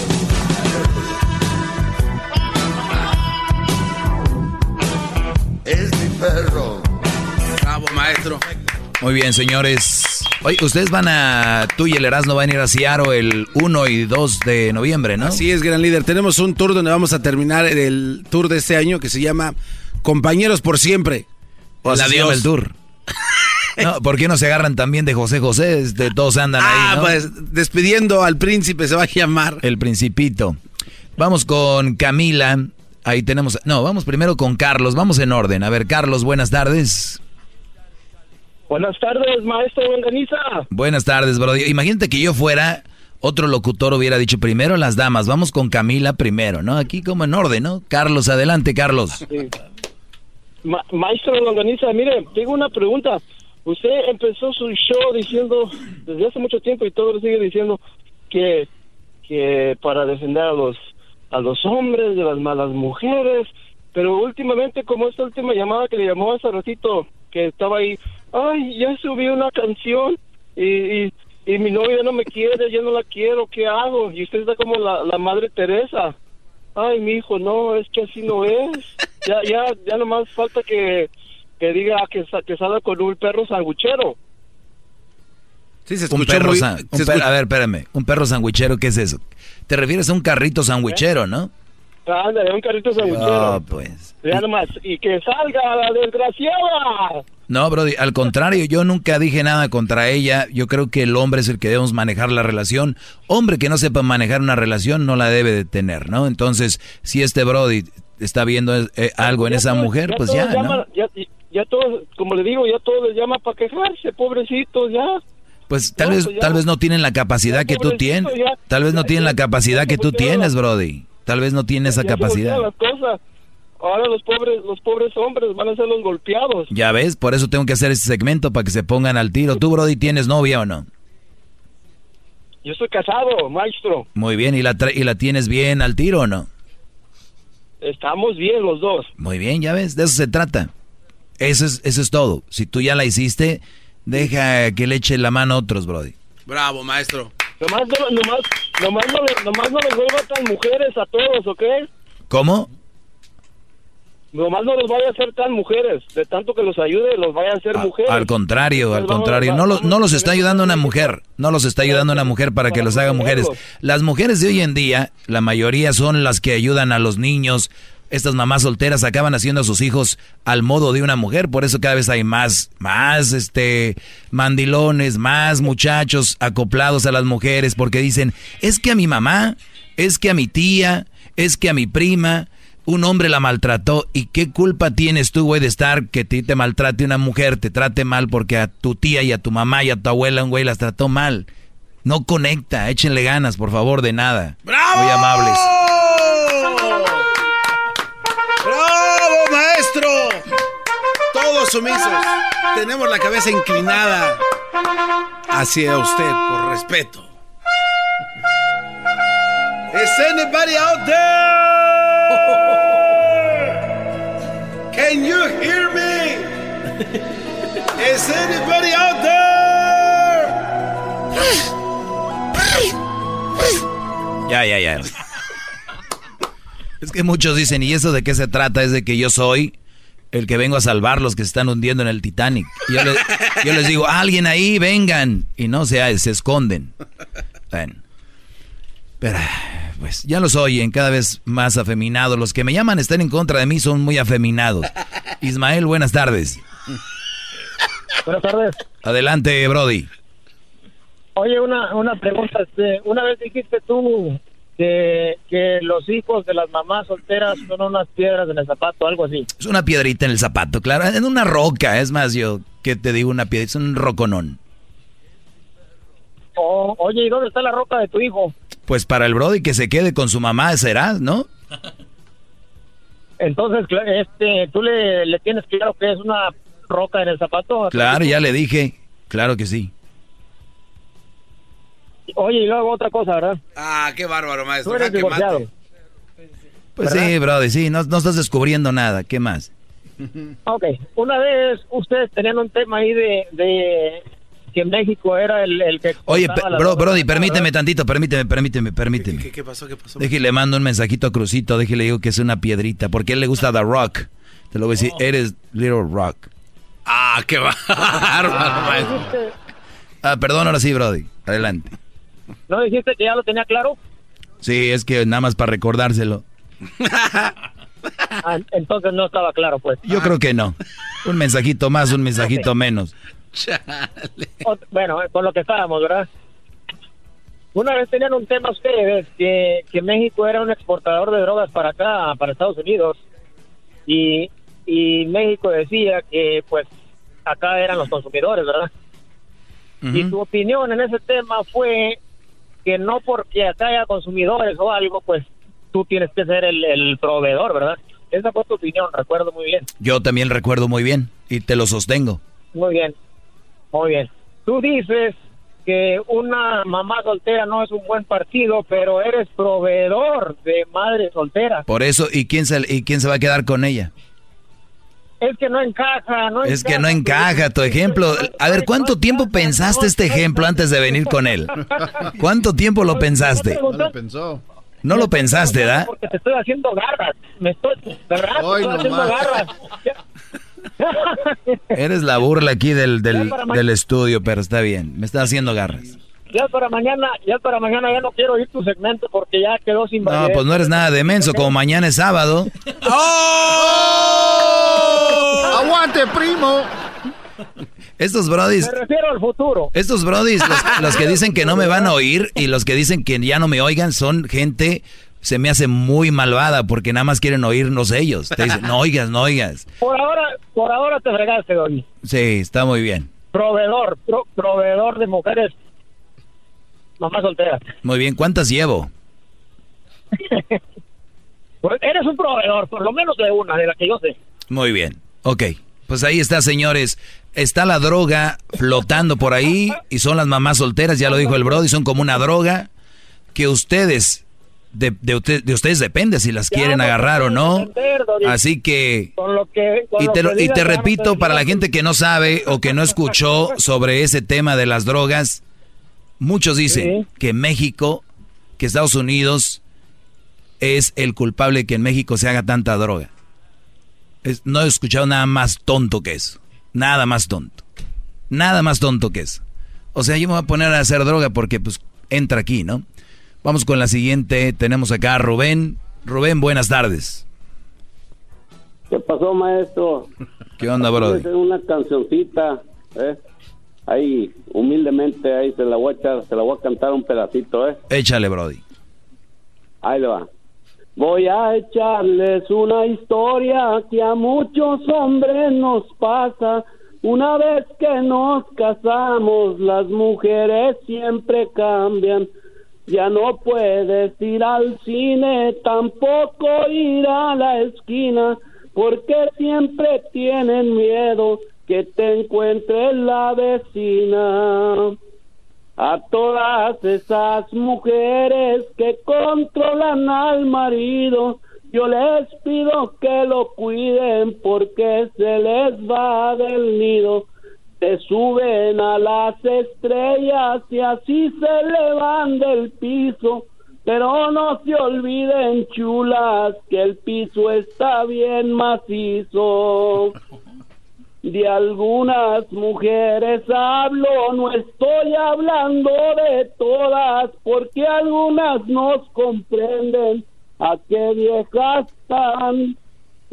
Es mi perro. Bravo, maestro. Muy bien, señores. Oye, ustedes van a, tú y el Erasmo van a ir a Seattle el 1 y 2 de noviembre, ¿no? Así es, gran líder. Tenemos un tour donde vamos a terminar el tour de este año que se llama Compañeros por Siempre. O sea, Adiós. el tour. No, ¿Por qué no se agarran también de José José? Este, todos andan Ah, ahí, ¿no? pues despidiendo al príncipe se va a llamar. El principito. Vamos con Camila. Ahí tenemos. No, vamos primero con Carlos. Vamos en orden. A ver, Carlos, buenas tardes. Buenas tardes, maestro Longaniza. Buenas tardes, Brody. Imagínate que yo fuera, otro locutor hubiera dicho primero las damas. Vamos con Camila primero, ¿no? Aquí como en orden, ¿no? Carlos, adelante, Carlos. Sí. Ma- maestro Longaniza, mire, tengo una pregunta. Usted empezó su show diciendo, desde hace mucho tiempo y todo lo sigue diciendo, que, que para defender a los, a los hombres de las malas mujeres, pero últimamente, como esta última llamada que le llamó hace ratito, que estaba ahí, ay, ya subí una canción y, y, y mi novia no me quiere, ya no la quiero, ¿qué hago? Y usted está como la, la madre Teresa. Ay, mi hijo, no, es que así no es. Ya, ya, ya nomás falta que, que diga que, que salga con un perro sanguchero. Sí, se Un escuchó perro muy- san- se un per- escuchó- A ver, espérame. Un perro sandwichero, ¿qué es eso? Te refieres a un carrito sandwichero, ¿no? Ándale, un carrito sanguchero. Ah, pues. Ya nomás, y que salga la desgraciada. No, Brody, al contrario, yo nunca dije nada contra ella. Yo creo que el hombre es el que debemos manejar la relación. Hombre que no sepa manejar una relación no la debe de tener, ¿no? Entonces, si este Brody está viendo eh, algo en esa mujer, pues ya, ¿no? ya, ya todos, como le digo, ya todos les llama para quejarse, pobrecitos, ya. Pues tal No, vez pues tal vez no tienen la capacidad que tú tienes. Tal vez no tienen la capacidad que tú voltearon tienes, Brody. Tal vez no tienen esa capacidad. voltean las cosas. Ahora los pobres, los pobres hombres van a ser los golpeados. Ya ves, por eso tengo que hacer este segmento para que se pongan al tiro. ¿Tú, Brody, tienes novia o no? Yo soy casado, maestro. Muy bien, ¿y la, tra- y la tienes bien al tiro o no? Estamos bien los dos. Muy bien, ya ves, de eso se trata. Eso es, eso es todo. Si tú ya la hiciste, deja que le eche la mano a otros, Brody. Bravo, maestro. Nomás no, nomás, nomás no, nomás no les vuelva tan mujeres a todos, ¿ok? ¿Cómo? Nomás no los vaya a hacer tan mujeres. De tanto que los ayude, los vaya a hacer mujeres. Al contrario, al contrario. No, lo- no los está ayudando una mujer. No los está ayudando una mujer para que los haga mujeres. Las mujeres de hoy en día, la mayoría son las que ayudan a los niños. Estas mamás solteras acaban haciendo a sus hijos al modo de una mujer. Por eso cada vez hay más, más, este, mandilones, más muchachos acoplados a las mujeres. Porque dicen, es que a mi mamá, es que a mi tía, es que a mi prima, un hombre la maltrató y qué culpa tienes tú, güey, de estar que ti te maltrate una mujer, te trate mal porque a tu tía y a tu mamá y a tu abuela un güey las trató mal. No conecta, échenle ganas, por favor, de nada. Muy amables. ¡Bravo, maestro! Todos sumisos. Tenemos la cabeza inclinada hacia usted por respeto. Is anybody out there? Can you hear me? Is anybody out there? Ya, ya, ya. Es que muchos dicen, ¿y eso de qué se trata? Es de que yo soy el que vengo a salvar los que se están hundiendo en el Titanic. Yo les digo, alguien ahí, vengan. Y no se, se esconden. Bueno. Pero, pues ya los oyen cada vez más afeminados. Los que me llaman están en contra de mí son muy afeminados. Ismael, buenas tardes. Buenas tardes. Adelante, Brody. Oye, una, una pregunta. Este, una vez dijiste tú que, que los hijos de las mamás solteras son unas piedras en el zapato, algo así. Es una piedrita en el zapato, claro. En una roca, es más, yo, que te digo una piedra? Es un roconón. O- oye, ¿y dónde está la roca de tu hijo? Pues para el Brody que se quede con su mamá será, ¿no? Entonces, este, tú le, le tienes claro que es una roca en el zapato. Claro, ya le dije. Claro que sí. Oye, y luego otra cosa, ¿verdad? Ah, qué bárbaro, maestro. Tú eres mate. divorciado. Pues ¿Verdad? sí, Brody, sí, no, no estás descubriendo nada. ¿Qué más? Ok, una vez ustedes tenían un tema ahí de, de que México era el, el que... Oye, bro, Brody, ¿verdad? permíteme tantito, permíteme, permíteme, permíteme. ¿Qué, qué pasó? ¿Qué pasó? Déjale, le mando un mensajito a Crucito, déjale, digo que es una piedrita, porque a él le gusta The Rock. Te lo voy a decir, eres Little Rock. Ah, qué bárbaro, maestro. Dijiste- Ah, perdón, ahora sí, Brody. Adelante. ¿No dijiste que ya lo tenía claro? Sí, es que nada más para recordárselo. Ah, entonces no estaba claro, pues. Yo creo que no. Un mensajito más, un mensajito menos. Ot- Bueno, eh, con lo que estábamos, ¿verdad? Una vez tenían un tema ustedes que, que México era un exportador de drogas para acá, para Estados Unidos. Y, y México decía que, pues, acá eran los consumidores, ¿verdad? Y tu opinión en ese tema fue que no porque acá haya consumidores o algo, pues tú tienes que ser el, el proveedor, ¿verdad? Esa fue tu opinión, recuerdo muy bien. Yo también recuerdo muy bien y te lo sostengo. Muy bien, muy bien. Tú dices que una mamá soltera no es un buen partido, pero eres proveedor de madre soltera. Por eso, ¿y quién se, y quién se va a quedar con ella? Es que no encaja, no Es que no encaja tu ejemplo. A ver, ¿cuánto tiempo pensaste este ejemplo antes de venir con él? ¿Cuánto tiempo lo pensaste? No lo pensó. No lo pensaste, ¿verdad? Porque te estoy haciendo garras. Me estoy, ¿verdad? Te Hoy estoy haciendo garras. Eres la burla aquí del, del, del estudio, pero está bien. Me está haciendo garras. Ya para mañana, ya para mañana ya no quiero oír tu segmento porque ya quedó sin No, pues no eres nada de menso. Como mañana es sábado. ¡Aguante, primo! Estos brodis, Me refiero al futuro. estos brodis, los, los que dicen que no me van a oír y los que dicen que ya no me oigan son gente, se me hace muy malvada porque nada más quieren oírnos ellos. Te dicen, no oigas, no oigas. Por ahora, por ahora te fregaste, Doggy. Sí, está muy bien. Proveedor, pro- proveedor de mujeres mamá soltera. Muy bien, ¿cuántas llevo? Pues eres un proveedor, por lo menos de una, de la que yo sé. Muy bien. Ok, pues ahí está, señores. Está la droga flotando por ahí y son las mamás solteras, ya lo dijo el Brody, son como una droga que ustedes, de, de, usted- de ustedes depende si las quieren agarrar o no. Así que... Con lo que, con Y lo te, que y repito, para la gente que no sabe o que no escuchó sobre ese tema de las drogas, muchos dicen que México, que Estados Unidos es el culpable que en México se haga tanta droga. Es- no he escuchado nada más tonto que eso. Nada más tonto. Nada más tonto que eso. O sea, yo me voy a poner a hacer droga porque pues entra aquí, ¿no? Vamos con la siguiente. Tenemos acá a Rubén. Rubén, buenas tardes. ¿Qué pasó, maestro? ¿Qué onda, brother? Una cancioncita, ¿eh? Ahí, humildemente, ahí se la voy a echar, se la voy a cantar un pedacito, ¿eh? Échale, Brody. Ahí le va. Voy a echarles una historia que a muchos hombres nos pasa. Una vez que nos casamos, las mujeres siempre cambian. Ya no puedes ir al cine, tampoco ir a la esquina, porque siempre tienen miedo que te encuentre la vecina. A todas esas mujeres que controlan al marido, yo les pido que lo cuiden porque se les va del nido. Se suben a las estrellas y así se le van del piso. Pero no se olviden, chulas, que el piso está bien macizo. De algunas mujeres hablo, no estoy hablando de todas, porque algunas nos comprenden a qué viejas tan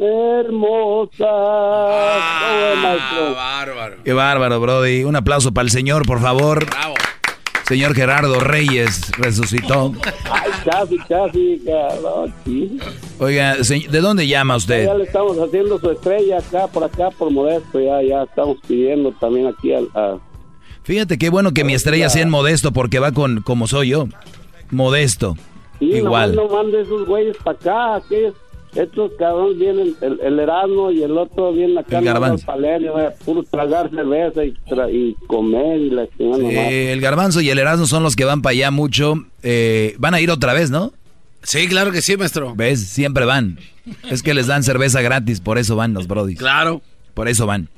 hermosas. Oh, maestro. bárbaro. Qué bárbaro, Brody. Un aplauso para el señor, por favor. Bravo. Señor Gerardo Reyes resucitó. Ay, casi, casi, cabrón, sí. Oiga, ¿de dónde llama usted? Ya le estamos haciendo su estrella acá, por acá, por Modesto, ya, ya estamos pidiendo también aquí al... a- Fíjate qué bueno que mi estrella sea en modesto porque va con como soy yo. Modesto. Sí, Igual. nomás no mande esos güeyes para acá, que estos cabrones vienen, el, el Erasmo y el otro vienen acá El Garbanzo. al Palenio, eh, puro tragar cerveza y, tra- y comer y la. Eh, el garbanzo y el erasmo son los que van para allá mucho. Eh, van a ir otra vez, ¿no? Sí, claro que sí, maestro. ¿Ves? Siempre van. Es que les dan cerveza gratis, por eso van los brodis. Claro. Por eso van.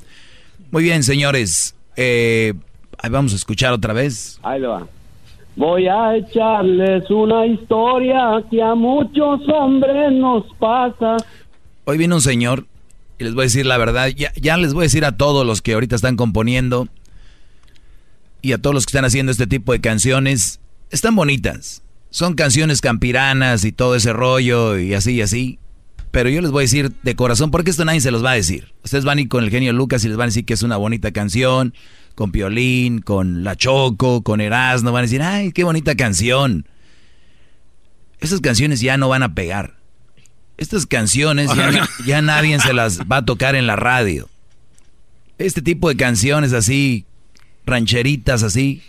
Muy bien, señores. Eh, ahí vamos a escuchar otra vez. Ahí le va. Voy a echarles una historia que a muchos hombres nos pasa. Hoy viene un señor y les voy a decir la verdad. Ya, ya les voy a decir a todos los que ahorita están componiendo. y a todos los que están haciendo este tipo de canciones, están bonitas. Son canciones campiranas y todo ese rollo y así y así. Pero yo les voy a decir de corazón, porque esto nadie se los va a decir. Ustedes van a ir con el genio Lucas y les van a decir que es una bonita canción, con Piolín, con La Choco, con Erasmo, van a decir, ay, qué bonita canción. Esas canciones ya no van a pegar. Estas canciones ya, ya nadie se las va a tocar en la radio. Este tipo de canciones así, rancheritas así,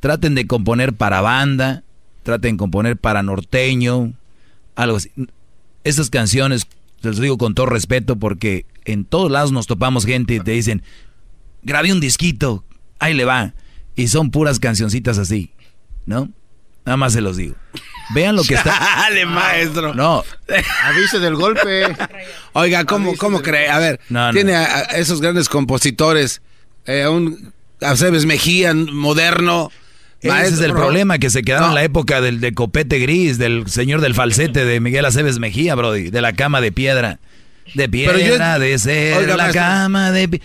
traten de componer para banda, traten de componer para norteño, algo así. Estas canciones, les digo con todo respeto, porque en todos lados nos topamos gente y te dicen, grabé un disquito, ahí le va. Y son puras cancioncitas así, ¿no? Nada más se los digo. Vean lo que está. Dale, maestro. No. Avise del golpe. Oiga, ¿cómo, cómo cree? A ver, No, no. tiene a, a esos grandes compositores, eh, un Aceves Mejía, moderno. Ese es el problema, que se quedaron No. en la época del de copete gris, del señor del falsete de Miguel Aceves Mejía, Brody, de la cama de piedra. De Pero piedra, yo- de ser Oiga, la maestro. cama de pi-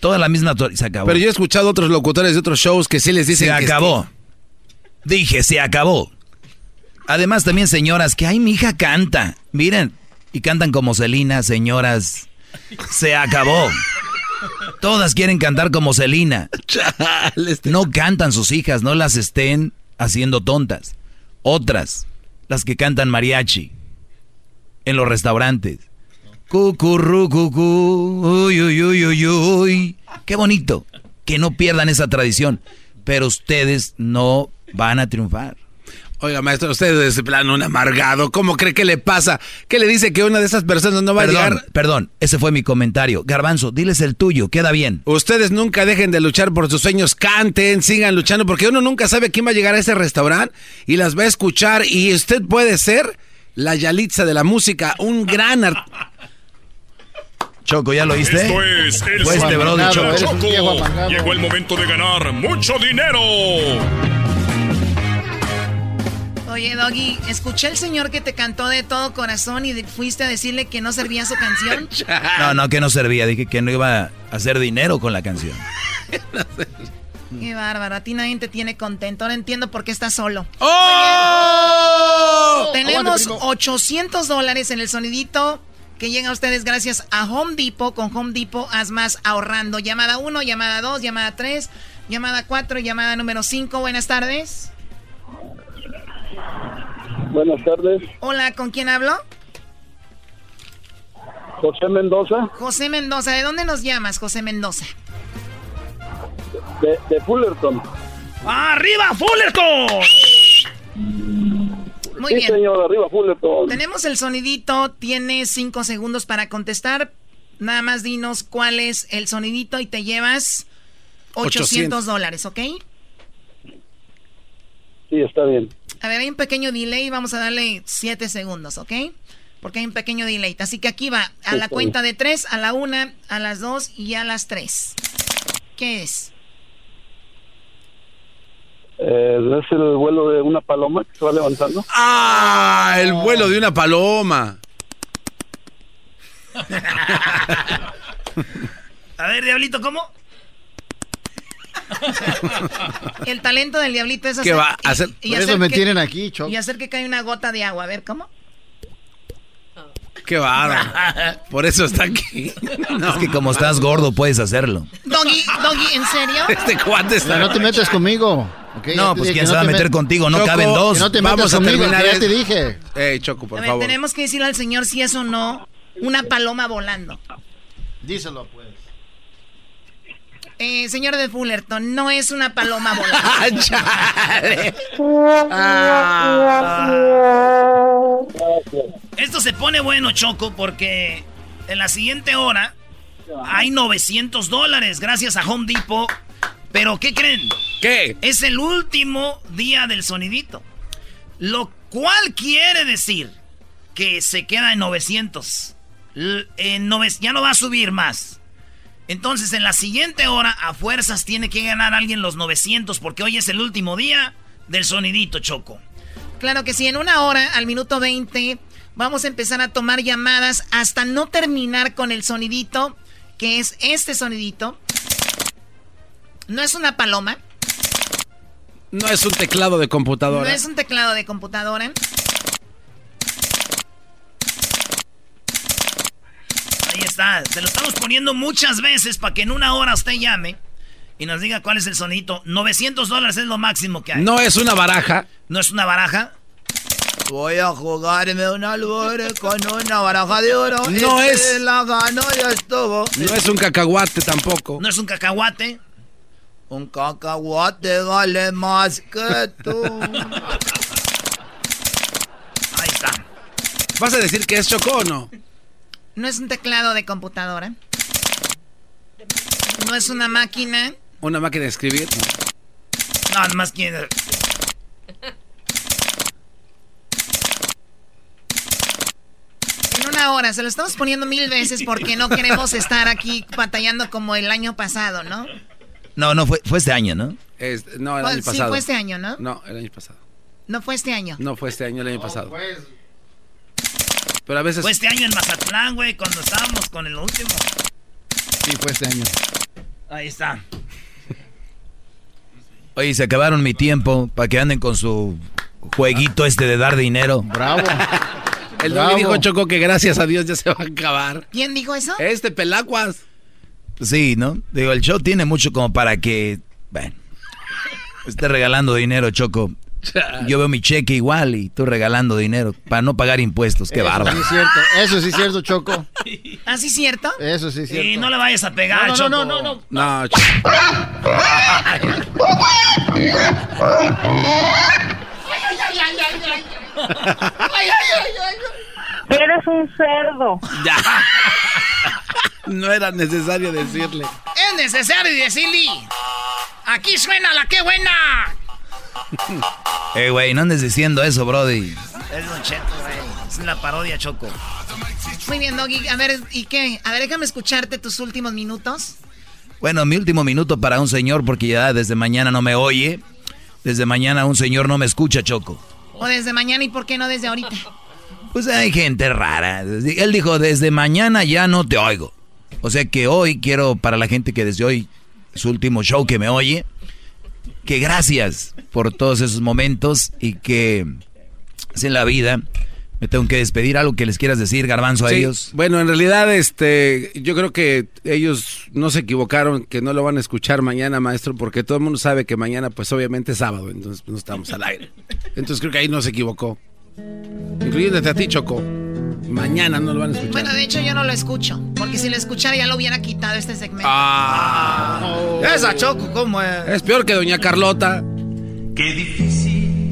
Toda la misma... Se acabó. Pero yo he escuchado otros locutores de otros shows que sí les dicen se que acabó. Dije, se acabó. Además, también señoras que, ay, mi hija canta. Miren, y cantan como Celina, señoras. Se acabó. Todas quieren cantar como Celina. No cantan sus hijas, no las estén haciendo tontas. Otras, las que cantan mariachi en los restaurantes. Cucurru, cucú, uy, uy, uy, uy, uy. Qué bonito. Que no pierdan esa tradición. Pero ustedes no van a triunfar. Oiga, maestro, usted es plano un amargado. ¿Cómo cree que le pasa? ¿Qué le dice que una de esas personas no va Perdón, a llegar? perdón, ese fue mi comentario. Garbanzo, diles el tuyo, queda bien. Ustedes nunca dejen de luchar por sus sueños, canten, sigan luchando, porque uno nunca sabe quién va a llegar a ese restaurante y las va a escuchar y usted puede ser la Yalitza de la música, un gran art- Choco, ¿ya lo oíste? Esto es el Fue este brody, Amargado, Choco. Choco. Llegó el momento de ganar mucho dinero. Oye, Doggy, escuché al señor que te cantó de todo corazón y de- fuiste a decirle que no servía su canción. No, no, que no servía. Dije que no iba a hacer dinero con la canción. Qué bárbaro, a ti nadie te tiene contento. Ahora entiendo por qué estás solo. ¡Oh! Tenemos Aguante, primo. 800 dólares en el sonidito que llega a ustedes gracias a Home Depot. Con Home Depot haz más ahorrando. Llamada 1, llamada 2, llamada 3, llamada 4, llamada número 5. Buenas tardes. Buenas tardes, Hola, ¿con quién hablo? José Mendoza, José Mendoza. ¿De dónde nos llamas, José Mendoza? de, de Fullerton. ¡Arriba, Fullerton! Muy sí, bien. señor, arriba Fullerton. Tenemos el sonidito, tienes cinco segundos para contestar. Nada más dinos cuál es el sonidito y te llevas 800 800. dólares, ¿ok? Sí, está bien. A ver, hay un pequeño delay, vamos a darle 7 segundos, ¿ok? Porque hay un pequeño delay. Así que aquí va, a la cuenta de 3, a la 1, a las 2 y a las 3. ¿Qué es? Eh, ¿Es el vuelo de una paloma que se va levantando? ¡Ah! El vuelo de una paloma. A ver, Diablito, ¿cómo? El talento del diablito es ¿Qué hacer... va a hacer? y Por hacer eso me que- tienen aquí, Choco. Y hacer que caiga una gota de agua. A ver, ¿cómo? ¡Qué bárbaro! Por eso está aquí. Es que como estás gordo, puedes hacerlo. Doggy, Doggy, ¿en serio? Este cuate está... no te metas conmigo. No, pues quién se va a te meter met- contigo, no Choco, caben dos. no te Vamos metas a conmigo, terminar ya te dije. Ey, Choco, por A ver, favor. tenemos que decirle al señor si es o no una paloma volando. Díselo, pues. Eh, señor de Fullerton, no es una paloma volando. ¡Ah, chale! Esto se pone bueno, Choco, porque en la siguiente hora hay 900 dólares gracias a Home Depot. Pero, ¿qué creen? ¿Qué? Es el último día del sonidito. Lo cual quiere decir que se queda en 900. L- en nove- ya no va a subir más. Entonces, en la siguiente hora, a fuerzas tiene que ganar alguien los 900 porque hoy es el último día del sonidito, Choco. Claro que sí, en una hora, al minuto 20, vamos a empezar a tomar llamadas hasta no terminar con el sonidito, que es este sonidito. ¿No es una paloma? No es un teclado de computadora. ¿No es un teclado de computadora? Ahí está. Se lo estamos poniendo muchas veces para que en una hora usted llame y nos diga cuál es el sonito. 900 dólares es lo máximo que hay. No es una baraja. ¿No es una baraja? Voy a jugarme un albore con una baraja de oro. No Ese es- La ganó y estuvo. No es un cacahuate tampoco. ¿No es un cacahuate? Un cacahuate vale más que tú. Ahí está. ¿Vas a decir que es Choco o no? ¿No es un teclado de computadora? ¿No es una máquina? ¿Una máquina de escribir? No, nomás quiere. En una hora, se lo estamos poniendo mil veces porque no queremos estar aquí batallando como el año pasado, ¿no? No, no, fue, fue este año, ¿no? Es- no, el Pues, año sí, pasado. fue este año, ¿no? No, el año pasado. No fue este año. No fue este año, el año pasado. Pero a veces. Fue este año en Mazatlán, güey, cuando estábamos con el último. Sí, fue este año. Ahí está. Oye, se acabaron mi tiempo para que anden con su jueguito este de dar dinero. Bravo. El Bravo. Dijo Choco que gracias a Dios ya se va a acabar. ¿Quién dijo eso? Este pelacuas. Sí, ¿no? Digo, el show tiene mucho como para que, bueno, esté regalando dinero, Choco. Yo veo mi cheque igual y tú regalando dinero para no pagar impuestos. Qué Eso bárbaro. sí es cierto. Eso sí es cierto, Choco. ¿Ah, sí cierto? Eso sí es cierto. Y no le vayas a pegar, No, no, Choco. no, no, no. No, Choco. Eres un cerdo. Ya. No era necesario decirle. Es necesario decirle. Aquí suena la que buena. Eh, güey, no andes diciendo eso, Brody. Es Don Cheto, güey. Es la parodia, Choco. Muy bien, Doggy. A ver, ¿y qué? A ver, déjame escucharte tus últimos minutos. Bueno, mi último minuto para un señor porque ya desde mañana no me oye. Desde mañana un señor no me escucha, Choco. O desde mañana y por qué no desde ahorita. Pues hay gente rara. Él dijo, desde mañana ya no te oigo. O sea que hoy quiero para la gente que desde hoy, su último show que me oye, que gracias por todos esos momentos y que es en la vida. Me tengo que despedir. ¿Algo que les quieras decir, Garbanzo, a Sí, ellos? Bueno, en realidad, este, yo creo que ellos no se equivocaron, que no lo van a escuchar mañana, maestro, porque todo el mundo sabe que mañana, pues obviamente es sábado, entonces pues, no estamos al aire. Entonces creo que ahí no se equivocó. Incluyéndote a ti, Choco. Mañana no lo van a escuchar. Bueno, de hecho yo no lo escucho. Porque si lo escuchara ya lo hubiera quitado este segmento. Ah. Esa Choco, ¿cómo es? Es peor que Doña Carlota.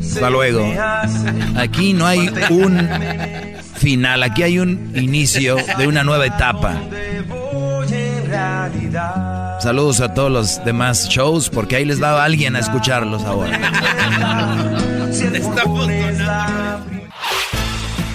Hasta luego. Aquí no hay un final, aquí hay un inicio de una nueva etapa. Saludos a todos los demás shows, porque ahí les va alguien a escucharlos ahora.